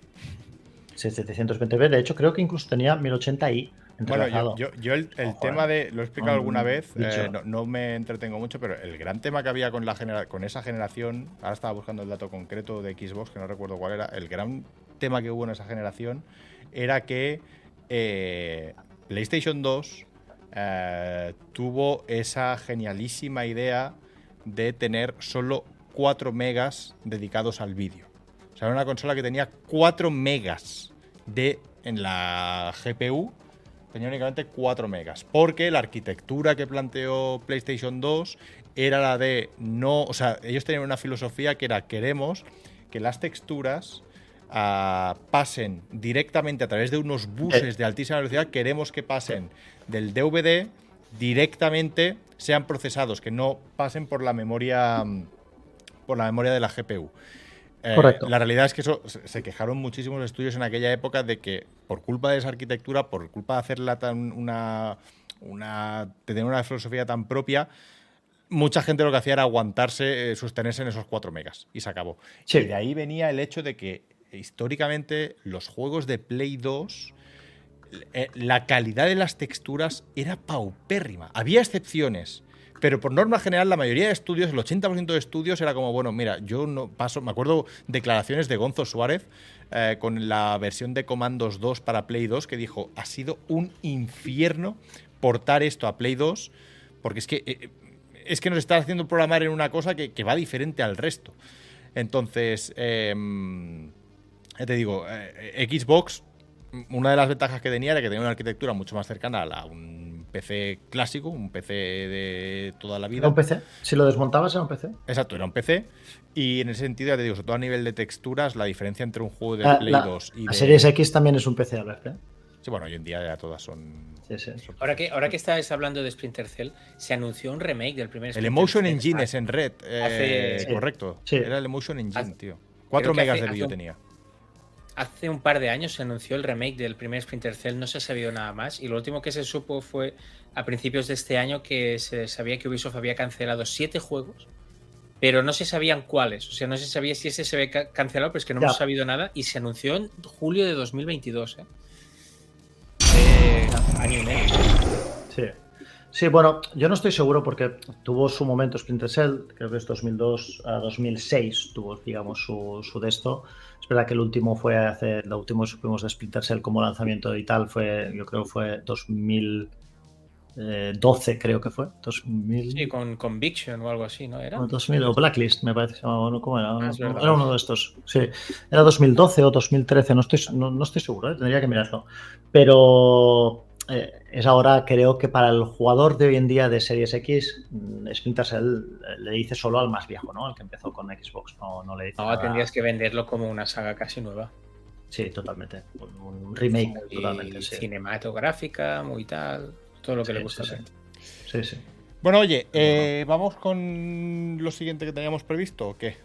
720p, de hecho creo que incluso tenía 1080i. Bueno, yo, el, tema de, lo he explicado alguna vez, eh, no, me entretengo mucho, pero el gran tema que había con, la con esa generación, ahora estaba buscando el dato concreto de Xbox, que no recuerdo cuál era, el gran tema que hubo en esa generación era que eh, PlayStation 2 eh, tuvo esa genialísima idea de tener solo 4 megas dedicados al vídeo. O sea, era una consola que tenía 4 megas de en la GPU tenía únicamente 4 megas, porque la arquitectura que planteó PlayStation 2 era la de no, o sea, ellos tenían una filosofía que era queremos que las texturas pasen directamente a través de unos buses de altísima velocidad, queremos que pasen del DVD directamente, sean procesados, que no pasen por la memoria por la memoria de la GPU. Eh, Correcto. La realidad es que eso se quejaron muchísimos estudios en aquella época de que por culpa de esa arquitectura, por culpa de hacerla tan una, una tener una filosofía tan propia, mucha gente lo que hacía era aguantarse, eh, sostenerse en esos 4 megas y se acabó. Y de ahí venía el hecho de que históricamente los juegos de Play 2 eh, la calidad de las texturas era paupérrima. Había excepciones, pero por norma general la mayoría de estudios, el 80% de estudios era como, bueno, mira, yo no paso, me acuerdo declaraciones de Gonzo Suárez eh, con la versión de Comandos 2 para Play 2 que dijo, ha sido un infierno portar esto a Play 2 porque es que, eh, es que nos está haciendo programar en una cosa que, va diferente al resto. Entonces, em, te digo, Xbox una de las ventajas que tenía era que tenía una arquitectura mucho más cercana a un PC clásico, un PC de toda la vida. ¿Era un PC? Si lo desmontabas era un PC. Exacto, era un PC. Y en ese sentido, ya te digo, sobre todo a nivel de texturas, la diferencia entre un juego de ah, Play 2 y. La Series X también es un PC, a ver, ¿eh? Sí, bueno, hoy en día ya todas son. Sí, sí. Ahora que, ahora que estabas hablando de Splinter Cell, se anunció un remake del primer El Emotion Engine es en red. Eh, correcto. Era el Emotion Engine, tío. 4 megas de vídeo tenía hace un par de años se anunció el remake del primer Splinter Cell, no se ha sabido nada más. Y lo último que se supo fue a principios de este año que se sabía que Ubisoft había cancelado siete juegos, pero no se sabían cuáles. O sea, no se sabía si ese se había cancelado, pero es que no hemos sabido nada. Y se anunció en julio de 2022. ¿eh? año y medio. Sí. Sí, bueno, yo no estoy seguro porque tuvo su momento Splinter Cell, creo que es 2002 a 2006, tuvo, digamos, su, su de esto. Es verdad que el último fue hace, el último supimos de Splinter Cell como lanzamiento y tal, fue, yo creo que fue 2012, creo que fue. 2000... Sí, con Conviction o algo así, ¿no? ¿Era? 2000, o Blacklist, me parece. ¿Cómo era? Ah, era uno de estos. Sí, era 2012 o 2013, no estoy, no, estoy seguro, ¿eh? tendría que mirarlo. Pero eh, es ahora, creo que para el jugador de hoy en día de Series X, mm, Splinter Cell le dice solo al más viejo, ¿no? Al que empezó con Xbox, no, no le dice. No, tendrías que venderlo como una saga casi nueva. Sí, totalmente. Un, remake totalmente. Cinematográfica, muy tal. Todo lo que le gusta hacer. Sí, sí. Bueno, oye, eh, ¿vamos con lo siguiente que teníamos previsto o qué?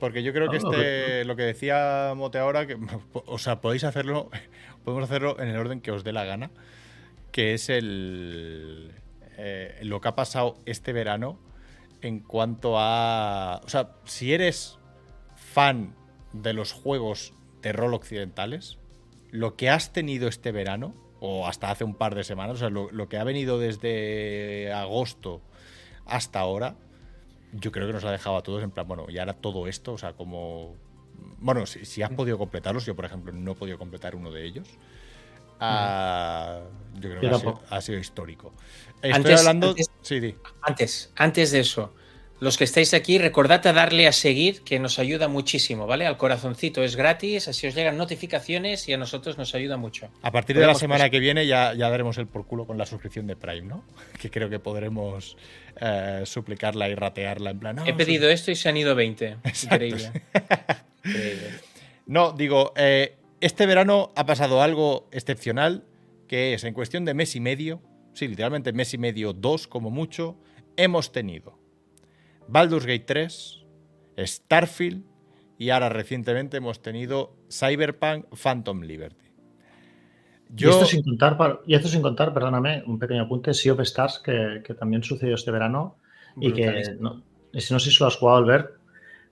Porque yo creo que este, lo que decía Mote ahora, que, o sea, podéis hacerlo, podemos hacerlo en el orden que os dé la gana que es el, eh, lo que ha pasado este verano en cuanto a... O sea, si eres fan de los juegos de rol occidentales, lo que has tenido este verano, o hasta hace un par de semanas, o sea, lo, que ha venido desde agosto hasta ahora, yo creo que nos ha dejado a todos en plan, bueno, y ahora todo esto, o sea, como... Bueno, si, si has podido completarlos, yo por ejemplo no he podido completar uno de ellos. Ah, yo creo que ha sido, histórico. Estoy antes, hablando. Antes, antes, de eso, los que estáis aquí, recordad a darle a seguir, que nos ayuda muchísimo, ¿vale? Al corazoncito es gratis, así os llegan notificaciones y a nosotros nos ayuda mucho. A partir de la semana que viene ya, ya daremos el por culo con la suscripción de Prime, ¿no? Que creo que podremos eh, suplicarla y ratearla en plan. He pedido esto y se han ido 20. Increíble. No, digo, eh, este verano ha pasado algo excepcional, que es en cuestión de mes y medio, sí, literalmente mes y medio, dos como mucho, hemos tenido Baldur's Gate 3, Starfield y ahora recientemente hemos tenido Cyberpunk Phantom Liberty. Y, esto sin contar, y esto sin contar, perdóname, un pequeño apunte, Sea of Stars, que, también sucedió este verano y que no, no sé si lo has jugado, Albert,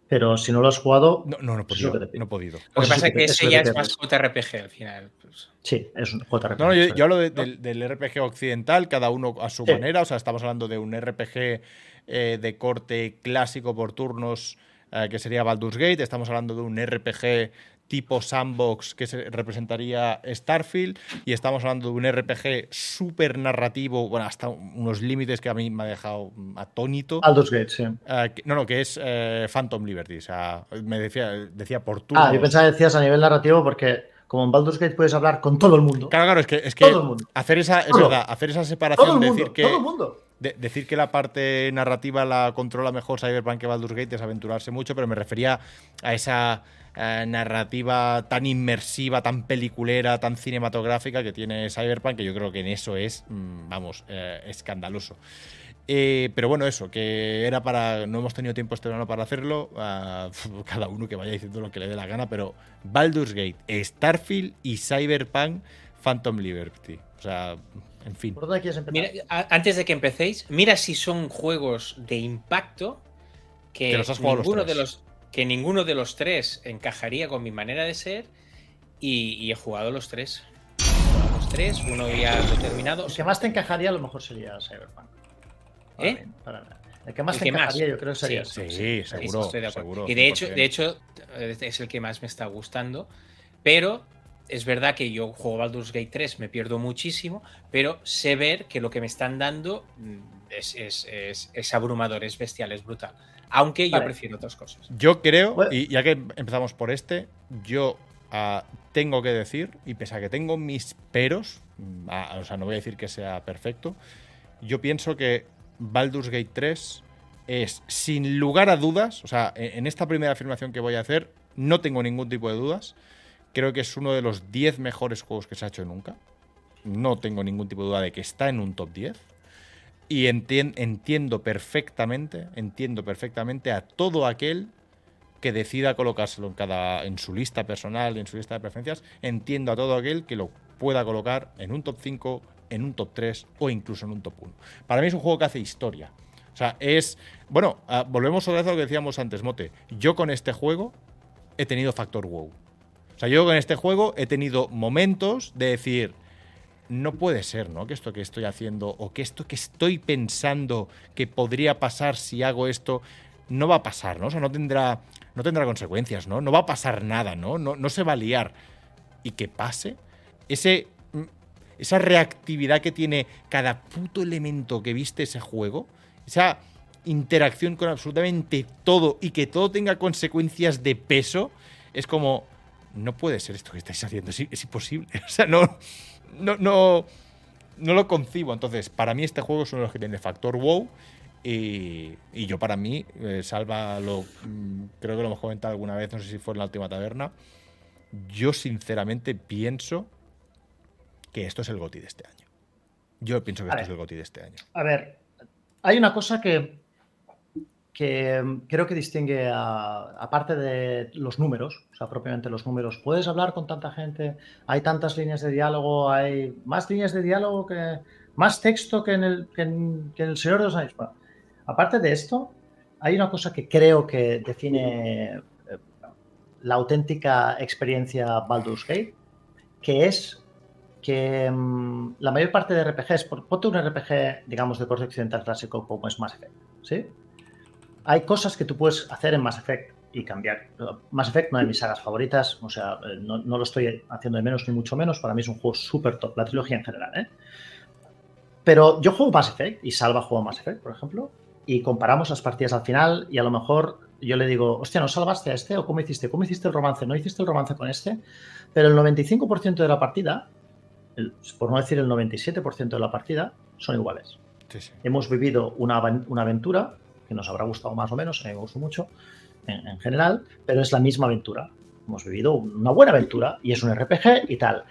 pero si no lo has jugado. No, no, no, he podido, no he podido. Lo que pasa es que ese ya es más JRPG al final. Pues. Sí, es un JRPG. No, yo, hablo del, RPG occidental, cada uno a su manera. O sea, estamos hablando de un RPG eh, de corte clásico por turnos, eh, que sería Baldur's Gate. Estamos hablando de un RPG tipo sandbox que se representaría Starfield y estamos hablando de un RPG súper narrativo, bueno, hasta unos límites que a mí me ha dejado atónito. Aldous Gate, sí. Eh, no, no, que es eh, Phantom Liberty, o sea, me decía, decía por turnos. Ah, yo pensaba que decías a nivel narrativo porque como en Baldur's Gate puedes hablar con todo el mundo. Claro, claro, es que, es que hacer esa, es verdad, hacer esa separación, decir que todo el mundo. Decir que la parte narrativa la controla mejor Cyberpunk que Baldur's Gate es aventurarse mucho, pero me refería a esa eh, narrativa tan inmersiva, tan peliculera, tan cinematográfica que tiene Cyberpunk, que yo creo que en eso es, mm, vamos, eh, escandaloso. Eh, pero bueno, eso, que era para. No hemos tenido tiempo este verano para hacerlo. Ah, cada uno que vaya diciendo lo que le dé la gana, pero Baldur's Gate, Starfield y Cyberpunk Phantom Liberty. O sea, en fin. ¿Por dónde quieres empezar? antes de que empecéis, mira si son juegos de impacto que, ninguno de los que ninguno de los tres encajaría con mi manera de ser y, he jugado los tres. Los tres, uno ya determinado. El que más te encajaría a lo mejor sería Cyberpunk. ¿Eh? El que más te encajaría yo creo que sería. Sí, sí, seguro, Y de hecho, de hecho es el que más me está gustando, pero es verdad que yo juego Baldur's Gate 3, me pierdo muchísimo, pero sé ver que lo que me están dando mm, es abrumador, es bestial, es brutal. Aunque yo prefiero otras cosas. Yo creo, y ya que empezamos por este, yo ah, tengo que decir, y pese a que tengo mis peros, mm, o sea, no voy a decir que sea perfecto, yo pienso que Baldur's Gate 3 es, sin lugar a dudas, o sea, en esta primera afirmación que voy a hacer, no tengo ningún tipo de dudas. Creo que es uno de los 10 mejores juegos que se ha hecho nunca. No tengo ningún tipo de duda de que está en un top 10. Y entiendo perfectamente, entiendo perfectamente a todo aquel que decida colocárselo en, su lista personal, en su lista de preferencias. Entiendo a todo aquel que lo pueda colocar en un top 5, en un top 3 o incluso en un top 1. Para mí es un juego que hace historia. O sea, es. Bueno, ah, volvemos otra vez a lo que decíamos antes, Mote. Yo con este juego he tenido factor wow. O sea, yo con este juego he tenido momentos de decir no puede ser, ¿no? Que esto que estoy haciendo o que esto que estoy pensando que podría pasar si hago esto no va a pasar, ¿no? O sea, no tendrá, no tendrá consecuencias, ¿no? No va a pasar nada, ¿no? No, no se va a liar. Y que pase, ese, mm, esa reactividad que tiene cada puto elemento que viste ese juego, esa interacción con absolutamente todo y que todo tenga consecuencias de peso, es como, no puede ser esto que estáis haciendo, es, es imposible. O sea, no, no, no, no lo concibo. Entonces, para mí este juego es uno de los que tiene factor wow. Y, yo para mí, eh, Salva, lo, mm, creo que lo hemos comentado alguna vez, no sé si fue en la última taberna, yo sinceramente pienso que esto es el GOTI de este año. Yo pienso que esto es el GOTI de este año. A ver, hay una cosa que que mm, creo que distingue, aparte de los números, o sea, propiamente los números, puedes hablar con tanta gente, hay tantas líneas de diálogo, hay más líneas de diálogo que, más texto que en el, que en, el Señor de los Años. aparte de esto, hay una cosa que creo que define eh, la auténtica experiencia Baldur's Gate, que es que mm, la mayor parte de RPGs, ponte un RPG, digamos, de corte occidental clásico como es Mass Effect, ¿sí? Hay cosas que tú puedes hacer en Mass Effect y cambiar. Mass Effect, una de mis sagas favoritas, o sea, eh, no, lo estoy haciendo de menos ni mucho menos, para mí es un juego súper top, la trilogía en general, ¿eh? Pero yo juego Mass Effect y Salva juega Mass Effect, por ejemplo, y comparamos las partidas al final y a lo mejor yo le digo, hostia, ¿no salvaste a este? ¿O cómo hiciste? ¿Cómo hiciste el romance? ¿No hiciste el romance con este? Pero el 95% de la partida, por no decir el 97% de la partida, son iguales. Hemos vivido una, una aventura que nos habrá gustado más o menos, a mí me gustó mucho en, general, pero es la misma aventura. Hemos vivido una buena aventura y es un RPG y tal.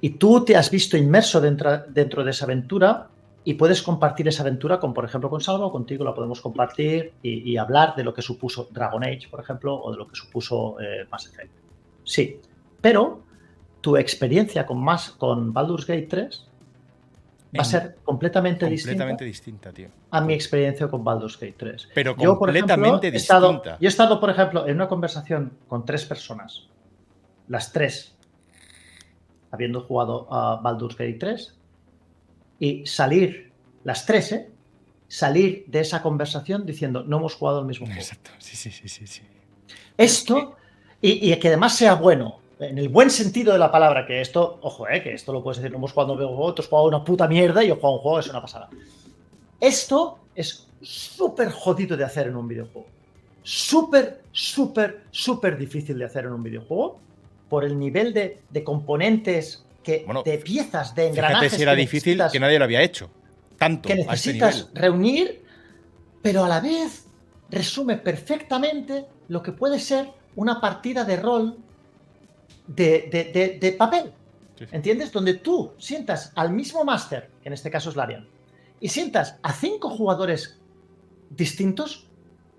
Y tú te has visto inmerso dentro, dentro de esa aventura y puedes compartir esa aventura con, por ejemplo, con Salva o contigo la podemos compartir y, hablar de lo que supuso Dragon Age, por ejemplo, o de lo que supuso eh, Mass Effect. Sí, pero tu experiencia con, más, con Baldur's Gate 3 va a ser completamente, completamente distinta, tío. a mi experiencia con Baldur's Gate 3. Pero completamente distinta. He estado, yo he estado, por ejemplo, en una conversación con tres personas, las tres, habiendo jugado a Baldur's Gate 3, y salir, las tres, ¿eh? Salir de esa conversación diciendo, no hemos jugado el mismo juego. Exacto, sí, sí, sí, sí. sí. Esto, y, y que además sea bueno, en el buen sentido de la palabra, que esto, ojo, eh, que esto lo puedes decir, no hemos jugado un juego, tú has jugado una puta mierda y yo he jugado un juego, es una pasada. Esto es súper jodido de hacer en un videojuego. Súper, súper, súper difícil de hacer en un videojuego por el nivel de, componentes, que, de piezas, de engranajes. si era difícil que nadie lo había hecho. Tanto. Que necesitas reunir, pero a la vez resume perfectamente lo que puede ser una partida de rol de, papel. ¿Entiendes? Donde tú sientas al mismo máster, que en este caso es Larian, y sientas a cinco jugadores distintos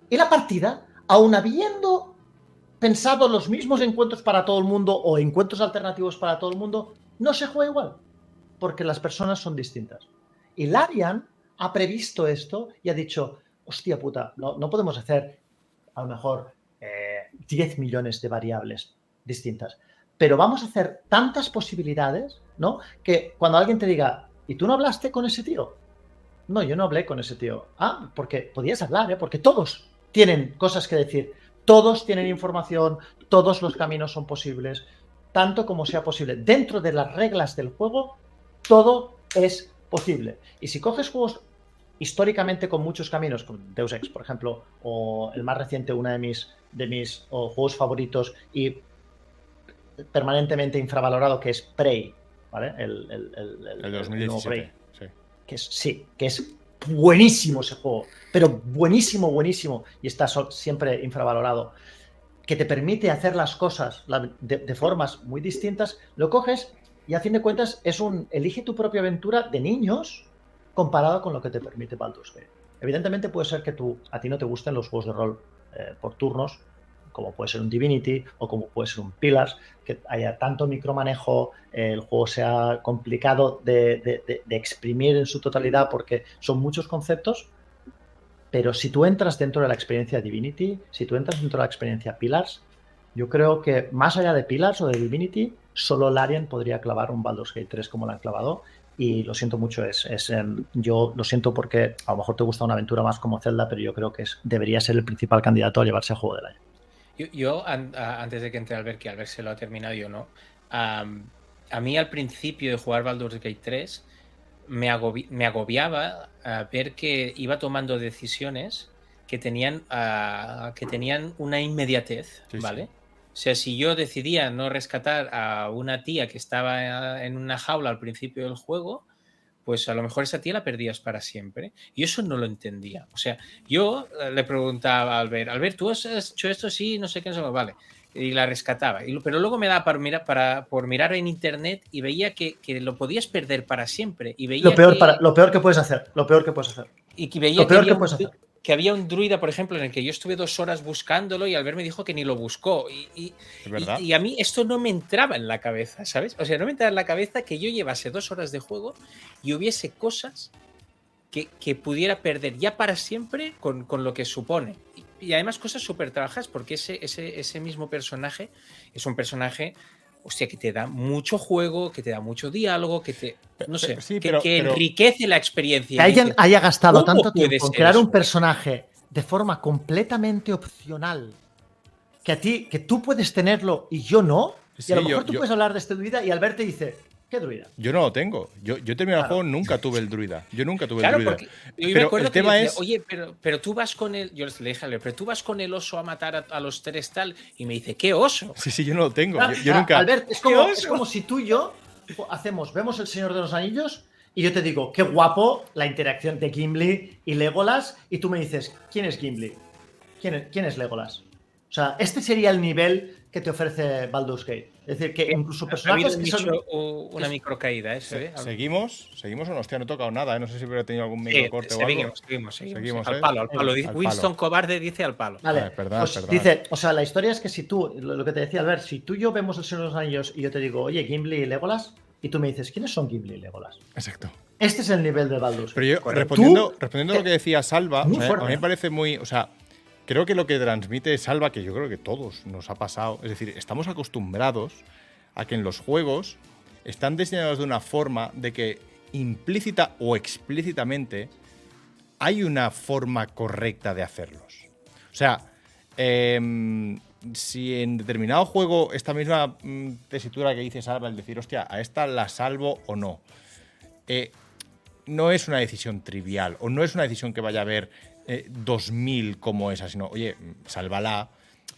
y la partida, aun habiendo pensado los mismos encuentros para todo el mundo o encuentros alternativos para todo el mundo, no se juega igual, porque las personas son distintas. Y Larian ha previsto esto y ha dicho, hostia puta, no, no podemos hacer a lo mejor 10 eh, millones de variables distintas, pero vamos a hacer tantas posibilidades, ¿no? Que cuando alguien te diga, ¿y tú no hablaste con ese tío? No, yo no hablé con ese tío. Ah, porque podías hablar, ¿eh? Porque todos tienen cosas que decir. Todos tienen información, todos los caminos son posibles, tanto como sea posible. Dentro de las reglas del juego, todo es posible. Y si coges juegos históricamente con muchos caminos, como Deus Ex, por ejemplo, o el más reciente, uno de mis, de mis juegos favoritos y permanentemente infravalorado, que es Prey, ¿vale? El, el, el, 2017, sí. Que es, sí, que es buenísimo ese juego, pero buenísimo, buenísimo, y está siempre infravalorado, que te permite hacer las cosas de, formas muy distintas, lo coges y a fin de cuentas es un elige tu propia aventura de niños comparado con lo que te permite Baldur's Gate. Evidentemente puede ser que tú, a ti no te gusten los juegos de rol eh, por turnos, como puede ser un Divinity o como puede ser un Pillars, que haya tanto micromanejo, el juego sea complicado de, exprimir en su totalidad porque son muchos conceptos, pero si tú entras dentro de la experiencia Divinity, si tú entras dentro de la experiencia Pillars, yo creo que más allá de Pillars o de Divinity, solo Larian podría clavar un Baldur's Gate 3 como lo han clavado. Y lo siento mucho, es, em, yo lo siento porque a lo mejor te gusta una aventura más como Zelda, pero yo creo que es, debería ser el principal candidato a llevarse a juego del año. Yo, antes de que entre Albert, que Albert se lo ha terminado yo no, a mí al principio de jugar Baldur's Gate 3 me, me agobiaba ver que iba tomando decisiones que tenían, que tenían una inmediatez, ¿vale? O sea, si yo decidía no rescatar a una tía que estaba en una jaula al principio del juego, pues a lo mejor esa tía la perdías para siempre. Y eso no lo entendía. O sea, yo eh, le preguntaba a Albert, Albert, ¿tú has hecho esto? Sí, no sé qué, no sé, vale. Y la rescataba. Y, pero luego me daba para mirar, para, por mirar en internet y veía que, lo podías perder para siempre. Y veía lo, peor para, lo peor que puedes hacer. Lo peor que puedes hacer. Y que veía lo peor que puedes hacer que había un druida, por ejemplo, en el que yo estuve dos horas buscándolo y Albert me dijo que ni lo buscó. Y, y, a mí esto no me entraba en la cabeza, ¿sabes? O sea, no me entraba en la cabeza que yo llevase dos horas de juego y hubiese cosas que, que pudiera perder ya para siempre con, con lo que supone. Y, además cosas súper trabajadas, porque ese, ese, ese mismo personaje es un personaje hostia, que te da mucho juego, que te da mucho diálogo, que te. No sé, que, enriquece la experiencia. Que alguien haya gastado tanto tiempo en crear un personaje de forma completamente opcional. Que a ti, que tú puedes tenerlo y yo no. y a lo mejor tú puedes hablar de este vida y al verte dice, ¿Qué druida? Yo no lo tengo. Yo, yo terminé el juego, nunca tuve el druida. Yo nunca tuve el druida. Porque yo pero me acuerdo el tema es. Oye, pero, pero tú vas con el. Yo le dije a pero tú vas con el oso a matar a, los tres tal. Y me dice, ¿qué oso? Sí, sí, yo no lo tengo. yo, nunca. Albert, es como, es como si tú y yo hacemos, vemos el Señor de los Anillos y yo te digo, qué guapo la interacción de Gimli y Legolas. Y tú me dices, ¿quién es Gimli? ¿Quién es, quién es Legolas? O sea, este sería el nivel que te ofrece Baldur's Gate. Es decir, que incluso personajes que son... Una microcaída, ¿eh? ¿Seguimos? ¿Seguimos o no? Hostia, no he tocado nada, ¿eh? No sé si hubiera tenido algún microcorte o algo. Seguimos, seguimos, seguimos. al palo, al palo. Winston Cobarde dice al palo. Vale, pues dice, o sea, la historia es que si tú, lo que te decía Albert, si tú y yo vemos el Señor de los Anillos y yo te digo, oye, Gimli y Legolas, y tú me dices, ¿quiénes son Gimli y Legolas? Exacto. Este es el nivel de Baldur's Pero yo, respondiendo, respondiendo a lo que decía Salva, a mí me parece muy, o sea, creo que lo que transmite Salva, que yo creo que todos nos ha pasado, es decir, estamos acostumbrados a que en los juegos están diseñados de una forma de que implícita o explícitamente hay una forma correcta de hacerlos. O sea, em, si en determinado juego esta misma mm, tesitura que dice Salva, el decir, hostia, a esta la salvo o no, eh, no es una decisión trivial o no es una decisión que vaya a haber 2000 eh, como esa, sino, oye, sálvala,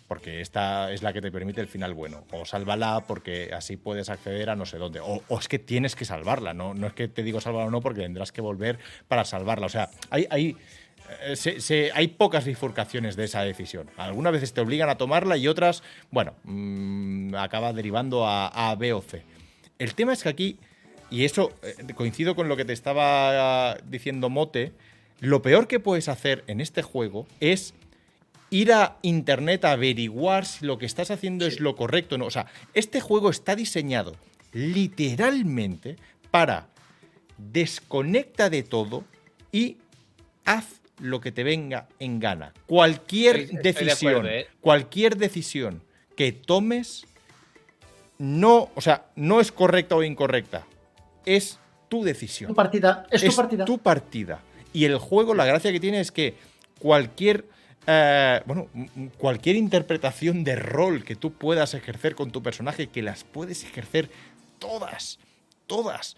porque esta es la que te permite el final bueno. O sálvala porque así puedes acceder a no sé dónde. O, es que tienes que salvarla, ¿no? No es que te digo salvarla o no, porque tendrás que volver para salvarla. O sea, hay, hay, eh, hay pocas bifurcaciones de esa decisión. Algunas veces te obligan a tomarla y otras, bueno, mm, acaba derivando a, a B o C. El tema es que aquí, y eso eh, coincido con lo que te estaba diciendo Mote, lo peor que puedes hacer en este juego es ir a internet a averiguar si lo que estás haciendo es lo correcto o no. O sea, este juego está diseñado literalmente para desconecta de todo y haz lo que te venga en gana. Cualquier decisión, ¿eh? cualquier decisión que tomes no, o sea, no es correcta o incorrecta. Es tu decisión. Tu partida, es, tu partida. Tu partida. Y el juego, la gracia que tiene es que cualquier eh, bueno, cualquier interpretación de rol que tú puedas ejercer con tu personaje, que las puedes ejercer todas, todas,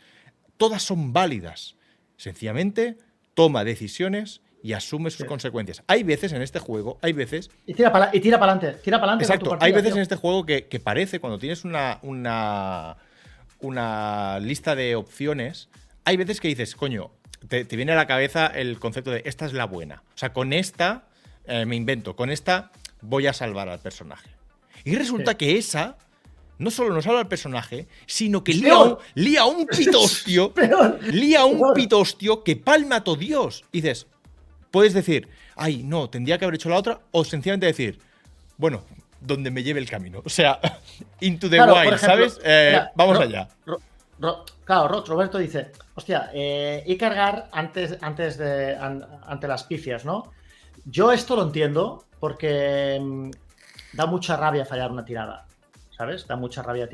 todas son válidas. Sencillamente, toma decisiones y asume sus consecuencias. Hay veces en este juego, hay veces... Y tira para y tira adelante, tira para adelante. Exacto, hay veces en este juego que, parece, cuando tienes una, una, una lista de opciones, hay veces que dices, coño, te, te, viene a la cabeza el concepto de esta es la buena. O sea, con esta eh, me invento, con esta voy a salvar al personaje. Y resulta que esa no solo no salva al personaje, sino que lía un, lía un, pitostio, lía un pitostio que palma a todo Dios. Y dices, puedes decir, ay, no, tendría que haber hecho la otra, o sencillamente decir, bueno, donde me lleve el camino. O sea, into the wild, ¿sabes? Eh, vamos allá. Claro, Roberto dice, hostia, eh, y cargar antes, antes de, ante las pifias, ¿no? Yo esto lo entiendo porque mm, da mucha rabia fallar una tirada, ¿sabes? Da mucha rabia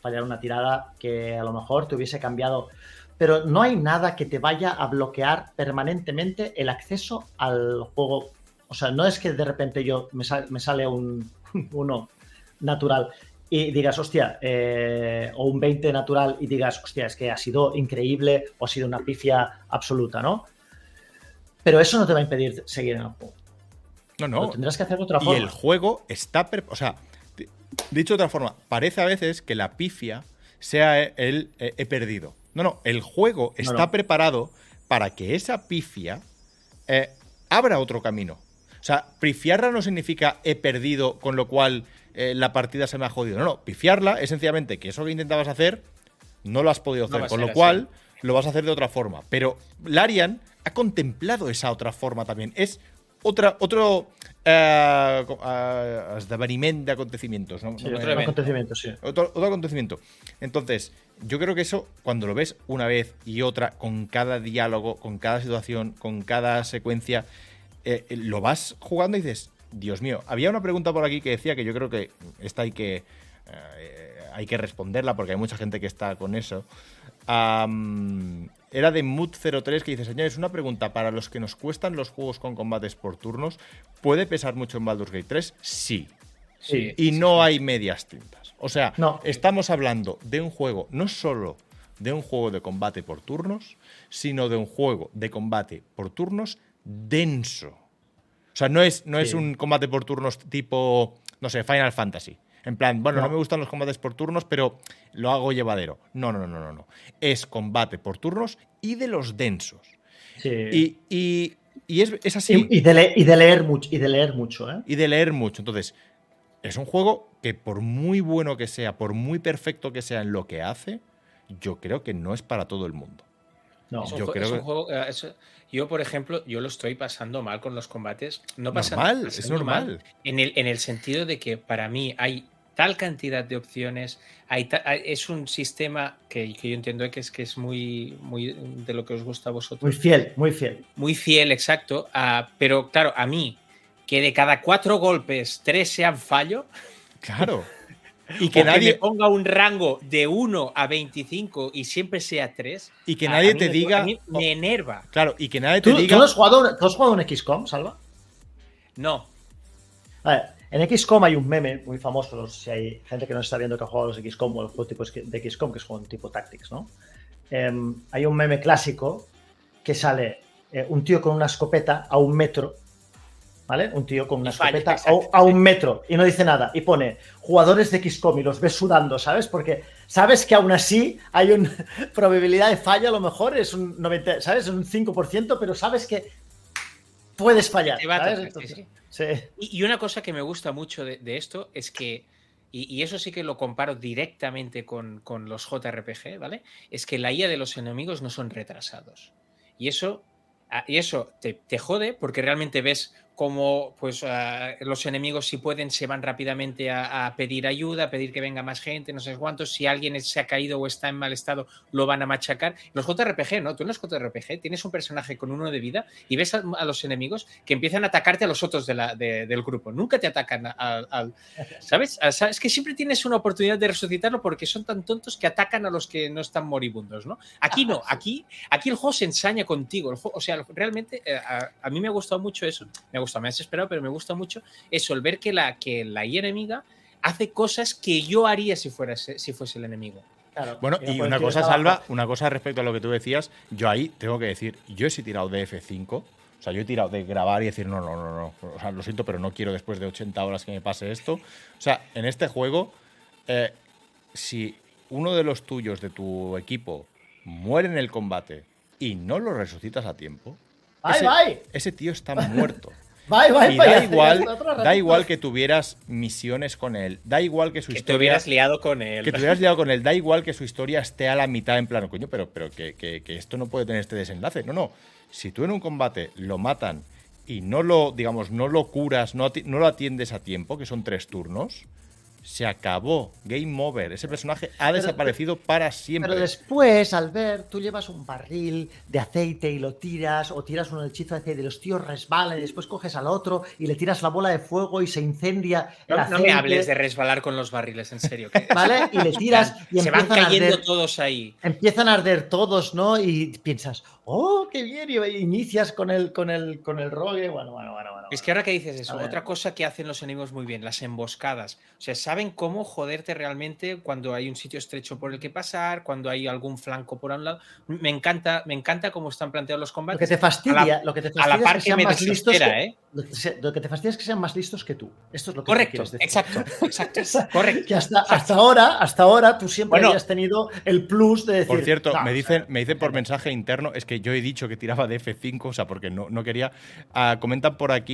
fallar una tirada que a lo mejor te hubiese cambiado. Pero no hay nada que te vaya a bloquear permanentemente el acceso al juego. O sea, no es que de repente yo me, sale un uno natural y digas, hostia, eh, o un 20 natural y digas, hostia, es que ha sido increíble o ha sido una pifia absoluta, ¿no? Pero eso no te va a impedir seguir en el juego. No, no. tendrás que hacer de otra forma. Y el juego está. O sea, dicho de otra forma, parece a veces que la pifia sea el eh, he perdido. No, no. El juego está preparado para que esa pifia eh, abra otro camino. O sea, pifiarla no significa he perdido, con lo cual eh, la partida se me ha jodido. No, no. Pifiarla es sencillamente que eso que intentabas hacer no lo has podido hacer. con lo cual lo vas a hacer de otra forma. Pero Larian ha contemplado esa otra forma también. Es otra, otro eh, eh de acontecimientos. ¿no? otro, acontecimiento, sí. Otro, acontecimiento. Entonces, yo creo que eso, cuando lo ves una vez y otra, con cada diálogo, con cada situación, con cada secuencia, eh, lo vas jugando y dices, Dios mío, había una pregunta por aquí que decía que yo creo que esta hay que, eh, hay que responderla porque hay mucha gente que está con eso era de Mood03 que dice, señores, una pregunta, para los que nos cuestan los juegos con combates por turnos, ¿puede pesar mucho en Baldur's Gate 3? Sí. Sí, y no hay medias tintas. O sea, no. estamos hablando de un juego, no solo de un juego de combate por turnos, sino de un juego de combate por turnos denso. O sea, no es, no es un combate por turnos tipo, no sé, Final Fantasy. En plan, bueno, no. me gustan los combates por turnos, pero lo hago llevadero. No, no, no, no, no. Es combate por turnos y de los densos. Sí. Y, es, así. Y, de leer mucho, y de leer mucho, ¿eh? Y de leer mucho. Entonces, es un juego que por muy bueno que sea, por muy perfecto que sea en lo que hace, yo creo que no es para todo el mundo. No, yo creo un juego, eh, yo, por ejemplo, yo lo estoy pasando mal con los combates. No pasa normal, es normal. en, el, en el sentido de que para mí hay tal cantidad de opciones, hay es un sistema que, yo entiendo que es, que es muy, muy de lo que os gusta a vosotros. Muy fiel, muy fiel. Muy fiel, exacto. Pero claro, a mí, que de cada cuatro golpes, tres sean fallo. Claro. Y que nadie ponga un rango de 1 a 25 y siempre sea 3. Y que nadie te diga. A mí me enerva. Claro, y que nadie te diga. ¿tú has, jugado, ¿Tú has jugado un XCOM, Salva? No. A ver, en XCOM hay un meme muy famoso, si hay gente que no está viendo que ha jugado los XCOM o el juego tipo de XCOM, que es un tipo Tactics, ¿no? Em, hay un meme clásico que sale eh, un tío con una escopeta a un metro, ¿vale? Un tío con una escopeta a, un metro y no dice nada y pone jugadores de XCOM y los ves sudando, ¿sabes? Porque sabes que aún así hay una probabilidad de falla, a lo mejor es un 90, ¿sabes? Un 5%, pero sabes que puedes fallar. Y, una cosa que me gusta mucho de, esto es que, y, eso sí que lo comparo directamente con, con los JRPG, ¿vale? Es que la IA de los enemigos no son retrasados. Y eso Ah, y eso te, te, jode porque realmente ves como pues ah, los enemigos si pueden se van rápidamente a, pedir ayuda, a pedir que venga más gente, no sé cuántos, si alguien se ha caído o está en mal estado lo van a machacar. Los JRPG, ¿no? Tú en los JRPG tienes un personaje con uno de vida y ves a, los enemigos que empiezan a atacarte a los otros de la, del grupo. Nunca te atacan al... ¿sabes? Es que siempre tienes una oportunidad de resucitarlo porque son tan tontos que atacan a los que no están moribundos, ¿no? Aquí no, aquí, aquí el juego se ensaña contigo. o sea, realmente eh, a, mí me ha gustado mucho eso. Me gusta, me has esperado, pero me gusta mucho eso, el ver que la, que la I enemiga hace cosas que yo haría si, fuera, si fuese el enemigo. bueno, y una cosa, Salva, una cosa respecto a lo que tú decías, yo ahí tengo que decir, yo he tirado de F5, o sea, yo he tirado de grabar y decir, no, no, no, no, o sea, lo siento, pero no quiero después de 80 horas que me pase esto. O sea, en este juego, eh, si uno de los tuyos de tu equipo muere en el combate y no lo resucitas a tiempo, ese tío está muerto y da igual, da igual que tuvieras misiones con él, da igual que su que historia. te hubieras liado con él. Que te hubieras liado con él, da igual que su historia esté a la mitad en plano, coño, pero, pero que, que, esto no puede tener este desenlace. No, no. Si tú en un combate lo matan y no lo, digamos, no lo curas, no, no lo atiendes a tiempo, que son tres turnos, se acabó. Game over. Ese personaje ha desaparecido para siempre. Pero después, al ver, tú llevas un barril de aceite y lo tiras, o tiras un hechizo de aceite y los tíos resbalan, y después coges al otro y le tiras la bola de fuego y se incendia. No, me hables de resbalar con los barriles, en serio. ¿Vale? Y le tiras y se van cayendo todos ahí. Empiezan a arder todos, ¿no? Y piensas, oh, qué bien, y inicias con el, con el, con el rogue. Bueno, bueno, bueno, bueno. Es que ahora que dices eso, otra cosa que hacen los enemigos muy bien, las emboscadas. O sea, saben cómo joderte realmente cuando hay un sitio estrecho por el que pasar, cuando hay algún flanco por un lado. Me encanta, me encanta cómo están planteados los combates. Lo que te fastidia, lo que te fastidia a la par es que, sean más listos que, ¿eh? lo que te fastidia es que sean más listos que tú. Esto es lo que Correcto, decir. exacto, exacto. Correcto. Que hasta, hasta ahora, hasta ahora tú siempre habías tenido el plus de decir. Por cierto, me dicen, me dicen por mensaje interno, es que yo he dicho que tiraba de F5, o sea, porque no, no quería. Ah, comentan por aquí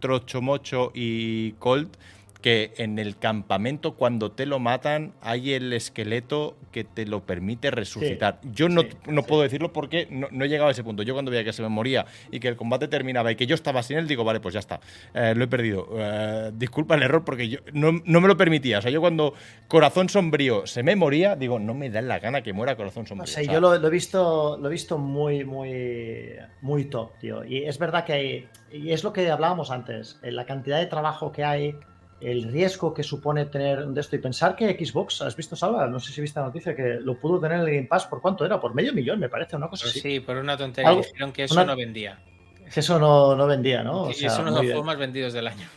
Trocho Mocho y Colt que en el campamento cuando te lo matan hay el esqueleto que te lo permite resucitar. yo no, no puedo decirlo porque no, he llegado a ese punto. Yo cuando veía que se me moría y que el combate terminaba y que yo estaba sin él, digo, vale, pues ya está, eh, lo he perdido. Eh, disculpa el error porque yo no, me lo permitía. O sea, yo cuando Corazón Sombrío se me moría, digo, no me da la gana que muera Corazón Sombrío. O sea, yo lo, he visto, lo he visto muy, muy, muy top, tío. Y es verdad que hay, y es lo que hablábamos antes, la cantidad de trabajo que hay el riesgo que supone tener de esto y pensar que Xbox, ¿has visto, Salva? No sé si viste la noticia que lo pudo tener en el Game Pass, ¿por cuánto era? Por medio millón, me parece, una cosa así. Sí, por una tontería. Dijeron que eso no vendía. Que eso no, no vendía, ¿no? y son los juegos más vendidos del año.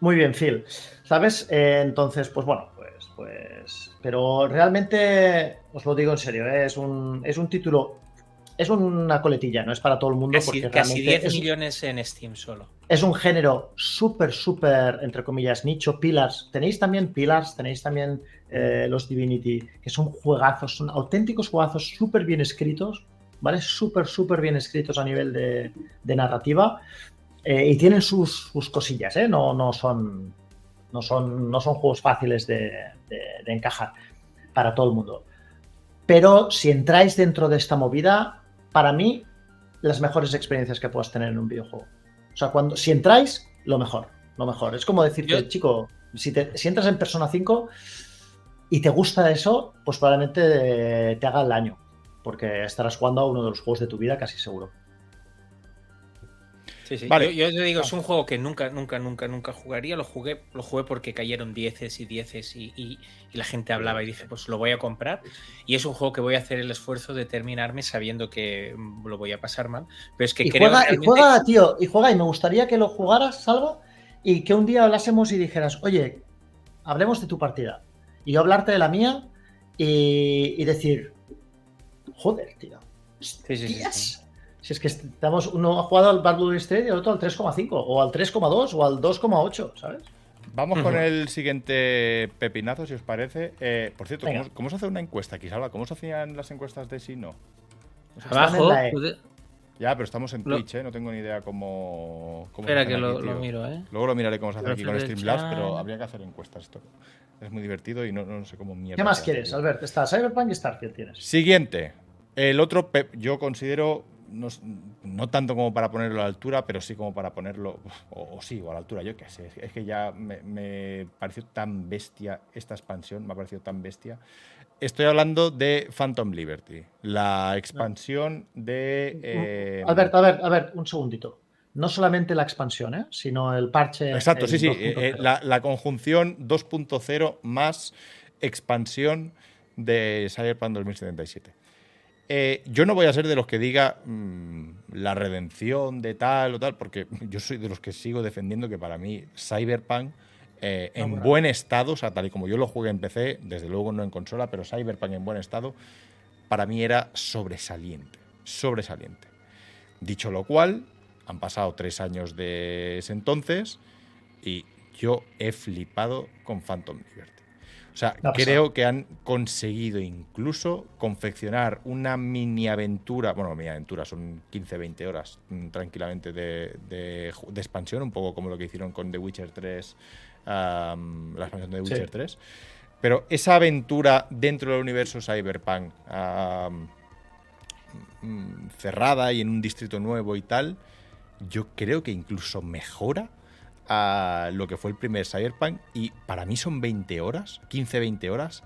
Muy bien, Phil. ¿Sabes? Eh, entonces, pues bueno, pues, pues. Pero realmente, os lo digo en serio, ¿eh? es, un, es un título es una coletilla, no es para todo el mundo. Casi, casi 10 millones en Steam solo. Es un género súper, súper, entre comillas, nicho. Pillars. Tenéis también Pillars, tenéis también eh, los Divinity, que son juegazos, son auténticos juegazos súper bien escritos, ¿vale? Súper, súper bien escritos a nivel de, narrativa. Eh, y tienen sus, cosillas, ¿eh? No, no, son, no, son, no son juegos fáciles de encajar para todo el mundo. Pero si entráis dentro de esta movida, para mí, las mejores experiencias que puedas tener en un videojuego. O sea, cuando, si entráis, lo mejor, lo mejor. Es como decirte, chico, si, te, si entras en Persona 5 y te gusta eso, pues probablemente te haga el año, porque estarás jugando a uno de los juegos de tu vida casi seguro. Sí, sí. Vale. Yo, te digo, es un juego que nunca, nunca, nunca, nunca jugaría. Lo jugué, lo jugué porque cayeron dieces y dieces y, y, la gente hablaba y dije, pues lo voy a comprar. Y es un juego que voy a hacer el esfuerzo de terminarme sabiendo que mm, lo voy a pasar mal. Pero es que y creo juega, y juega, tío, y juega. Y me gustaría que lo jugaras, Salva, y que un día hablásemos y dijeras, oye, hablemos de tu partida. Y yo hablarte de la mía y, decir, joder, tío. Sí, sí, sí, Si es que estamos, uno ha jugado al Baldur's Street y el otro al 3,5, o al 3,2, o al 2,8, ¿sabes? Vamos con el siguiente pepinazo, si os parece. Eh, por cierto, ¿cómo, se hace una encuesta aquí, Salva? ¿Cómo se hacían las encuestas de Sino? Abajo. Ya, pero estamos en Twitch, ¿eh? No tengo ni idea cómo. Espera que lo, miro, ¿eh? Luego lo miraré cómo se hace aquí con Streamlabs, pero habría que hacer encuestas. Esto es muy divertido y no, sé cómo mierda. ¿Qué más quieres, Albert? Está Cyberpunk y Starfield tienes. Siguiente. El otro, yo considero no, tanto como para ponerlo a la altura, pero sí como para ponerlo, o, sí, o a la altura, yo qué sé. Es que ya me, pareció tan bestia esta expansión, me ha parecido tan bestia. Estoy hablando de Phantom Liberty, la expansión de... Eh, Albert, a ver, a ver, un segundito. No solamente la expansión, ¿eh? sino el parche. Exacto, sí, sí. Eh, eh, la, la, conjunción 2.0 más expansión de Cyberpunk 2077. Eh, yo no voy a ser de los que diga mm, la redención de tal o tal, porque yo soy de los que sigo defendiendo que para mí Cyberpunk eh, en buen estado, o sea, tal y como yo lo jugué en PC, desde luego no en consola, pero Cyberpunk en buen estado, para mí era sobresaliente, sobresaliente. Dicho lo cual, han pasado tres años de ese entonces y yo he flipado con Phantom Liberty. O sea, creo que han conseguido incluso confeccionar una mini aventura, bueno, mini aventura, son 15-20 horas mm, tranquilamente de, expansión, un poco como lo que hicieron con The Witcher 3, la expansión de The Witcher 3. Pero esa aventura dentro del universo Cyberpunk, mm, cerrada y en un distrito nuevo y tal, yo creo que incluso mejora a lo que fue el primer Cyberpunk y para mí son 20 horas, 15-20 horas,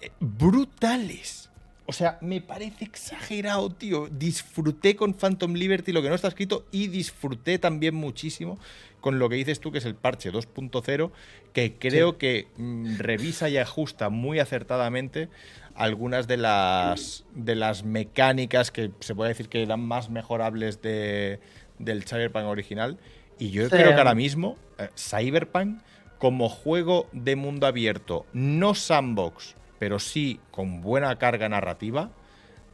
eh, brutales. O sea, me parece exagerado, tío. Disfruté con Phantom Liberty lo que no está escrito y disfruté también muchísimo con lo que dices tú, que es el parche 2.0, que creo que mm, revisa y ajusta muy acertadamente algunas de las, de las mecánicas que se puede decir que eran más mejorables de, del Cyberpunk original y yo creo que ahora mismo eh, Cyberpunk, como juego de mundo abierto, no sandbox, pero sí con buena carga narrativa,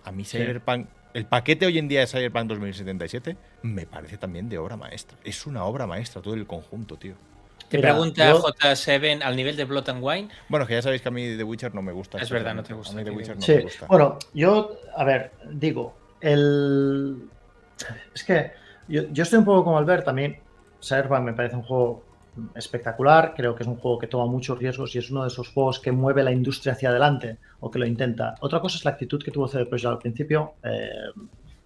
a mí Cyberpunk, el paquete hoy en día de Cyberpunk 2077 me parece también de obra maestra. Es una obra maestra todo el conjunto, tío. Te pregunta J7 al nivel de Blood and Wine. Bueno, que ya sabéis que a mí The Witcher no me gusta. Es verdad, no te gusta. A mí The Witcher no me gusta. Bueno, yo, a ver, digo, el. Es que yo, yo estoy un poco como Albert también. Cyberpunk me parece un juego espectacular, creo que es un juego que toma muchos riesgos y es uno de esos juegos que mueve la industria hacia adelante o que lo intenta. Otra cosa es la actitud que tuvo CD Projekt al principio. Eh,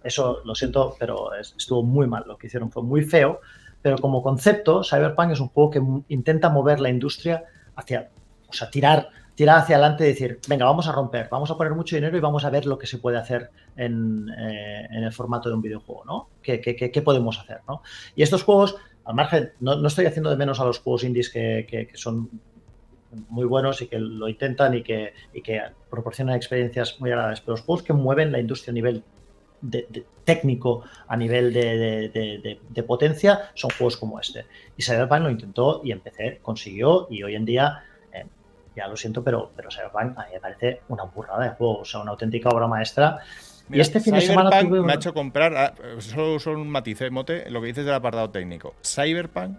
eso lo siento, pero estuvo muy mal. Lo que hicieron fue muy feo, pero como concepto, Cyberpunk es un juego que intenta mover la industria hacia, o sea, tirar, tirar hacia adelante y decir, venga, vamos a romper, vamos a poner mucho dinero y vamos a ver lo que se puede hacer en, eh, el formato de un videojuego, ¿no? ¿Qué, qué podemos hacer, ¿no? Y estos juegos al margen, no, estoy haciendo de menos a los juegos indies que, son muy buenos y que lo intentan y que, que, proporcionan experiencias muy agradables, pero los juegos que mueven la industria a nivel de, técnico, a nivel de, potencia, son juegos como este. Y Cyberpunk lo intentó y empecé, consiguió y hoy en día, eh, ya lo siento, pero, pero Cyberpunk a mí me parece una burrada de juego, o sea, una auténtica obra maestra y este fin de semana me ha hecho comprar, ah, solo, solo un matiz, ¿eh, Mote, lo que dices del apartado técnico. Cyberpunk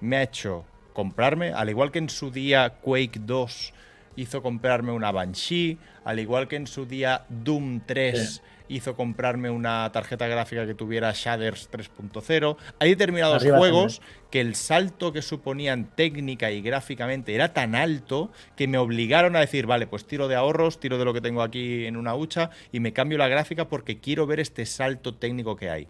me ha hecho comprarme, al igual que en su día Quake 2 hizo comprarme una Banshee, al igual que en su día Doom 3 hizo comprarme una tarjeta gráfica que tuviera shaders 3.0. Hay determinados juegos que el salto que suponían técnica y gráficamente era tan alto que me obligaron a decir, vale, pues tiro de ahorros, tiro de lo que tengo aquí en una hucha y me cambio la gráfica porque quiero ver este salto técnico que hay.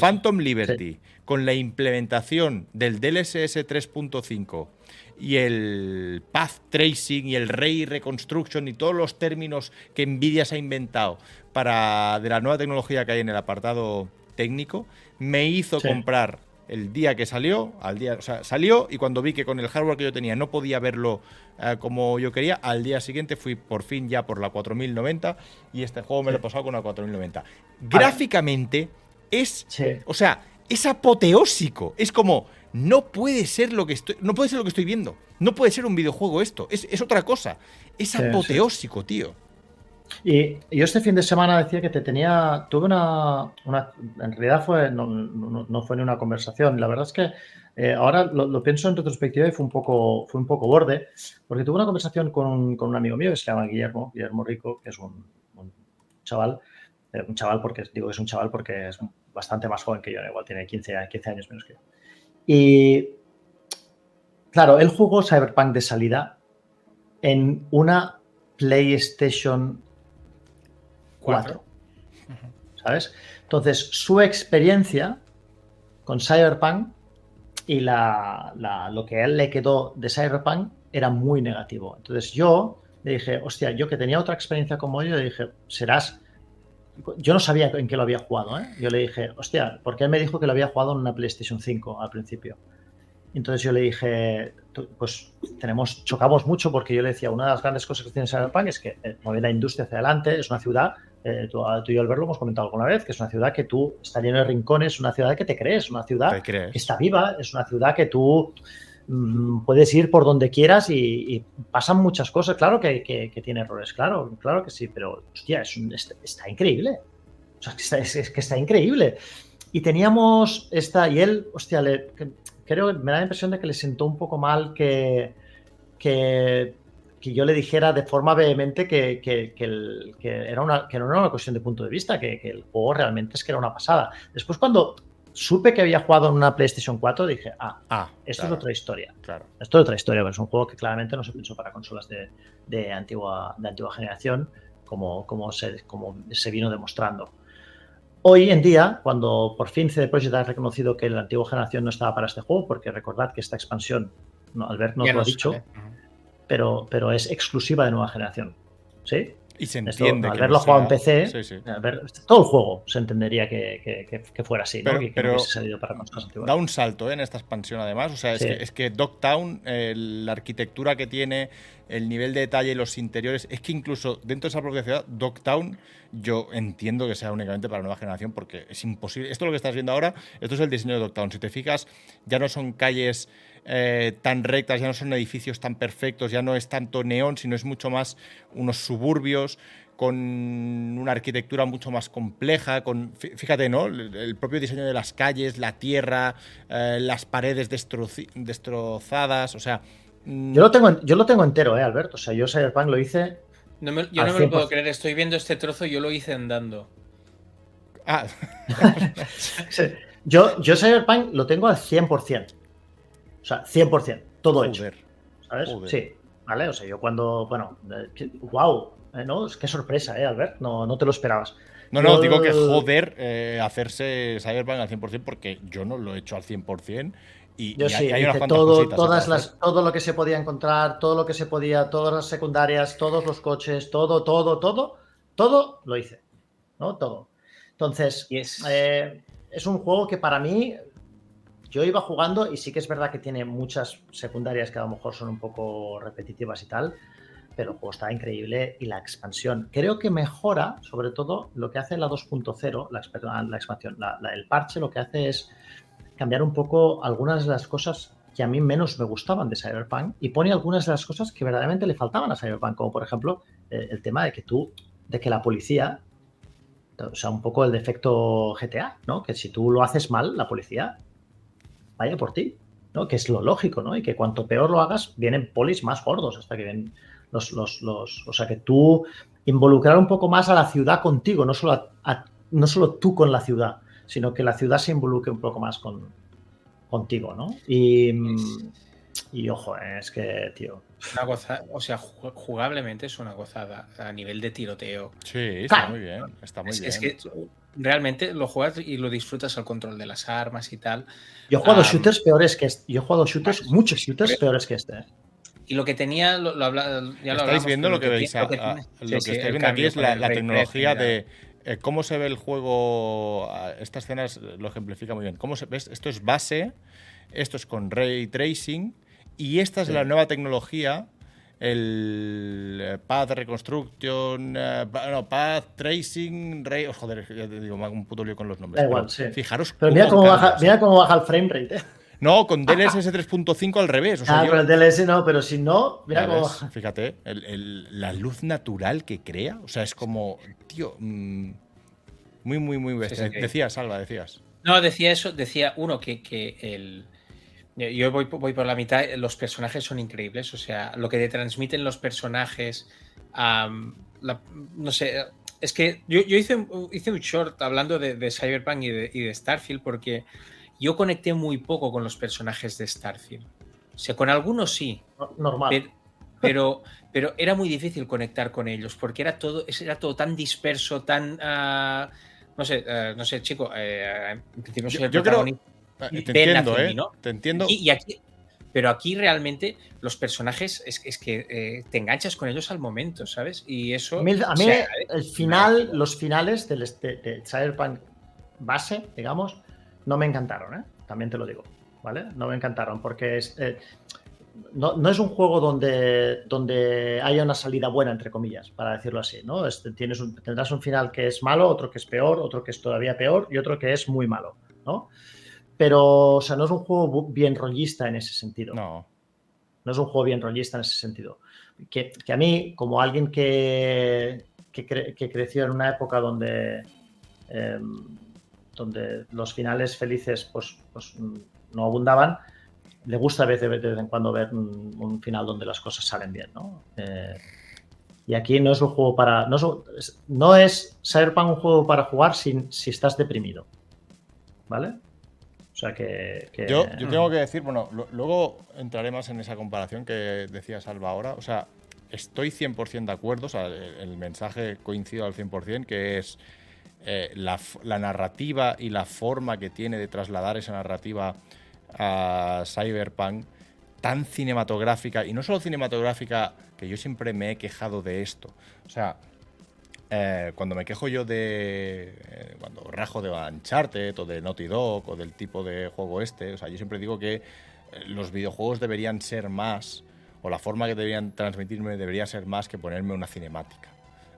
Phantom Liberty, con la implementación del DLSS 3.5 y el Path Tracing y el Ray Reconstruction y todos los términos que Nvidia se ha inventado para de la nueva tecnología que hay en el apartado técnico, me hizo comprar el día que salió, al día, o sea, salió y cuando vi que con el hardware que yo tenía no podía verlo eh, como yo quería, al día siguiente fui por fin ya por la 4090 y este juego me lo he pasado con la 4090. Gráficamente es, o sea, es apoteósico, es como no puede ser lo que estoy, no puede ser lo que estoy viendo, no puede ser un videojuego esto, es, otra cosa, es apoteósico, tío. Y yo este fin de semana decía que te tenía, tuve una, en realidad fue, no, fue ni una conversación, la verdad es que eh, ahora lo, pienso en retrospectiva y fue un poco, fue un poco borde, porque tuve una conversación con un, amigo mío que se llama Guillermo, Guillermo Rico, que es un, chaval, eh, un chaval porque digo que es un chaval porque es bastante más joven que yo, igual tiene 15, 15 años menos que yo. Y claro, él jugó Cyberpunk de salida en una PlayStation 4. ¿Sabes? Entonces, su experiencia con Cyberpunk y la, lo que a él le quedó de Cyberpunk era muy negativo. Entonces yo le dije, hostia, yo que tenía otra experiencia como yo, le dije, serás... Yo no sabía en qué lo había jugado, ¿eh? Yo le dije, hostia, porque él me dijo que lo había jugado en una PlayStation 5 al principio. Entonces yo le dije, pues tenemos, chocamos mucho porque yo le decía, una de las grandes cosas que tiene Cyberpunk es que eh, mueve la industria hacia adelante, es una ciudad eh, tú, y yo, Albert, lo hemos comentado alguna vez, que es una ciudad que tú está lleno de rincones, una ciudad que te crees, una ciudad que está viva, es una ciudad que tú puedes ir por donde quieras y, pasan muchas cosas. Claro que, tiene errores, claro, claro que sí, pero hostia, está, increíble. O sea, es, que está increíble. Y teníamos esta, y él, hostia, le, creo, me da la impresión de que le sentó un poco mal que, que que yo le dijera de forma vehemente que, que, era una, que no era una cuestión de punto de vista, que, el juego realmente es que era una pasada. Después, cuando supe que había jugado en una PlayStation 4, dije, ah, ah esto es otra historia. Claro. Esto es otra historia, pero es un juego que claramente no se pensó para consolas de, antigua, de antigua generación, como, como, se, como se vino demostrando. Hoy en día, cuando por fin CD Projekt ha reconocido que la antigua generación no estaba para este juego, porque recordad que esta expansión, no, Albert nos lo ha dicho, pero, pero es exclusiva de nueva generación. ¿Sí? Y se entiende. al verlo jugado en PC, todo el juego se entendería que, fuera así, pero, ¿no? que, pero salido para Da un salto ¿eh? en esta expansión, además. O sea, es, que, es que Dogtown, eh, la arquitectura que tiene, el nivel de detalle, los interiores, es que incluso dentro de esa propia ciudad, Dogtown, yo entiendo que sea únicamente para nueva generación porque es imposible. Esto es lo que estás viendo ahora, esto es el diseño de Dogtown. Si te fijas, ya no son calles eh, tan rectas, ya no son edificios tan perfectos, ya no es tanto neón, sino es mucho más unos suburbios con una arquitectura mucho más compleja, con, fíjate, ¿no? El propio diseño de las calles, la tierra, eh, las paredes destrozadas, o sea... Mm, yo lo tengo, yo lo tengo entero, ¿eh, Alberto? O sea, yo Cyberpunk lo hice... yo no me lo puedo creer, estoy viendo este trozo, yo lo hice andando. Ah. yo, yo Cyberpunk lo tengo al 100%. O sea, 100%, todo hecho. ¿Sabes? Sí, ¿vale? O sea, yo cuando, bueno, wow, eh, ¿no? Qué sorpresa, ¿eh, Albert? No, no te lo esperabas. No, no, digo que joder eh, hacerse Cyberpunk al 100% porque yo no lo he hecho al 100% y, yo sí, hay unas todo, todas las, todo lo que se podía encontrar, todo lo que se podía, todas las secundarias, todos los coches, todo, todo, todo, todo lo hice, ¿no? Todo. Entonces, eh, es un juego que para mí yo iba jugando y sí que es verdad que tiene muchas secundarias que a lo mejor son un poco repetitivas y tal, pero el juego está increíble y la expansión. Creo que mejora, sobre todo, lo que hace la 2.0, la, expansión. el parche lo que hace es cambiar un poco algunas de las cosas que a mí menos me gustaban de Cyberpunk y pone algunas de las cosas que verdaderamente le faltaban a Cyberpunk, como por ejemplo eh, el tema de que tú, de que la policía, o sea, un poco el defecto GTA, ¿no? Que si tú lo haces mal, la policía vaya por ti, ¿no? Que es lo lógico, ¿no? Y que cuanto peor lo hagas, vienen polis más gordos hasta que ven los, los, los o sea, que tú involucrar un poco más a la ciudad contigo, no solo, no solo tú con la ciudad, sino que la ciudad se involucre un poco más con, contigo, ¿no? Y, y ojo, es que, tío. Una gozada, o sea, jugablemente es una gozada a nivel de tiroteo. Sí, está muy bien. Está muy bien. Es que realmente lo juegas y lo disfrutas al control de las armas y tal. Yo he jugado shooters peores que este. Yo he jugado shooters, muchos shooters peores que este. ¿eh? Y lo que tenía, lo, lo ya lo Estáis viendo lo que, veis. lo que, estáis viendo aquí es la, tecnología de eh, cómo se ve el juego. Esta escena lo ejemplifica muy bien. ¿Cómo se, ves? Esto es base, esto es con ray tracing y esta es la nueva tecnología el eh, Path Reconstruction, eh, no, Path Tracing, Ray, oh, joder, ya te digo, me hago un puto lío con los nombres. Da igual, sí. Fijaros. Pero mira cómo, baja, mira cómo baja el frame rate. ¿eh? No, con DLSS 3.5 al revés. ah, con el DLS no, pero si no, mira cómo. Fíjate, la luz natural que crea. O sea, es como, tío, mm, muy, muy, muy bestia. decías, Salva, decías. No, decía eso, decía uno que, que el. Yo voy, voy, por la mitad, los personajes son increíbles, o sea, lo que te transmiten los personajes, no sé, es que yo, hice, hice, un short hablando de, Cyberpunk y de, Starfield porque yo conecté muy poco con los personajes de Starfield. O sea, con algunos sí. Normal. Pero, pero, era muy difícil conectar con ellos porque era todo, era todo tan disperso, tan... Ah, no sé, eh, no sé, chico, eh, en principio yo, yo creo, te entiendo, ¿eh? Te entiendo. Y, aquí, pero aquí realmente los personajes es, es que eh, te enganchas con ellos al momento, ¿sabes? Y eso. A mí, el final, los finales del, de, Cyberpunk base, digamos, no me encantaron, ¿eh? También te lo digo, ¿vale? No me encantaron porque es. no, es un juego donde, donde haya una salida buena, entre comillas, para decirlo así, ¿no? tienes tendrás un final que es malo, otro que es peor, otro que es todavía peor y otro que es muy malo, ¿no? Pero, o sea, no es un juego bien rollista en ese sentido. No. No es un juego bien rollista en ese sentido. Que, a mí, como alguien que, que, creció en una época donde, em, donde los finales felices pues, pues, no abundaban, le gusta a veces de vez en cuando ver un, final donde las cosas salen bien, ¿no? Eh, y aquí no es un juego para. No es, no es Cyberpunk un juego para jugar sin, si estás deprimido. ¿Vale? Sea que. Yo, tengo que decir, bueno, luego entraré más en esa comparación que decía Salva ahora. O sea, estoy 100% de acuerdo, o sea, el, mensaje coincido al 100%, que es eh, la, narrativa y la forma que tiene de trasladar esa narrativa a Cyberpunk tan cinematográfica, y no solo cinematográfica, que yo siempre me he quejado de esto. O sea, eh, cuando me quejo yo de. Eh, cuando rajo de Uncharted o de Naughty Dog o del tipo de juego este, o sea, yo siempre digo que eh, los videojuegos deberían ser más, o la forma que deberían transmitirme debería ser más que ponerme una cinemática.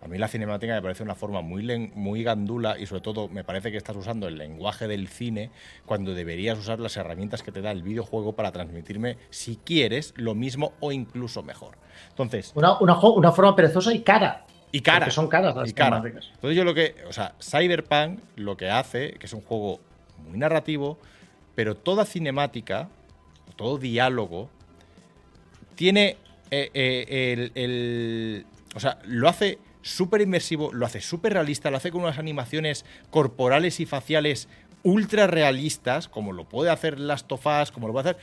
A mí la cinemática me parece una forma muy, muy gandula y sobre todo me parece que estás usando el lenguaje del cine cuando deberías usar las herramientas que te da el videojuego para transmitirme, si quieres, lo mismo o incluso mejor. Entonces... Una, forma perezosa y cara. Y cara. son caras las y Entonces yo lo que, o sea, Cyberpunk lo que hace, que es un juego muy narrativo, pero toda cinemática, todo diálogo, tiene eh, eh, el, O sea, lo hace súper inmersivo, lo hace súper realista, lo hace con unas animaciones corporales y faciales ultra realistas, como lo puede hacer Last of Us, como lo puede hacer,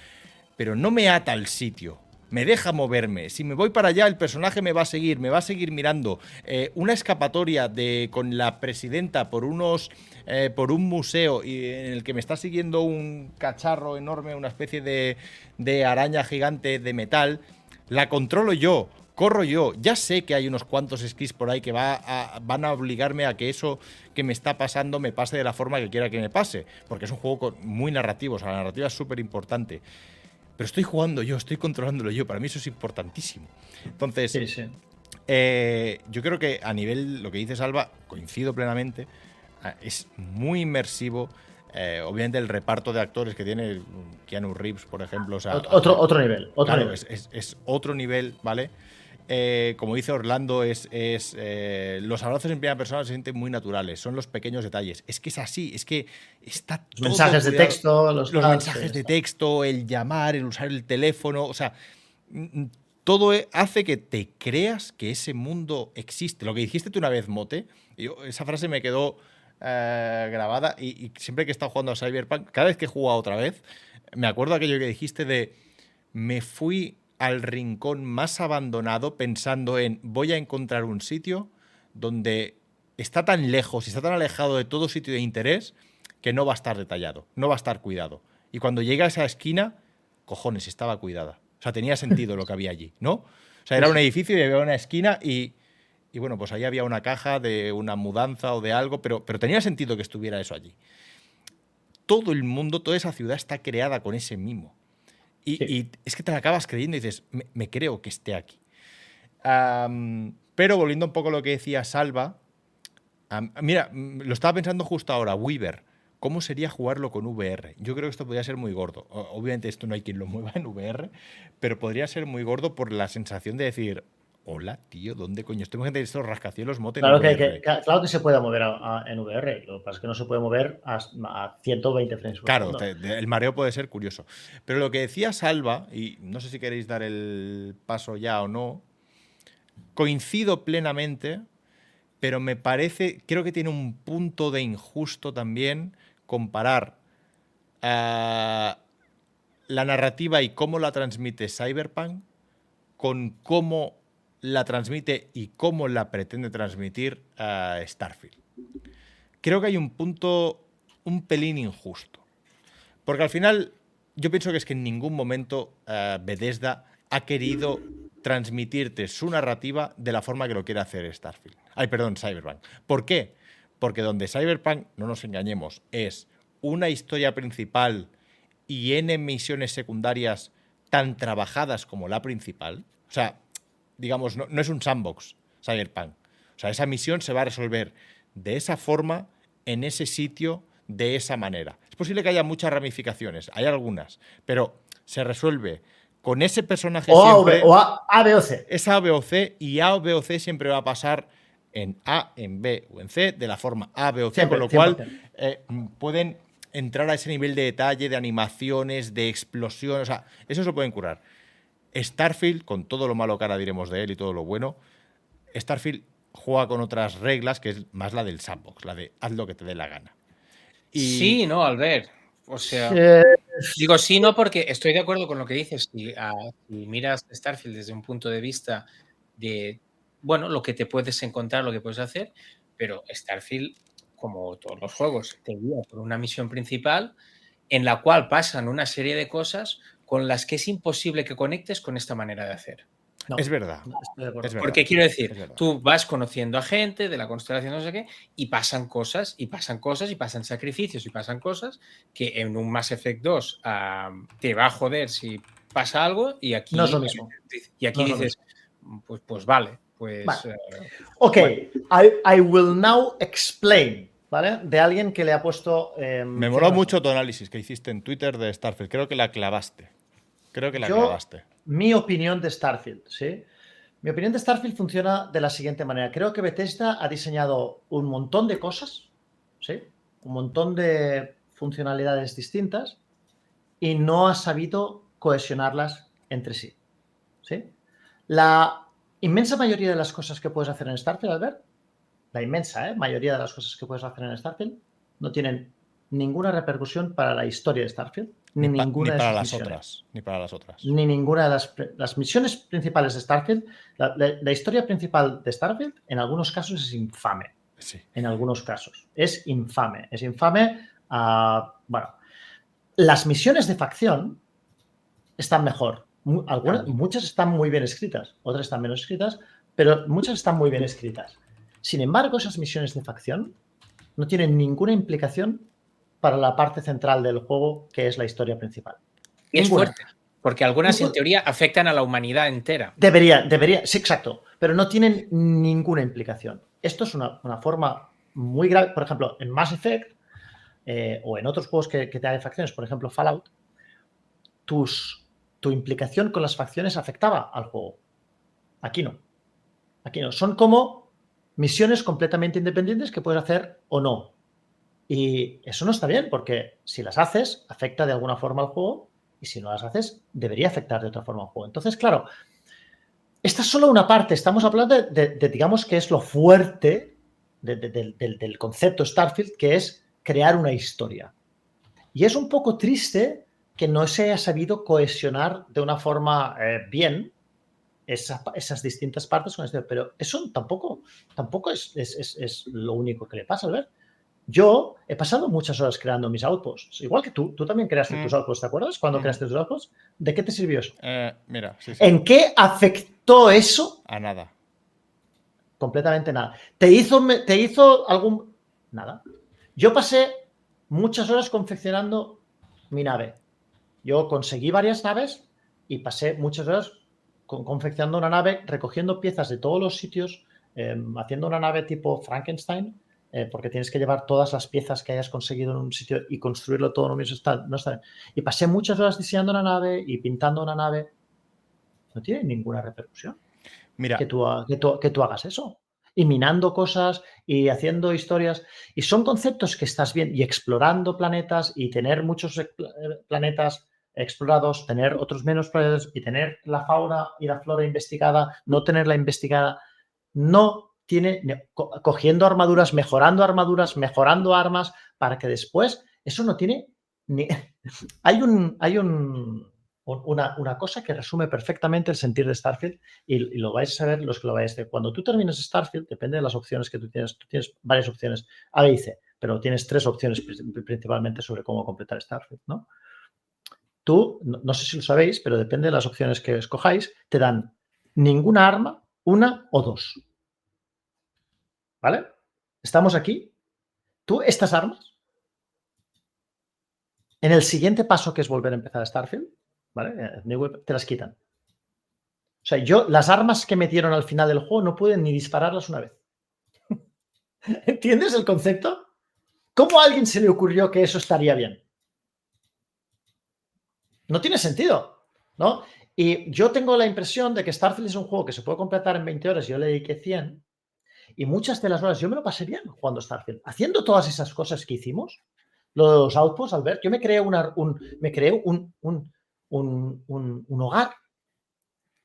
pero no me ata al sitio me deja moverme. Si me voy para allá, el personaje me va a seguir, me va a seguir mirando. Eh, una escapatoria de, con la presidenta por unos. Eh, por un museo y en el que me está siguiendo un cacharro enorme, una especie de, de araña gigante de metal, la controlo yo corro yo. Ya sé que hay unos cuantos skis por ahí que va a, van a obligarme a que eso que me está pasando me pase de la forma que quiera que me pase, porque es un juego muy narrativo, o sea, la narrativa es súper importante pero estoy jugando yo, estoy controlándolo yo. Para mí eso es importantísimo. Entonces, eh, yo creo que a nivel, lo que dice Salva, coincido plenamente, ah, es muy inmersivo. Eh, obviamente el reparto de actores que tiene Keanu Reeves, por ejemplo. otro, otro nivel. Otro es, otro nivel, ¿vale? Eh, como dice Orlando, es, eh, los abrazos en primera persona se sienten muy naturales, son los pequeños detalles. Es que es así, es que está los mensajes de texto, los, mensajes de texto, el llamar, el usar el teléfono, o sea, mm, mm, todo e, hace que te creas que ese mundo existe. Lo que dijiste tú una vez, Mote, esa frase me quedó eh, grabada y, y, siempre que he estado jugando a Cyberpunk, cada vez que he jugado otra vez, me acuerdo aquello que dijiste de me fui al rincón más abandonado pensando en voy a encontrar un sitio donde está tan lejos y está tan alejado de todo sitio de interés que no va a estar detallado, no va a estar cuidado. Y cuando llega a esa esquina, cojones, estaba cuidada. O sea, tenía sentido lo que había allí, ¿no? O sea, era un edificio y había una esquina y, y bueno, pues ahí había una caja de una mudanza o de algo, pero, pero tenía sentido que estuviera eso allí. Todo el mundo, toda esa ciudad está creada con ese mimo. Y, es que te la acabas creyendo y dices, me, creo que esté aquí. pero volviendo un poco a lo que decía Salva, mira, lo estaba pensando justo ahora, Weaver. ¿cómo sería jugarlo con VR? Yo creo que esto podría ser muy gordo. Obviamente esto no hay quien lo mueva en VR, pero podría ser muy gordo por la sensación de decir, hola, tío, ¿dónde coño? Tengo gente de estos rascacielos moten claro, que, claro que se puede mover en VR, lo que pasa es que no se puede mover a, 120 frames por Claro, el mareo puede ser curioso. Pero lo que decía Salva, y no sé si queréis dar el paso ya o no, coincido plenamente, pero me parece, creo que tiene un punto de injusto también comparar eh, la narrativa y cómo la transmite Cyberpunk con cómo la transmite y cómo la pretende transmitir a Starfield. Creo que hay un punto un pelín injusto. Porque al final yo pienso que es que en ningún momento uh, Bethesda ha querido transmitirte su narrativa de la forma que lo quiere hacer Starfield. Ay, perdón, Cyberpunk. ¿Por qué? Porque donde Cyberpunk, no nos engañemos, es una historia principal y N misiones secundarias tan trabajadas como la principal. O sea, digamos, no, es un sandbox, Cyberpunk. O sea, esa misión se va a resolver de esa forma, en ese sitio, de esa manera. Es posible que haya muchas ramificaciones, hay algunas, pero se resuelve con ese personaje o siempre. A, o a, B o C. Es A, B o C, y A o B o C siempre va a pasar en A, en B o en C, de la forma A, B o C, con lo cual eh, pueden entrar a ese nivel de detalle, de animaciones, de explosión, o sea, eso se lo pueden curar. Starfield, con todo lo malo que ahora diremos de él y todo lo bueno, Starfield juega con otras reglas, que es más la del sandbox, la de haz lo que te dé la gana. Sí, no, Albert. O sea, digo sí, no, porque estoy de acuerdo con lo que dices. Si, ah, si, miras Starfield desde un punto de vista de, bueno, lo que te puedes encontrar, lo que puedes hacer, pero Starfield, como todos los juegos, te guía por una misión principal en la cual pasan una serie de cosas con las que es imposible que conectes con esta manera de hacer. es, verdad, Porque quiero decir, tú vas conociendo a gente de la constelación, no sé qué, y pasan cosas, y pasan cosas, y pasan sacrificios, y pasan cosas que en un Mass Effect 2 te va a joder si pasa algo, y aquí, no es lo mismo. Y aquí dices, pues, pues vale, pues. Eh, ok, I, will now explain. ¿Vale? De alguien que le ha puesto. Em, Me moló mucho tu análisis que hiciste en Twitter de Starfield. Creo que la clavaste. Creo que la Yo, Mi opinión de Starfield, ¿sí? Mi opinión de Starfield funciona de la siguiente manera. Creo que Bethesda ha diseñado un montón de cosas, ¿sí? Un montón de funcionalidades distintas y no ha sabido cohesionarlas entre sí, ¿sí? La inmensa mayoría de las cosas que puedes hacer en Starfield, Albert, la inmensa ¿eh? mayoría de las cosas que puedes hacer en Starfield no tienen ninguna repercusión para la historia de Starfield ni, ninguna para de las otras. Ni para las otras. Ni ninguna de las, las misiones principales de Starfield. La, historia principal de Starfield en algunos casos es infame. Sí. En algunos casos. Es infame. Es infame. a bueno, las misiones de facción están mejor. Algunas, muchas están muy bien escritas, otras están menos escritas, pero muchas están muy bien escritas. Sin embargo, esas misiones de facción no tienen ninguna implicación para la parte central del juego, que es la historia principal. Y es fuerte, porque algunas en teoría afectan a la humanidad entera. Debería, debería, sí, exacto, pero no tienen ninguna implicación. Esto es una, forma muy grave, por ejemplo, en Mass Effect eh, o en otros juegos que, te da de facciones, por ejemplo Fallout, tus, tu implicación con las facciones afectaba al juego. Aquí no. Aquí no. Son como misiones completamente independientes que puedes hacer o no. Y eso no está bien, porque si las haces, afecta de alguna forma al juego, y si no las haces, debería afectar de otra forma al juego. Entonces, claro, esta es solo una parte. Estamos hablando de, digamos, que es lo fuerte del, concepto Starfield, que es crear una historia. Y es un poco triste que no se haya sabido cohesionar de una forma eh, bien esas distintas partes con este, pero eso tampoco, tampoco es, es, lo único que le pasa, ver yo he pasado muchas horas creando mis outposts, igual que tú. Tú también creaste tus mm. outposts, ¿te acuerdas? Cuando mm. creaste tus outposts, ¿de qué te sirvió eso? Eh, mira, ¿En qué afectó eso? A nada. Completamente nada. ¿Te hizo, te hizo algún...? Nada. Yo pasé muchas horas confeccionando mi nave. Yo conseguí varias naves y pasé muchas horas confeccionando una nave, recogiendo piezas de todos los sitios, em, haciendo una nave tipo Frankenstein eh, porque tienes que llevar todas las piezas que hayas conseguido en un sitio y construirlo todo en un mismo. No está Y pasé muchas horas diseñando una nave y pintando una nave. No tiene ninguna repercusión. Mira. Que tú, que que tú hagas eso. Y minando cosas y haciendo historias. Y son conceptos que estás bien y explorando planetas y tener muchos eh, planetas explorados, tener otros menos planetas y tener la fauna y la flora investigada, no tenerla investigada. No tiene, cogiendo armaduras, mejorando armaduras, mejorando armas, para que después eso no tiene ni... Hay un, hay un, una, cosa que resume perfectamente el sentir de Starfield y, lo vais a saber los que lo vais a hacer. Cuando tú terminas Starfield, depende de las opciones que tú tienes. Tú tienes varias opciones, A, B y C, pero tienes tres opciones principalmente sobre cómo completar Starfield, ¿no? Tú, no sé si lo sabéis, pero depende de las opciones que escojáis, te dan ninguna arma, una o dos. ¿Vale? Estamos aquí. Tú, estas armas, en el siguiente paso que es volver a empezar a Starfield, ¿vale? Eh, te las quitan. O sea, yo, las armas que me dieron al final del juego no pueden ni dispararlas una vez. ¿Entiendes el concepto? ¿Cómo a alguien se le ocurrió que eso estaría bien? No tiene sentido, ¿no? Y yo tengo la impresión de que Starfield es un juego que se puede completar en 20 horas, yo le dediqué 100, y muchas de las horas yo me lo pasé bien jugando Starfield. Haciendo todas esas cosas que hicimos, los outposts, Albert, yo me creé, una, un, me creé un, un, un, un, hogar.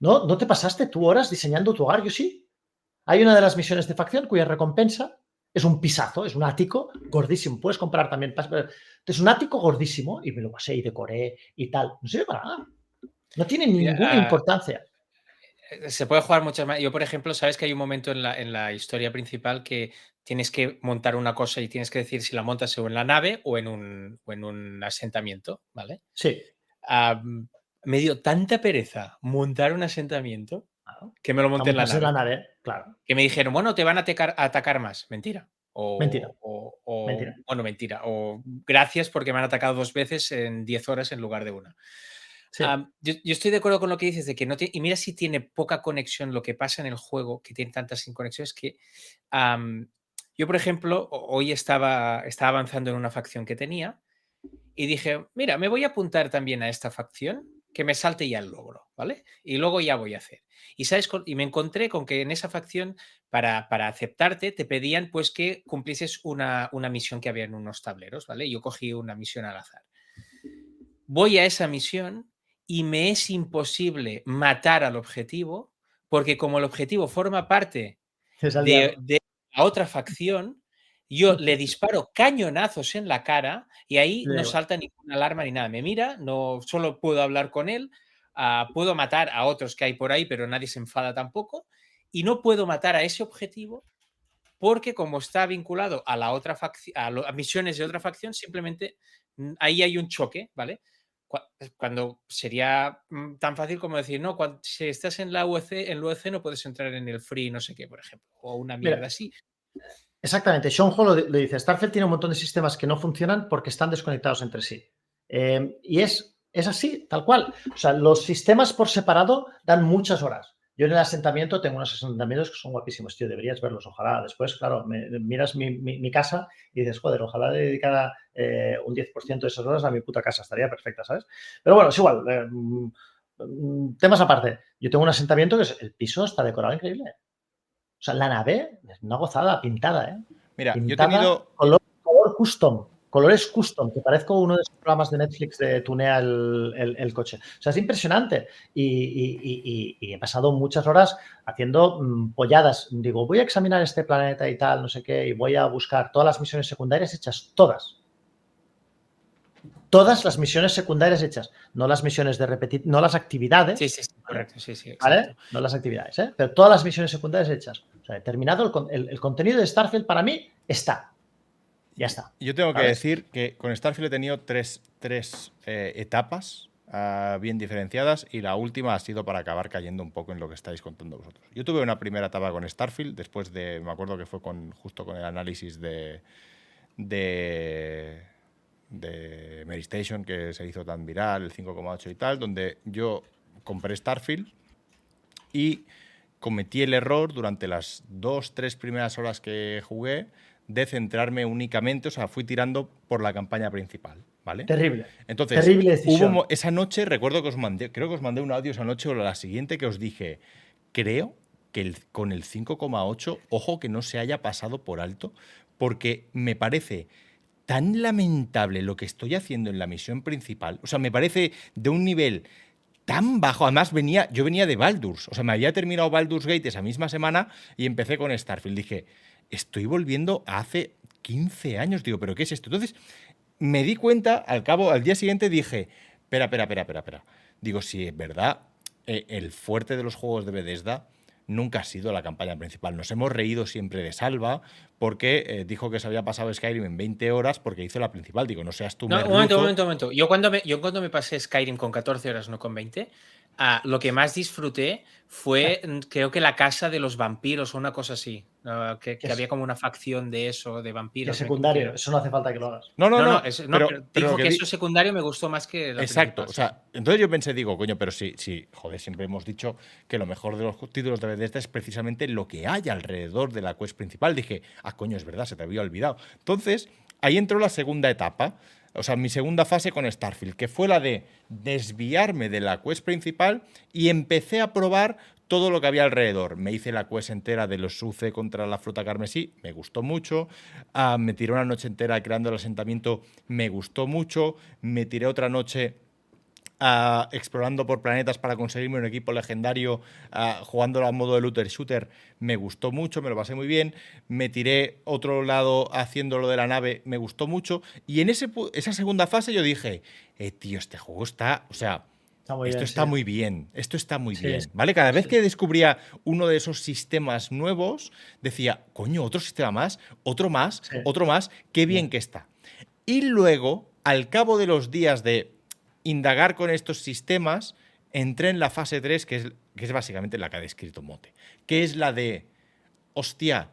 ¿No? ¿No te pasaste tú horas diseñando tu hogar? Yo sí. Hay una de las misiones de facción cuya recompensa es un pisazo, es un ático gordísimo. Puedes comprar también. Es un ático gordísimo y me lo pasé y decoré y tal. No sirve para nada. No tiene ninguna importancia. Eh, se puede jugar muchas más. Yo, por ejemplo, sabes que hay un momento en la, en la, historia principal que tienes que montar una cosa y tienes que decir si la montas en la nave o en un, en un asentamiento, ¿vale? Sí. me dio tanta pereza montar un asentamiento que me lo monté en la nave. claro. Que me dijeron, bueno, te van a atacar, atacar más. Mentira. O, mentira. O, mentira. Bueno, mentira. O gracias porque me han atacado dos veces en 10 horas en lugar de una yo, estoy de acuerdo con lo que dices de que no y mira si tiene poca conexión lo que pasa en el juego, que tiene tantas inconexiones que yo, por ejemplo, hoy estaba, estaba avanzando en una facción que tenía y dije, mira, me voy a apuntar también a esta facción, que me salte ya el logro, ¿vale? Y luego ya voy a hacer. Y, ¿sabes? y me encontré con que en esa facción, para, para aceptarte, te pedían pues que cumplieses una, una misión que había en unos tableros, ¿vale? Yo cogí una misión al azar. Voy a esa misión y me es imposible matar al objetivo, porque como el objetivo forma parte de, la otra facción, yo le disparo cañonazos en la cara y ahí no salta ninguna alarma ni nada. Me mira, no solo puedo hablar con él, ah, puedo matar a otros que hay por ahí, pero nadie se enfada tampoco, y no puedo matar a ese objetivo porque como está vinculado a la otra facción, a misiones de otra facción, simplemente mm, ahí hay un choque, ¿vale? Cuando sería mm, tan fácil como decir, no, cuando, si estás en la UEC, en la UEC no puedes entrar en el free, no sé qué, por ejemplo, o una mierda así. Exactamente, Sean Hall lo, dice, Starfield tiene un montón de sistemas que no funcionan porque están desconectados entre sí. Em, y es, es así, tal cual. O sea, los sistemas por separado dan muchas horas. Yo en el asentamiento tengo unos asentamientos que son guapísimos, tío, deberías verlos, ojalá. Después, claro, miras mi, casa y dices, joder, ojalá dedicara eh, un 10% de esas horas a mi puta casa, estaría perfecta, ¿sabes? Pero bueno, es igual. Eh, mm, temas aparte, yo tengo un asentamiento que es, el piso está decorado increíble. O sea, la nave es una gozada, pintada, ¿eh? Mira, yo he tenido... color custom colores custom, que parezco uno de esos programas de Netflix de tunea el, coche. O sea, es impresionante. Y, he pasado muchas horas haciendo mm, polladas. Digo, voy a examinar este planeta y tal, no sé qué, y voy a buscar todas las misiones secundarias hechas, todas. Todas las misiones secundarias hechas, no las misiones de repetir, no las actividades. Sí, sí, correcto, sí, sí. ¿Vale? No las actividades, ¿eh? Pero todas las misiones secundarias hechas. O sea, he terminado el contenido de Starfield para mí está. Ya está. Yo tengo que decir que con Starfield he tenido tres, eh, etapas ah, bien diferenciadas y la última ha sido para acabar cayendo un poco en lo que estáis contando vosotros. Yo tuve una primera etapa con Starfield, después de, me acuerdo que fue con, justo con el análisis de, de, de Mary Station, que se hizo tan viral, el 5,8 y tal, donde yo compré Starfield y cometí el error durante las dos, tres primeras horas que jugué de centrarme únicamente, o sea, fui tirando por la campaña principal, ¿vale? Terrible. Entonces, Terrible hubo, esa noche, recuerdo que os mandé, creo que os mandé un audio esa noche o la siguiente que os dije, creo que con el 5,8, ojo que no se haya pasado por alto, porque me parece tan lamentable lo que estoy haciendo en la misión principal, o sea, me parece de un nivel tan bajo. Además, venía, yo venía de Baldur's. O sea, me había terminado Baldur's Gate esa misma semana y empecé con Starfield. Dije, estoy volviendo a hace 15 años. Digo, ¿pero qué es esto? Entonces, me di cuenta, al cabo, al día siguiente dije, espera, espera, espera, espera, espera. Digo, si es verdad, eh, el fuerte de los juegos de Bethesda nunca ha sido la campaña principal. Nos hemos reído siempre de Salva porque eh, dijo que se había pasado Skyrim en 20 horas porque hizo la principal. Digo, no seas tú. No, un momento, un momento, un momento. Yo cuando, me, yo cuando me pasé Skyrim con 14 horas, no con 20, Ah, lo que más disfruté fue, mm, creo que la casa de los vampiros o una cosa así. Que, había como una facción de eso, de vampiros. Es secundario, eso no hace falta que lo hagas. No, no, no. dijo que, eso secundario me gustó más que. Exacto. O sea, entonces yo pensé, digo, coño, pero sí, sí, joder, siempre hemos dicho que lo mejor de los títulos de Bethesda es precisamente lo que hay alrededor de la quest principal. Dije, ah, coño, es verdad, se te había olvidado. Entonces, ahí entró la segunda etapa o sea, mi segunda fase con Starfield, que fue la de desviarme de la quest principal y empecé a probar todo lo que había alrededor. Me hice la quest entera de los SUCE contra la fruta carmesí, me gustó mucho. Ah, me tiré una noche entera creando el asentamiento, me gustó mucho. Me tiré otra noche explorando por planetas para conseguirme un equipo legendario, jugando a modo de looter shooter, me gustó mucho, me lo pasé muy bien. Me tiré otro lado haciendo lo de la nave, me gustó mucho. Y en ese, esa segunda fase yo dije, eh, tío, este juego está, o sea, esto está muy bien, esto está muy bien, ¿vale? Cada vez que descubría uno de esos sistemas nuevos, decía, coño, otro sistema más, otro más, otro más, qué bien que está. Y luego, al cabo de los días de indagar con estos sistemas, entré en la fase 3, que es, que es básicamente la que ha descrito Mote, que es la de, hostia,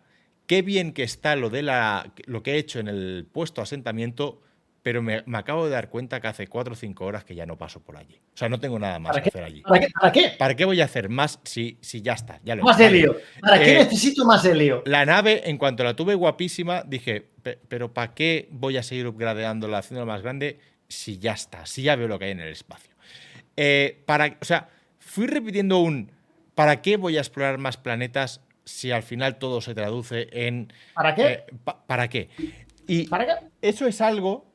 qué bien que está lo, de la, lo que he hecho en el puesto asentamiento, pero me, acabo de dar cuenta que hace 4 o 5 horas que ya no paso por allí. O sea, no tengo nada más que hacer allí. ¿Para qué? ¿Para qué? ¿Para qué voy a hacer más si, si ya está? Ya lo más helio. ¿Para qué eh, necesito más helio? La nave, en cuanto la tuve guapísima, dije, pero ¿para qué voy a seguir upgradeándola, haciéndola más grande? si ya está, si ya veo lo que hay en el espacio. Eh, para, o sea, fui repitiendo un ¿para qué voy a explorar más planetas si al final todo se traduce en ¿Para qué? Eh, ¿Para qué? Y eso es algo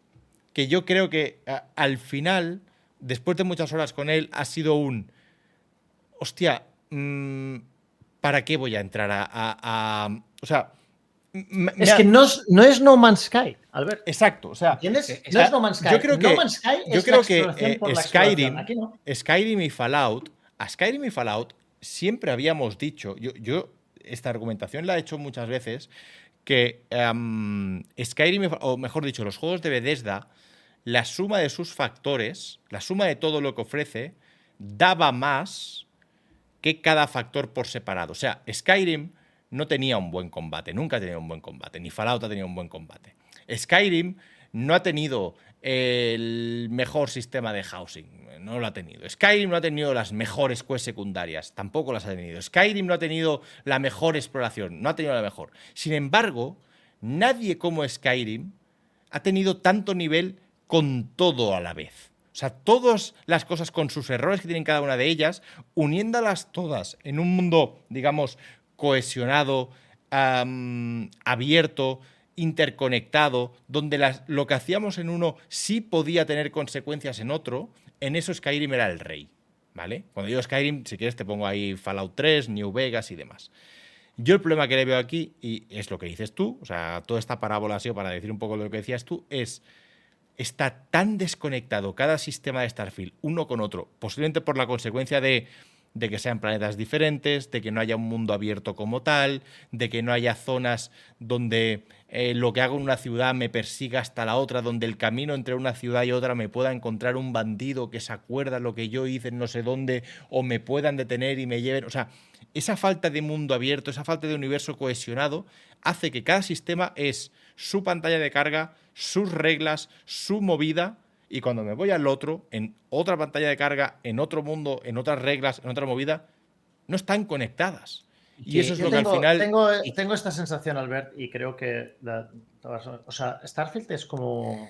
que yo creo que al final, después de muchas horas con él, ha sido un hostia, mm, ¿para qué voy a entrar a o sea, es que no es, no es, No Man's Sky, Albert. Exacto, o sea, ¿entiendes? No es No Man's Sky. Yo creo que, no Man's Sky yo creo que eh, Skyrim, Skyrim y Fallout, a Skyrim y Fallout siempre habíamos dicho, yo, yo esta argumentación la he hecho muchas veces, que em, Skyrim, o mejor dicho, los juegos de Bethesda, la suma de sus factores, la suma de todo lo que ofrece, daba más que cada factor por separado. O sea, Skyrim no tenía un buen combate, nunca ha tenido un buen combate, ni Fallout ha tenido un buen combate. Skyrim no ha tenido el mejor sistema de housing, no lo ha tenido. Skyrim no ha tenido las mejores quests secundarias, tampoco las ha tenido. Skyrim no ha tenido la mejor exploración, no ha tenido la mejor. Sin embargo, nadie como Skyrim ha tenido tanto nivel con todo a la vez. O sea, todas las cosas con sus errores que tienen cada una de ellas, uniéndolas todas en un mundo, digamos, cohesionado, abierto, interconectado, donde lo que hacíamos en uno sí podía tener consecuencias en otro, en eso Skyrim era el rey. ¿Vale? Cuando digo Skyrim, si quieres te pongo ahí Fallout 3, New Vegas y demás. Yo el problema que le veo aquí, y es lo que dices tú, o sea, toda esta parábola ha sido para decir un poco lo que decías tú, es está tan desconectado cada sistema de Starfield uno con otro, posiblemente por la consecuencia de de que sean planetas diferentes, de que no haya un mundo abierto como tal, de que no haya zonas donde eh, lo que hago en una ciudad me persiga hasta la otra, donde el camino entre una ciudad y otra me pueda encontrar un bandido que se acuerda lo que yo hice en no sé dónde, o me puedan detener y me lleven. O sea, esa falta de mundo abierto, esa falta de universo cohesionado, hace que cada sistema es su pantalla de carga, sus reglas, su movida y cuando me voy al otro, en otra pantalla de carga, en otro mundo, en otras reglas, en otra movida, no están conectadas. Y eso es lo que al final. Tengo, tengo, esta sensación, Albert, y creo que. o sea, Starfield es como.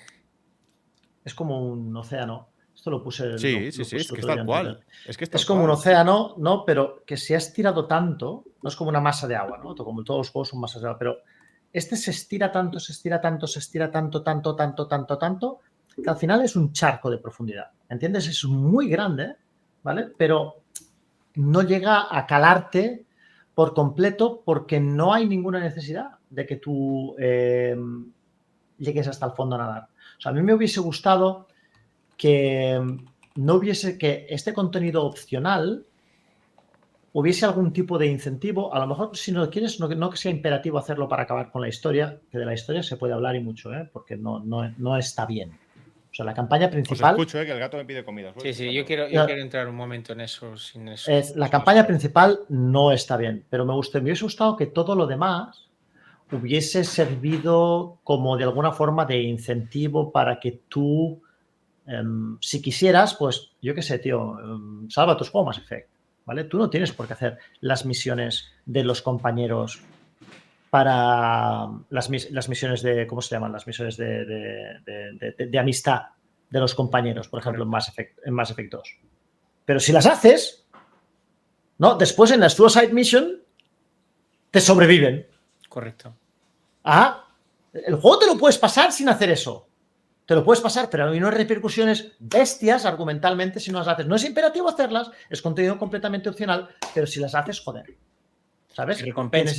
Es como un océano. Esto lo puse. Sí, sí, sí, es que es tal cual. Es, que es, como un océano, ¿no? Pero que se ha estirado tanto, no es como una masa de agua, ¿no? Como todos los juegos son masas de agua, pero este se estira tanto, se estira tanto, se estira tanto, tanto, tanto, tanto, tanto, al final es un charco de profundidad. ¿Entiendes? Es muy grande, ¿vale? Pero no llega a calarte por completo porque no hay ninguna necesidad de que tú em, llegues hasta el fondo a nadar. O sea, a mí me hubiese gustado que no hubiese que este contenido opcional hubiese algún tipo de incentivo, a lo mejor si no quieres, no, que sea imperativo hacerlo para acabar con la historia, que de la historia se puede hablar y mucho, ¿eh? porque no, no, no está bien. Sea, la campaña principal. Os escucho, ¿eh? que el gato me pide comida. Sí, sí, yo quiero, yo quiero entrar un momento en eso. Sin eso es, la campaña principal no está bien, pero me, me hubiese gustado que todo lo demás hubiese servido como de alguna forma de incentivo para que tú, em, si quisieras, pues yo qué sé, tío, em, salva tus juegos Effect, ¿vale? Tú no tienes por qué hacer las misiones de los compañeros para las, misiones de, ¿cómo se llaman? Las misiones de, amistad de los compañeros, por ejemplo, en Mass, Effect, en Mass Effect 2. Pero si las haces, ¿no? Después en la Suicide Mission te sobreviven. Correcto. Ah, el juego te lo puedes pasar sin hacer eso. Te lo puedes pasar, pero hay unas repercusiones bestias argumentalmente si no las haces. No es imperativo hacerlas, es contenido completamente opcional, pero si las haces, joder. ¿Sabes? tienes,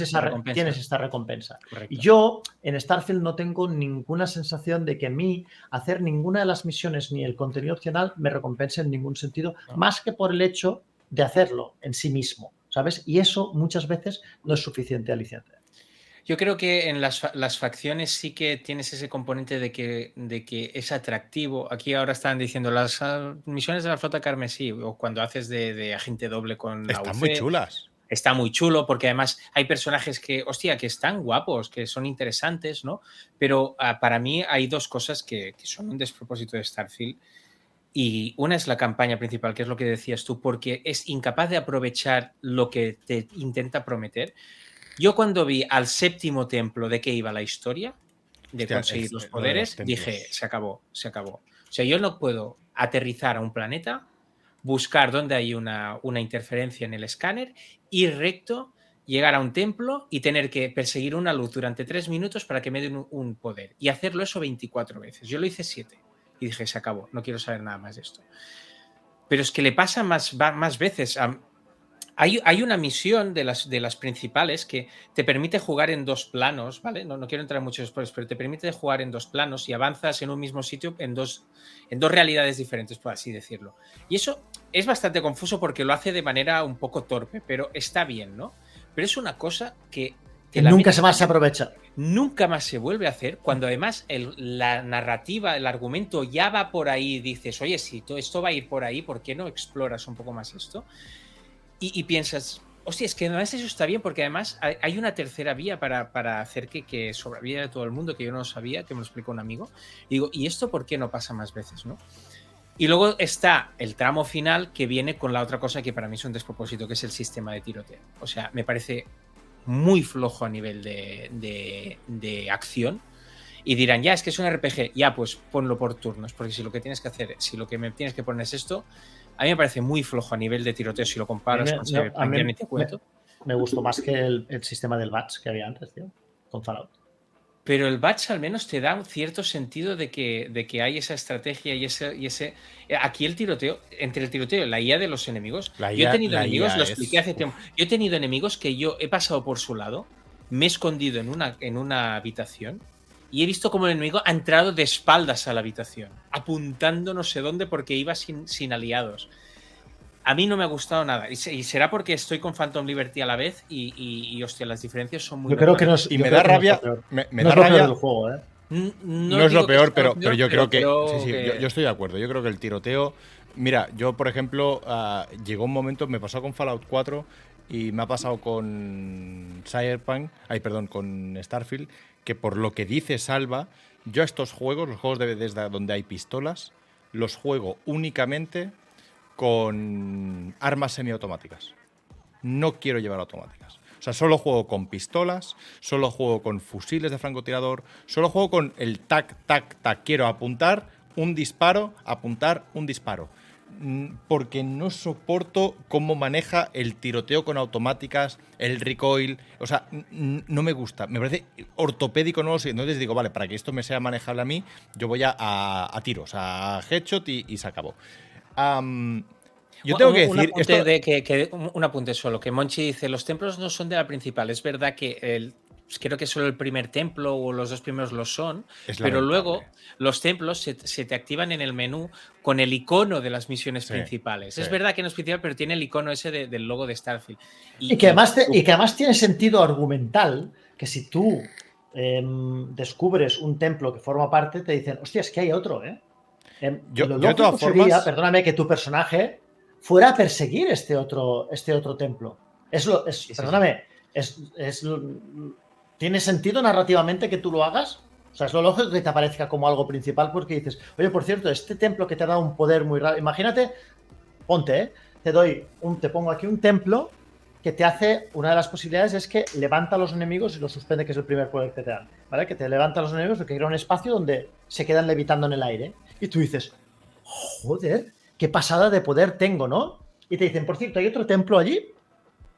esta recompensa. Y yo en Starfield no tengo ninguna sensación de que a mí hacer ninguna de las misiones ni el contenido opcional me recompense en ningún sentido, más que por el hecho de hacerlo en sí mismo. ¿Sabes? Y eso muchas veces no es suficiente aliciente. Yo creo que en las, facciones sí que tienes ese componente de que, de que es atractivo. Aquí ahora están diciendo las ah, misiones de la flota carmesí o cuando haces de, agente doble con Están muy chulas está muy chulo porque además hay personajes que, hostia, que están guapos, que son interesantes, ¿no? Pero ah, para mí hay dos cosas que, son un despropósito de Starfield. Y una es la campaña principal, que es lo que decías tú, porque es incapaz de aprovechar lo que te intenta prometer. Yo cuando vi al séptimo templo de qué iba la historia, de conseguir los poderes, dije, se acabó, se acabó. O sea, yo no puedo aterrizar a un planeta buscar dónde hay una, interferencia en el escáner, ir recto, llegar a un templo y tener que perseguir una luz durante tres minutos para que me den un, poder. Y hacerlo eso 24 veces. Yo lo hice siete y dije, se acabó, no quiero saber nada más de esto. Pero es que le pasa más, más veces. Hay, una misión de las, de las principales que te permite jugar en dos planos, ¿vale? No, quiero entrar en muchos spoilers, pero te permite jugar en dos planos y avanzas en un mismo sitio en dos, en dos realidades diferentes, por así decirlo. Y eso es bastante confuso porque lo hace de manera un poco torpe, pero está bien, ¿no? Pero es una cosa que... nunca se más se aprovecha. Nunca más se vuelve a hacer cuando además la narrativa, el argumento ya va por ahí, dices, oye, si todo esto va a ir por ahí, ¿por qué no exploras un poco más esto? Y, piensas, hostia, es que además eso está bien porque además hay una tercera vía para, hacer que, que sobreviva todo el mundo que yo no sabía, que me lo explicó un amigo. Y digo, ¿y esto por qué no pasa más veces, no? Y luego está el tramo final que viene con la otra cosa que para mí es un despropósito, que es el sistema de tiroteo. O sea, me parece muy flojo a nivel de, de acción. Y dirán, ya, es que es un RPG. Ya, pues ponlo por turnos, porque si lo que tienes que hacer, si lo que me tienes que poner es esto, a mí me parece muy flojo a nivel de tiroteo si lo comparas con me, Me, gustó más que el, sistema del batch que había antes, tío, con Fallout. Pero el batch al menos te da un cierto sentido de que, de que hay esa estrategia y ese, y ese. Aquí el tiroteo, entre el tiroteo y la IA de los enemigos. yo he tenido enemigos, lo expliqué hace tiempo. Yo he tenido enemigos que yo he pasado por su lado, me he escondido en una, en una habitación y he visto como el enemigo ha entrado de espaldas a la habitación, apuntando no sé dónde porque iba sin, sin aliados. A mí no me ha gustado nada. Y, será porque estoy con Phantom Liberty a la vez y, y, hostia, las diferencias son muy... Yo creo que no y me da rabia... Me, da rabia... Del juego, ¿eh? No, es lo peor, pero, pero, yo creo que... Sí, sí, Yo, estoy de acuerdo. Yo creo que el tiroteo... Mira, yo, por ejemplo, ah, llegó un momento, me pasó con Fallout 4 y me ha pasado con Cyberpunk, ay, perdón, con Starfield, que por lo que dice Salva, yo estos juegos, los juegos de desde donde hay pistolas, los juego únicamente con armas semiautomáticas. No quiero llevar automáticas. O sea, solo juego con pistolas, solo juego con fusiles de francotirador, solo juego con el tac, tac, tac. Quiero apuntar, un disparo, apuntar, un disparo. Mm, porque no soporto cómo maneja el tiroteo con automáticas, el recoil. O sea, no me gusta. Me parece ortopédico, no lo sé. Entonces digo, vale, para que esto me sea manejable a mí, yo voy a, a, tiros, a headshot y, se acabó. yo tengo que decir. Un apunte, que, un apunte solo, que Monchi dice: los templos no son de la principal. Es verdad que el pues creo que solo el primer templo o los dos primeros lo son, pero luego los templos se, te activan en el menú con el icono de las misiones principales. Es verdad que no es principal, pero tiene el icono ese del logo de Starfield. Y, que además y que además tiene sentido argumental que si tú em, descubres un templo que forma parte, te dicen, hostia, es que hay otro, ¿eh? Em, yo, de todas formas... perdóname, que tu personaje fuera a perseguir este otro, este otro templo. Es lo, es, perdóname, es, es ¿Tiene sentido narrativamente que tú lo hagas? O sea, es lo lógico que te aparezca como algo principal porque dices, oye, por cierto, este templo que te ha dado un poder muy raro. Imagínate, ponte, ¿eh? te doy un, te pongo aquí un templo que te hace, una de las posibilidades es que levanta a los enemigos y los suspende, que es el primer poder que te dan, ¿vale? Que te levanta a los enemigos, que crea un espacio donde se quedan levitando en el aire. Y tú dices, joder, qué pasada de poder tengo, ¿no? Y te dicen, por cierto, hay otro templo allí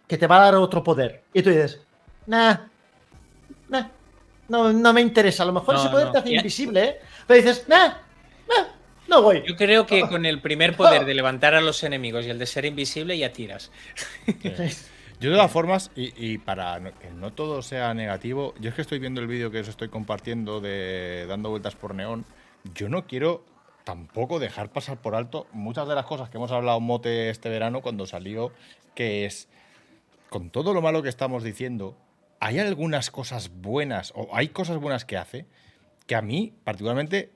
que te va a dar otro poder. Y tú dices, nah, no, no me interesa. A lo mejor ese poder te hace invisible, ¿eh? pero dices, nah, no voy. Yo creo que con el primer poder de levantar a los enemigos y el de ser invisible ya tiras. Yo de todas formas, y, para que no todo sea negativo, yo es que estoy viendo el vídeo que os estoy compartiendo de dando vueltas por neón, yo no quiero tampoco dejar pasar por alto muchas de las cosas que hemos hablado mote este verano cuando salió, que es, con todo lo malo que estamos diciendo, hay algunas cosas buenas, o hay cosas buenas que hace, que a mí particularmente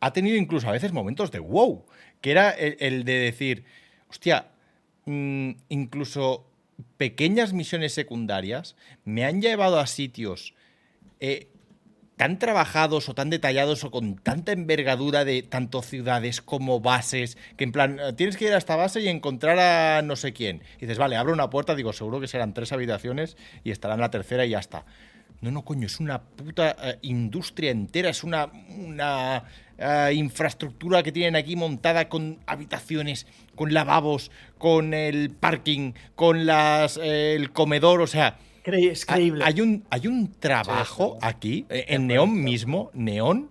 ha tenido incluso a veces momentos de wow, que era el, de decir, hostia, mm, incluso pequeñas misiones secundarias me han llevado a sitios eh, tan trabajados o tan detallados o con tanta envergadura de tanto ciudades como bases, que en plan, eh, tienes que ir a esta base y encontrar a no sé quién. Y dices, vale, abro una puerta, digo, seguro que serán tres habitaciones y estará en la tercera y ya está. No, no, coño, es una puta eh, industria entera, es una, una eh, infraestructura que tienen aquí montada con habitaciones, con lavabos, con el parking, con las, el comedor, o sea es creíble. Hay un, hay un trabajo aquí, eh, en Neón mismo, Neón,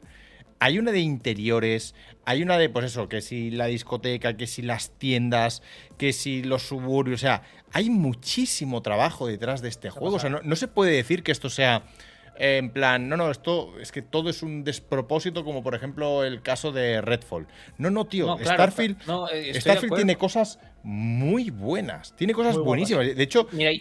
hay una de interiores, hay una de, pues eso, que si la discoteca, que si las tiendas, que si los suburbios, o sea, hay muchísimo trabajo detrás de este juego. O sea, no, se puede decir que esto sea eh, en plan, no, no, esto es que todo es un despropósito, como por ejemplo el caso de Redfall. No, no, tío, Starfield, eh, Starfield tiene cosas muy buenas, tiene cosas buenísimas. De hecho, Mira,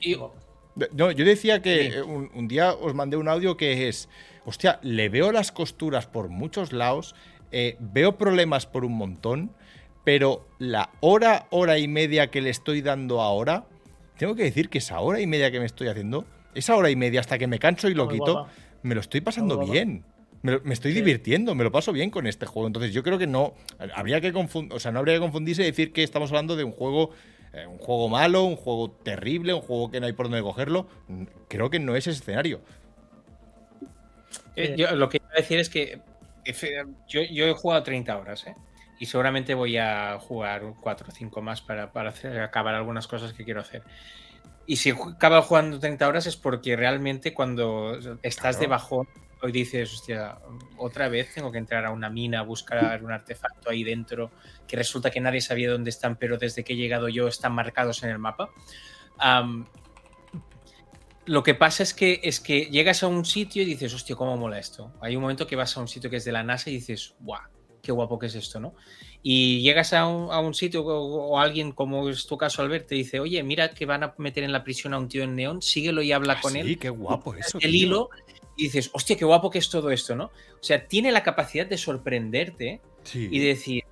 no, yo decía que eh, un, día os mandé un audio que es, hostia, le veo las costuras por muchos lados, eh, veo problemas por un montón, pero la hora, hora y media que le estoy dando ahora, tengo que decir que esa hora y media que me estoy haciendo, esa hora y media hasta que me canso y lo quito, me lo estoy pasando bien. Me, estoy divirtiendo, me lo paso bien con este juego. Entonces yo creo que no habría que confundir, o sea, no habría que confundirse y decir que estamos hablando de un juego eh, un juego malo, un juego terrible, un juego que no hay por dónde cogerlo. Creo que no es ese escenario. Eh, yo, lo que iba a decir es que yo, he jugado 30 horas, ¿eh? Y seguramente voy a jugar 4 o 5 más para, acabar algunas cosas que quiero hacer. Y si acabo jugando 30 horas es porque realmente cuando estás de bajón hoy dices, hostia, otra vez tengo que entrar a una mina a buscar un artefacto ahí dentro que resulta que nadie sabía dónde están, pero desde que he llegado yo están marcados en el mapa. lo que pasa es que, es que llegas a un sitio y dices, hostia, ¿cómo mola esto? Hay un momento que vas a un sitio que es de la NASA y dices, guau, qué guapo que es esto, ¿no? Y llegas a un, sitio o, alguien, como es tu caso, Albert, te dice, oye, mira que van a meter en la prisión a un tío en neón, síguelo y habla ah, con él. Sí, qué guapo eso. El hilo y dices, hostia, qué guapo que es todo esto, ¿no? O sea, tiene la capacidad de sorprenderte y decir,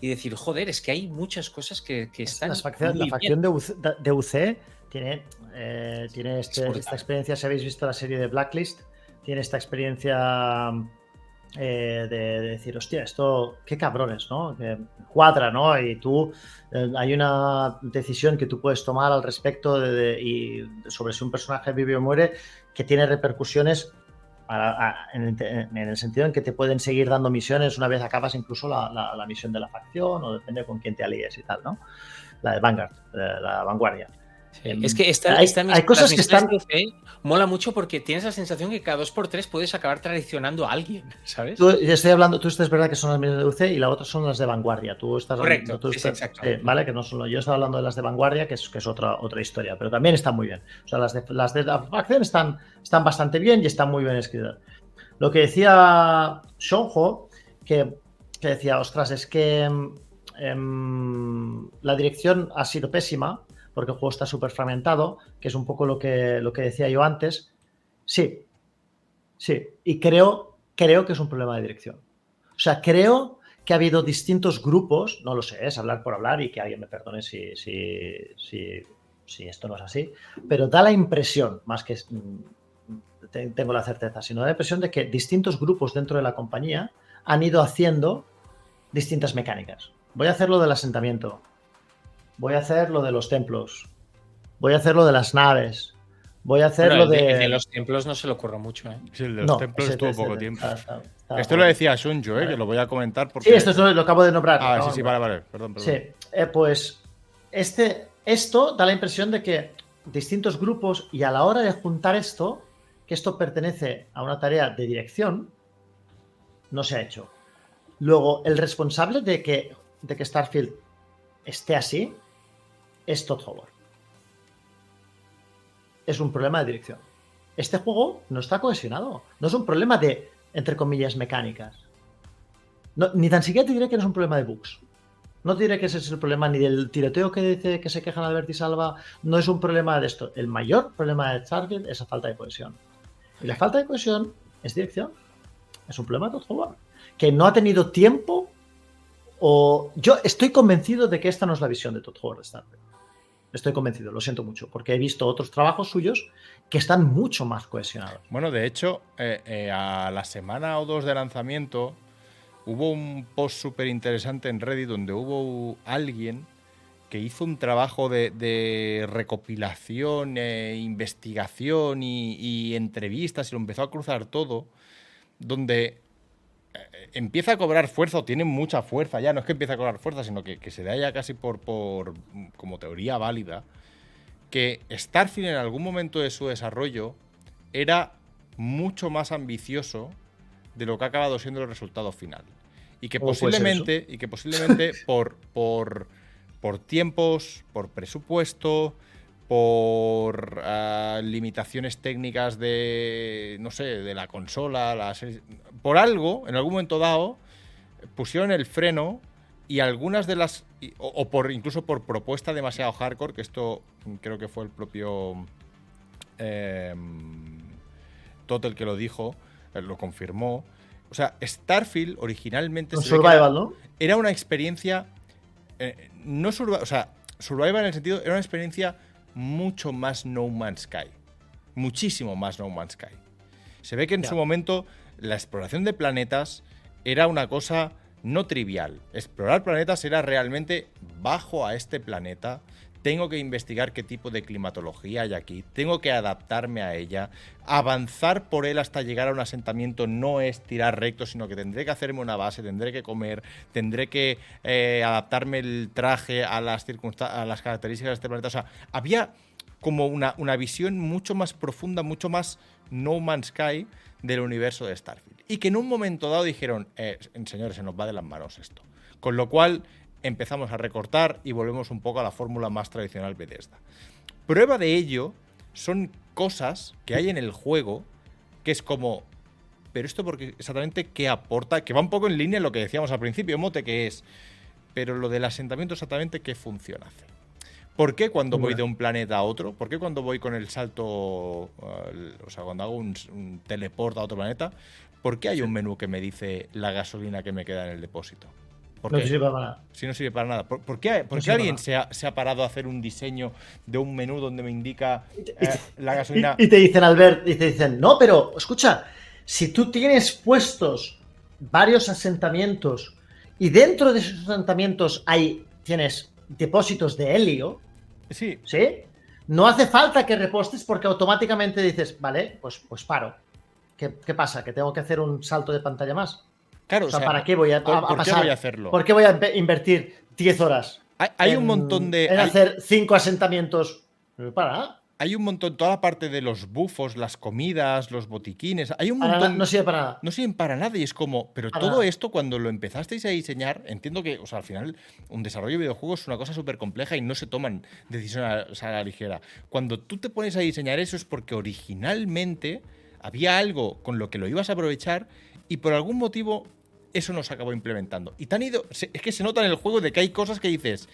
y decir, joder, es que hay muchas cosas que, están. La facción, la facción de, UC, tiene, eh, tiene este, esta experiencia, si habéis visto la serie de Blacklist, tiene esta experiencia eh, de, decir, hostia, esto, qué cabrones, ¿no? Que cuadra, ¿no? Y tú, eh, hay una decisión que tú puedes tomar al respecto de, y sobre si un personaje vive o muere que tiene repercusiones en, el sentido en que te pueden seguir dando misiones una vez acabas incluso la, la misión de la facción o depende con quién te alíes y tal, ¿no? La de Vanguard, la vanguardia. Em, es que esta, hay, cosas que están. mola mucho porque tienes la sensación que cada dos por tres puedes acabar traicionando a alguien, ¿sabes? Tú, estoy hablando, tú estás verdad que son las de UC y las otras son las de vanguardia. Tú estás Correcto, tú exacto. vale, que no solo yo estaba hablando de las de vanguardia, que es, que es otra, otra historia, pero también están muy bien. O sea, las de, las de la facción están, están bastante bien y están muy bien escritas. Lo que decía Shonjo, que, que decía, ostras, es que em, la dirección ha sido pésima porque el juego está súper fragmentado, que es un poco lo que, lo que decía yo antes. Sí, sí, y creo, creo que es un problema de dirección. O sea, creo que ha habido distintos grupos, no lo sé, es hablar por hablar y que alguien me perdone si, si, si, si esto no es así, pero da la impresión, más que mm, tengo la certeza, sino da la impresión de que distintos grupos dentro de la compañía han ido haciendo distintas mecánicas. Voy a hacer lo del asentamiento, voy a hacer lo de los templos, voy a hacer lo de las naves, voy a hacer lo de... de... los templos no se le ocurre mucho, ¿eh? Sí, el de los templos estuvo poco tiempo. esto lo decía Shunjo, ¿eh? que lo voy a comentar porque... Sí, esto es lo, lo acabo de nombrar. Ah, sí, sí, vale, vale, perdón, perdón. Sí, eh, pues este, esto da la impresión de que distintos grupos y a la hora de juntar esto, que esto pertenece a una tarea de dirección, no se ha hecho. Luego, el responsable de que, de que Starfield esté así es Todd Howard. Es un problema de dirección. Este juego no está cohesionado. No es un problema de, entre comillas, mecánicas. ni tan siquiera te diré que no es un problema de bugs. No te diré que ese es el problema ni del tiroteo que dice que se quejan Albert y Salva. No es un problema de esto. El mayor problema de Target es la falta de cohesión. Y la falta de cohesión es dirección. Es un problema de Todd Howard. Que no ha tenido tiempo o... Yo estoy convencido de que esta no es la visión de Todd Howard de Starfield. Estoy convencido, lo siento mucho, porque he visto otros trabajos suyos que están mucho más cohesionados. Bueno, de hecho, eh, eh, a la semana o dos de lanzamiento hubo un post súper interesante en Reddit donde hubo alguien que hizo un trabajo de, recopilación, e investigación y, y, entrevistas y lo empezó a cruzar todo, donde eh, empieza a cobrar fuerza o tiene mucha fuerza ya, no es que empiece a cobrar fuerza, sino que, se da ya casi por, por, como teoría válida, que Starfield en algún momento de su desarrollo era mucho más ambicioso de lo que ha acabado siendo el resultado final. Y que posiblemente, y que posiblemente por, por, por tiempos, por presupuesto, por ah, limitaciones técnicas de, no sé, de la consola, por algo, en algún momento dado, pusieron el freno y algunas de las, o, por incluso por propuesta demasiado hardcore, que esto creo que fue el propio eh, Total que lo dijo, eh, lo confirmó. O sea, Starfield originalmente... Era una experiencia... Eh, no survival, o sea, survival en el sentido, era una experiencia mucho más No Man's Sky. Muchísimo más No Man's Sky. Se ve que en su momento la exploración de planetas era una cosa no trivial. Explorar planetas era realmente bajo a este planeta. Tengo que investigar qué tipo de climatología hay aquí. Tengo que adaptarme a ella. Avanzar por él hasta llegar a un asentamiento no es tirar recto, sino que tendré que hacerme una base, tendré que comer, tendré que eh, adaptarme el traje a las, a las características de este planeta. O sea, había como una, una visión mucho más profunda, mucho más No Man's Sky del universo de Starfield. Y que en un momento dado dijeron, eh, señores, se nos va de las manos esto. Con lo cual empezamos a recortar y volvemos un poco a la fórmula más tradicional Bethesda. Prueba de ello son cosas que hay en el juego que es como, pero esto porque exactamente qué aporta, que va un poco en línea en lo que decíamos al principio, mote que es, pero lo del asentamiento exactamente qué función hace. ¿Por qué cuando voy de un planeta a otro? ¿Por qué cuando voy con el salto, o sea, cuando hago un, un teleport a otro planeta, ¿por qué hay un menú que me dice la gasolina que me queda en el depósito? ¿Por no sirve para nada. Si no sirve para nada. ¿Por, qué, alguien se ha, parado a hacer un diseño de un menú donde me indica eh, la gasolina? Y, te dicen, Albert, y te dicen, no, pero escucha, si tú tienes puestos varios asentamientos y dentro de esos asentamientos hay, tienes depósitos de helio. Sí. ¿Sí? No hace falta que repostes porque automáticamente dices, vale, pues, pues paro. ¿Qué, pasa? ¿Que tengo que hacer un salto de pantalla más? Claro, o sea, ¿para qué voy a, ¿por, qué voy a hacerlo? ¿Por qué voy a invertir 10 horas? Hay, un montón de. En hacer cinco asentamientos. Para hay un montón, toda la parte de los bufos, las comidas, los botiquines, hay un montón. no sirve para nada. No sirven para nada y es como, pero todo esto cuando lo empezasteis a diseñar, entiendo que, o sea, al final un desarrollo de videojuegos es una cosa súper compleja y no se toman decisiones a, la ligera. Cuando tú te pones a diseñar eso es porque originalmente había algo con lo que lo ibas a aprovechar y por algún motivo eso no se acabó implementando. Y tan ido, es que se nota en el juego de que hay cosas que dices,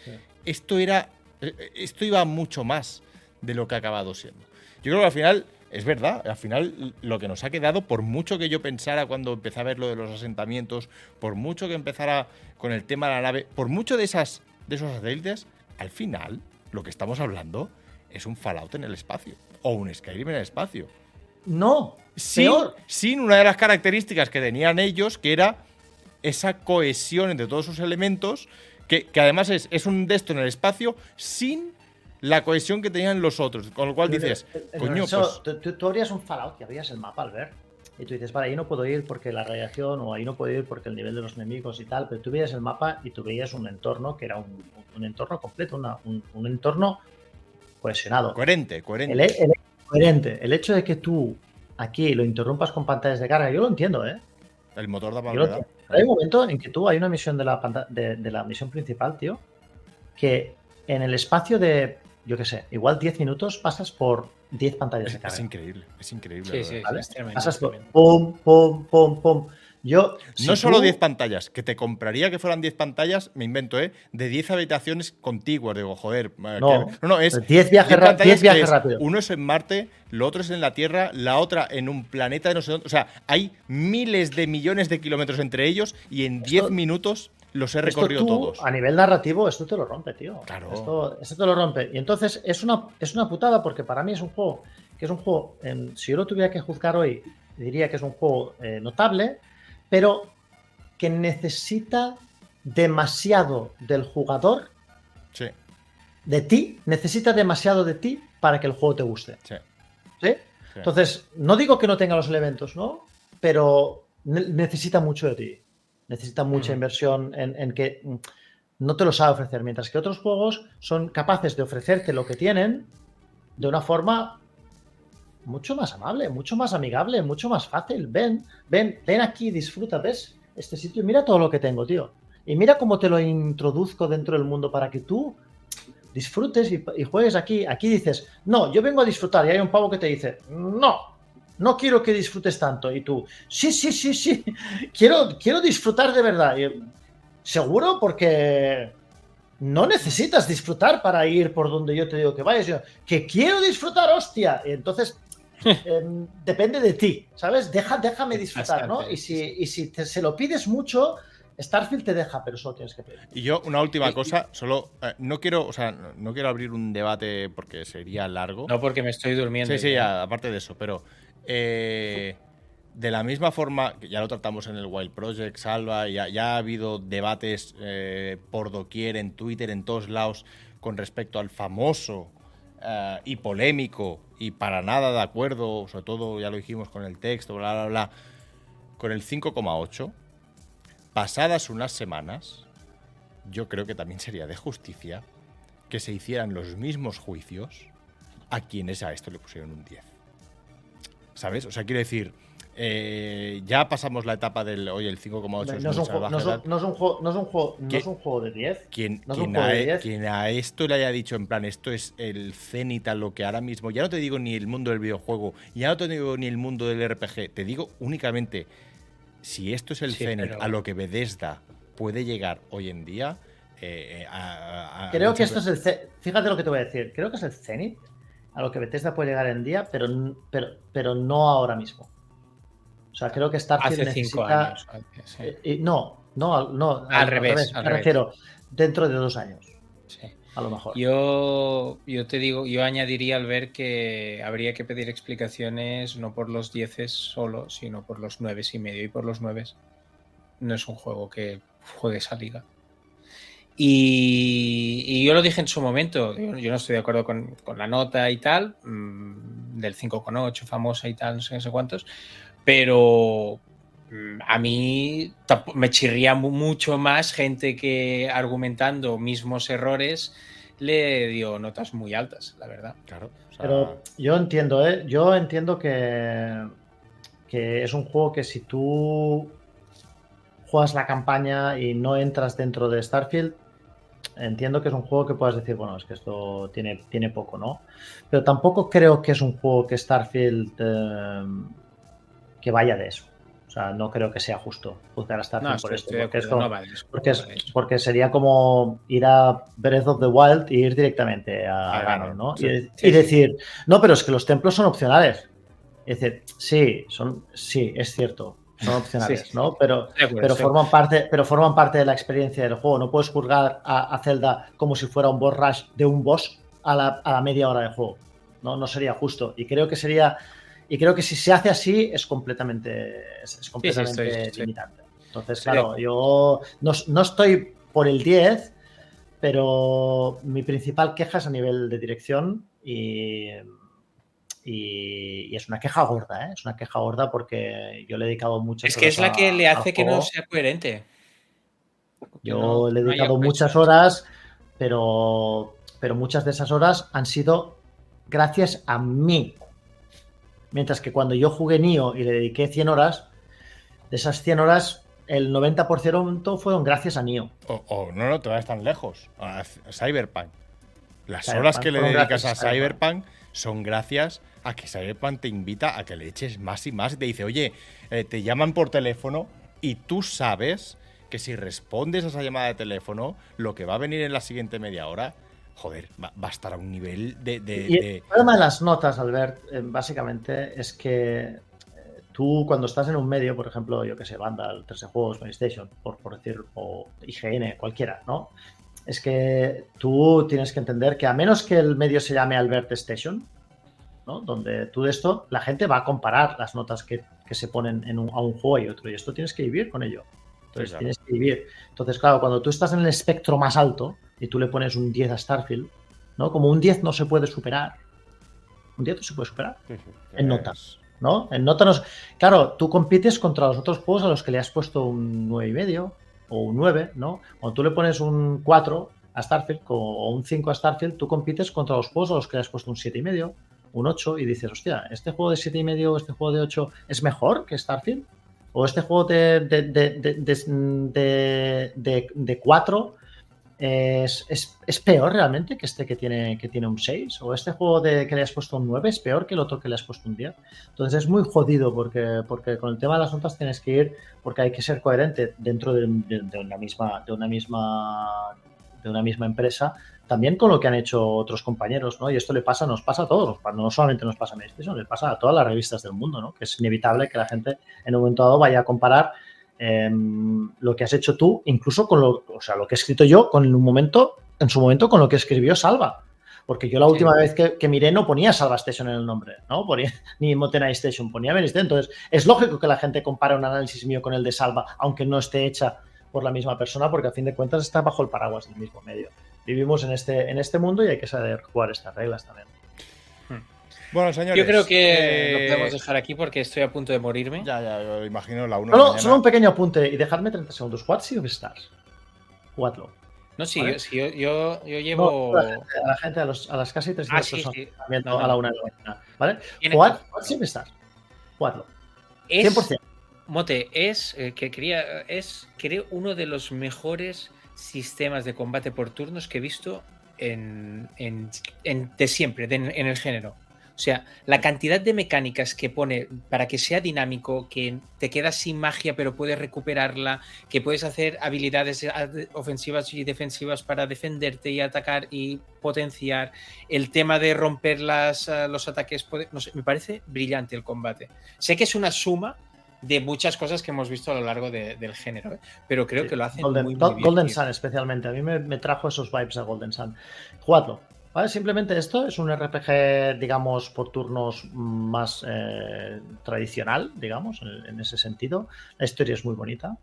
esto era, eh, esto iba mucho más de lo que ha acabado siendo. Yo creo que al final, es verdad, al final lo que nos ha quedado, por mucho que yo pensara cuando empecé a ver lo de los asentamientos, por mucho que empezara con el tema de la nave, por mucho de, esas, de esos satélites, al final lo que estamos hablando es un Fallout en el espacio o un Skyrim en el espacio. No, sin, sin una de las características que tenían ellos, que era esa cohesión entre todos sus elementos, que, además es, es un de esto en el espacio sin la cohesión que tenían los otros. Con lo cual dices, coño, pues... tú, tú, abrías un Fallout y abrías el mapa al ver. Y tú dices, vale, ahí no puedo ir porque la radiación, o ahí no puedo ir porque el nivel de los enemigos y tal, pero tú veías el mapa y tú veías un entorno que era un, entorno completo, un, entorno cohesionado. Coherente, coherente. El, coherente. El hecho de que tú aquí lo interrumpas con pantallas de carga, yo lo entiendo, ¿eh? El motor da para Hay un momento en que tú hay una misión de la, de la misión principal, tío, que en el espacio de yo qué sé, igual 10 minutos pasas por 10 pantallas de carga. Es increíble, es increíble. Sí, sí, pasas por pum, pum, pum, pum. Yo, no solo 10 pantallas, que te compraría que fueran 10 pantallas, me invento, ¿eh? De 10 habitaciones contiguas. Digo, joder. No, no, no, es 10 viajes, 10 viajes rápidos. Uno es en Marte, lo otro es en la Tierra, la otra en un planeta de no sé dónde. O sea, hay miles de millones de kilómetros entre ellos y en 10 minutos los he recorrido todos. A nivel narrativo, esto te lo rompe, tío. Claro. Esto, te lo rompe. Y entonces es una, es una putada porque para mí es un juego que es un juego, si yo lo tuviera que juzgar hoy, diría que es un juego eh, notable, pero que necesita demasiado del jugador. Sí. De ti, necesita demasiado de ti para que el juego te guste. Sí. ¿Sí? Entonces, no digo que no tenga los elementos, ¿no? Pero necesita mucho de ti necesita mucha inversión en, que mm, no te lo sabe ofrecer, mientras que otros juegos son capaces de ofrecerte lo que tienen de una forma mucho más amable, mucho más amigable, mucho más fácil. Ven, ven, ven aquí, disfruta, ves este sitio y mira todo lo que tengo, tío. Y mira cómo te lo introduzco dentro del mundo para que tú disfrutes y, juegues aquí. Aquí dices, no, yo vengo a disfrutar y hay un pavo que te dice, no, no quiero que disfrutes tanto. Y tú, sí, sí, sí, sí, quiero, quiero disfrutar de verdad. Seguro porque no necesitas disfrutar para ir por donde yo te digo que vayas. Yo, que quiero disfrutar, hostia. Y entonces, em, depende de ti, ¿sabes? Deja, déjame disfrutar, ¿no? Y si, y si se lo pides mucho, Starfield te deja, pero solo tienes que pedir. Y yo, una última cosa, solo eh, no quiero, o sea, no quiero abrir un debate porque sería largo. No, porque me estoy durmiendo. Sí, sí, aparte de eso, pero eh, de la misma forma, que ya lo tratamos en el Wild Project, Salva, ya, ya ha habido debates eh, por doquier, en Twitter, en todos lados, con respecto al famoso y polémico y para nada de acuerdo, sobre todo ya lo dijimos con el texto, bla, bla, bla, con el 5,8. Pasadas unas semanas, yo creo que también sería de justicia que se hicieran los mismos juicios a quienes a esto le pusieron un 10. ¿Sabes? O sea, quiero decir, eh, ya pasamos la etapa del, oye, el 5,8 no, es un juego, no, es un juego, no, es un juego, no es un juego de 10. Quien, a, quien, a, esto le haya dicho en plan, esto es el cenit a lo que ahora mismo, ya no te digo ni el mundo del videojuego, ya no te digo ni el mundo del RPG, te digo únicamente, si esto es el cenit a lo que Bethesda puede llegar hoy en día, eh, a, creo que esto es el fíjate lo que te voy a decir creo que es el cenit a lo que Bethesda puede llegar en día, pero, pero, pero no ahora mismo. O sea, creo que Starfield Hace cinco años. Eh, no, no, no. Al, revés. me refiero dentro de dos años. Sí. A lo mejor. Yo, yo te digo, yo añadiría al ver que habría que pedir explicaciones no por los dieces solo, sino por los nueve y medio y por los nueve. no es un juego que juegue esa liga. Y, yo lo dije en su momento, yo, no estoy de acuerdo con, la nota y tal, mm, del 5,8 famosa y tal, no sé, no sé cuántos, pero mm, a mí me chirría mucho más gente que argumentando mismos errores le dio notas muy altas, la verdad. Claro. Pero yo entiendo, ¿eh? Yo entiendo que, que es un juego que si tú juegas la campaña y no entras dentro de Starfield, entiendo que es un juego que puedas decir, bueno, es que esto tiene, tiene poco, ¿no? Pero tampoco creo que es un juego que Starfield eh, que vaya de eso. O sea, no creo que sea justo juzgar a Starfield por esto. Porque, porque, sería como ir a Breath of the Wild e ir directamente a, Ganon, ¿no? y, decir, no, pero es que los templos son opcionales. Es decir, sí, son, sí, es cierto son opcionales, ¿no? Pero, pero, forman parte, pero forman parte de la experiencia del juego. No puedes juzgar a, Zelda como si fuera un boss rush de un boss a la, media hora de juego. ¿no? no sería justo. Y creo que sería. Y creo que si se hace así es completamente, es, completamente limitante. Entonces, claro, yo no, no estoy por el 10, pero mi principal queja es a nivel de dirección y y, es una queja gorda, ¿eh? es una queja gorda porque yo le he dedicado muchas Es que es la que le hace que no sea coherente. Yo le he dedicado muchas horas, pero, pero muchas de esas horas han sido gracias a mí. Mientras que cuando yo jugué Nio y le dediqué 100 horas, de esas 100 horas, el 90% fueron gracias a Nio. O, no, no te vayas tan lejos. A Cyberpunk. Las horas que le dedicas a Cyberpunk son gracias a que Cyberpunk te invita a que le eches más y más y te dice, oye, eh, te llaman por teléfono y tú sabes que si respondes a esa llamada de teléfono, lo que va a venir en la siguiente media hora, joder, va, a estar a un nivel de... El problema de las notas, Albert, eh, básicamente es que eh, tú cuando estás en un medio, por ejemplo, yo que sé, Vandal, 13 juegos, PlayStation, por, por decir, o IGN, cualquiera, ¿no? Es que tú tienes que entender que a menos que el medio se llame Albert Station, donde tú de esto, la gente va a comparar las notas que, se ponen en a un juego y otro, y esto tienes que vivir con ello. Entonces, tienes que vivir. Entonces, claro, cuando tú estás en el espectro más alto y tú le pones un 10 a Starfield, ¿no? Como un 10 no se puede superar. Un 10 no se puede superar en notas. ¿no? En notas, claro, tú compites contra los otros juegos a los que le has puesto un 9,5 o un 9, ¿no? Cuando tú le pones un 4 a Starfield o un 5 a Starfield, tú compites contra los juegos a los que le has puesto un 7,5 un 8 y dices, hostia, ¿este juego de 7,5 y medio, este juego de 8 es mejor que Starfield? ¿O este juego de, de, 4 es, peor realmente que este que tiene, que tiene un 6? ¿O este juego de, que le has puesto un 9 es peor que el otro que le has puesto un 10? Entonces es muy jodido porque, porque con el tema de las notas tienes que ir, porque hay que ser coherente dentro de, una misma, de una misma de una misma empresa también con lo que han hecho otros compañeros, ¿no? Y esto le pasa, nos pasa a todos, no solamente nos pasa a PlayStation, le pasa a todas las revistas del mundo, ¿no? Que es inevitable que la gente en un momento dado vaya a comparar em, lo que has hecho tú, incluso con lo, o sea, lo que he escrito yo, con un momento, en su momento, con lo que escribió Salva. Porque yo la última vez que, miré no ponía Salva Station en el nombre, ¿no? Ponía, ni Motenai Station, ponía Station. Entonces, es lógico que la gente compare un análisis mío con el de Salva, aunque no esté hecha por la misma persona, porque a fin de cuentas está bajo el paraguas del mismo medio vivimos en este, en este mundo y hay que saber jugar estas reglas también. Hmm. Bueno, señores. Yo creo que lo podemos dejar aquí porque estoy a punto de morirme. Ya, ya, yo imagino la 1. Solo, solo un pequeño apunte y dejadme 30 segundos. ¿What Sea of Stars? Jugadlo. No, sí, yo, yo, yo, llevo. a, la gente, a, los, a las casi 300 ah, sí, personas sí. a la una de la mañana. ¿Vale? Jugad Sea of Stars. Jugadlo. 100%. Mote, es eh, que quería, es creo uno de los mejores sistemas de combate por turnos que he visto en, de siempre, en el género. O sea, la cantidad de mecánicas que pone para que sea dinámico, que te quedas sin magia pero puedes recuperarla, que puedes hacer habilidades ofensivas y defensivas para defenderte y atacar y potenciar, el tema de romper las, los ataques, no sé, me parece brillante el combate. Sé que es una suma de muchas cosas que hemos visto a lo largo del género, ¿eh? pero creo que lo hacen Golden, muy, bien. Golden Sun especialmente, a mí me, trajo esos vibes a Golden Sun. Jugadlo, ¿vale? Simplemente esto es un RPG, digamos, por turnos más eh, tradicional, digamos, en, ese sentido. La historia es muy bonita.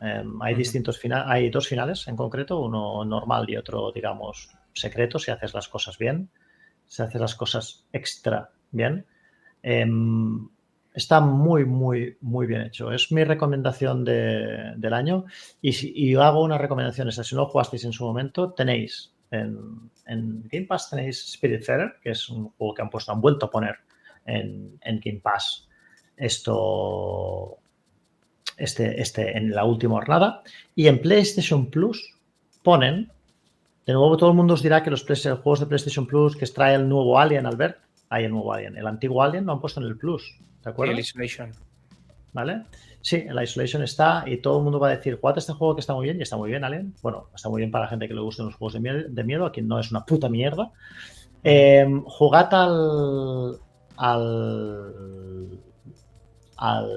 Em, hay distintos finales, hay dos finales en concreto, uno normal y otro, digamos, secreto, si haces las cosas bien, si haces las cosas extra bien. Está muy, muy, muy bien hecho. Es mi recomendación del año. Y, si, hago una recomendación, si no jugasteis en su momento, tenéis en, Game Pass tenéis Spiritfarer, que es un juego que han puesto, han vuelto a poner en, en Game Pass esto este, este, en la última jornada. Y en PlayStation Plus ponen, de nuevo todo el mundo os dirá que los juegos de PlayStation Plus que trae el nuevo Alien, Albert, hay el nuevo Alien. El antiguo Alien lo han puesto en el Plus, ¿de acuerdo? el Isolation. ¿Vale? Sí, el Isolation está y todo el mundo va a decir, jugad este juego que está muy bien y está muy bien, Alien. Bueno, está muy bien para la gente que le gusten los juegos de miedo, a quien no es una puta mierda. Eh, jugad al, al, al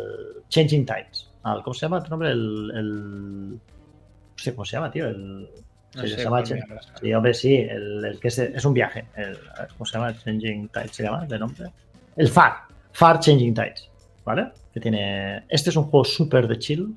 Changing Times. ¿Cómo se llama tu nombre? El. el ¿cómo se llama, tío? El. Se llama, sí, hombre, sí, el, que es, un viaje. El, ¿Cómo se llama? Changing Tides se llama de nombre. El Far. Far Changing Tides. ¿Vale? Que tiene. Este es un juego súper de chill.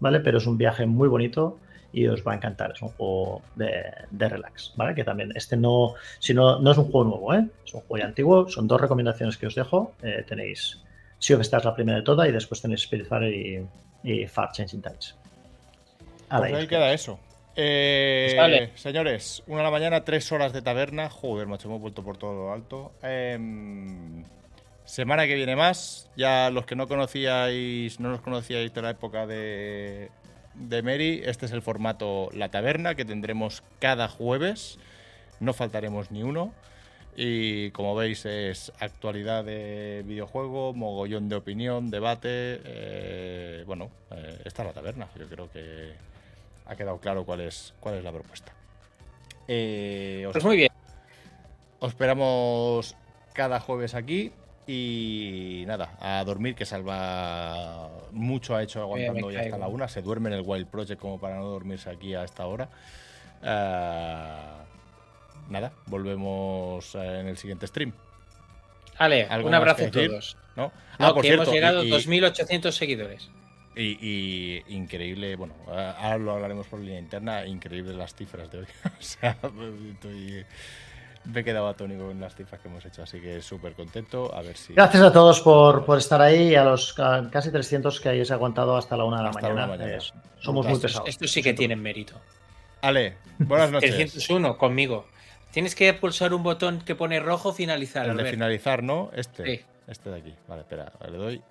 ¿Vale? Pero es un viaje muy bonito y os va a encantar. Es un juego de, de, relax, ¿vale? Que también, este no, si no, no es un juego nuevo, ¿eh? Es un juego ya antiguo. Son dos recomendaciones que os dejo. Eh, tenéis Sí, que esta es la primera de todas y después tenéis Spiritfarer y, y Far Changing Tides. Pues ahí queda eso. Eh, señores, una de la mañana, tres horas de taberna. Joder, macho, hemos vuelto por todo lo alto. Em, semana que viene más. Ya los que no conocíais, no nos conocíais de la época de, de Mary, este es el formato La Taberna que tendremos cada jueves. No faltaremos ni uno. Y como veis es actualidad de videojuego, mogollón de opinión, debate. Eh, bueno, eh, está es la taberna. Yo creo que ha quedado claro cuál es, cuál es la propuesta. Eh, pues muy bien. Os esperamos cada jueves aquí. Y nada, a dormir, que Salva mucho ha hecho aguantando ya hasta la una. Se duerme en el Wild Project como para no dormirse aquí a esta hora nada, volvemos eh, en el siguiente stream. Vale, un abrazo a todos. ¿no? Ah, por cierto, hemos llegado a 2.800 seguidores. Y, increíble, bueno, ahora lo hablaremos por línea interna, increíble las cifras de hoy. o sea, me he quedado atónico con las cifras que hemos hecho, así que súper contento. A ver si. Gracias a todos por, por, estar ahí y a los casi 300 que hayáis aguantado hasta la una de la mañana. somos muy pesados. Esto sí que tienen mérito. Ale, buenas noches. 301 conmigo. Tienes que pulsar un botón que pone rojo finalizar. El de finalizar, ¿no? Este. Sí. Este de aquí. Vale, espera, le doy.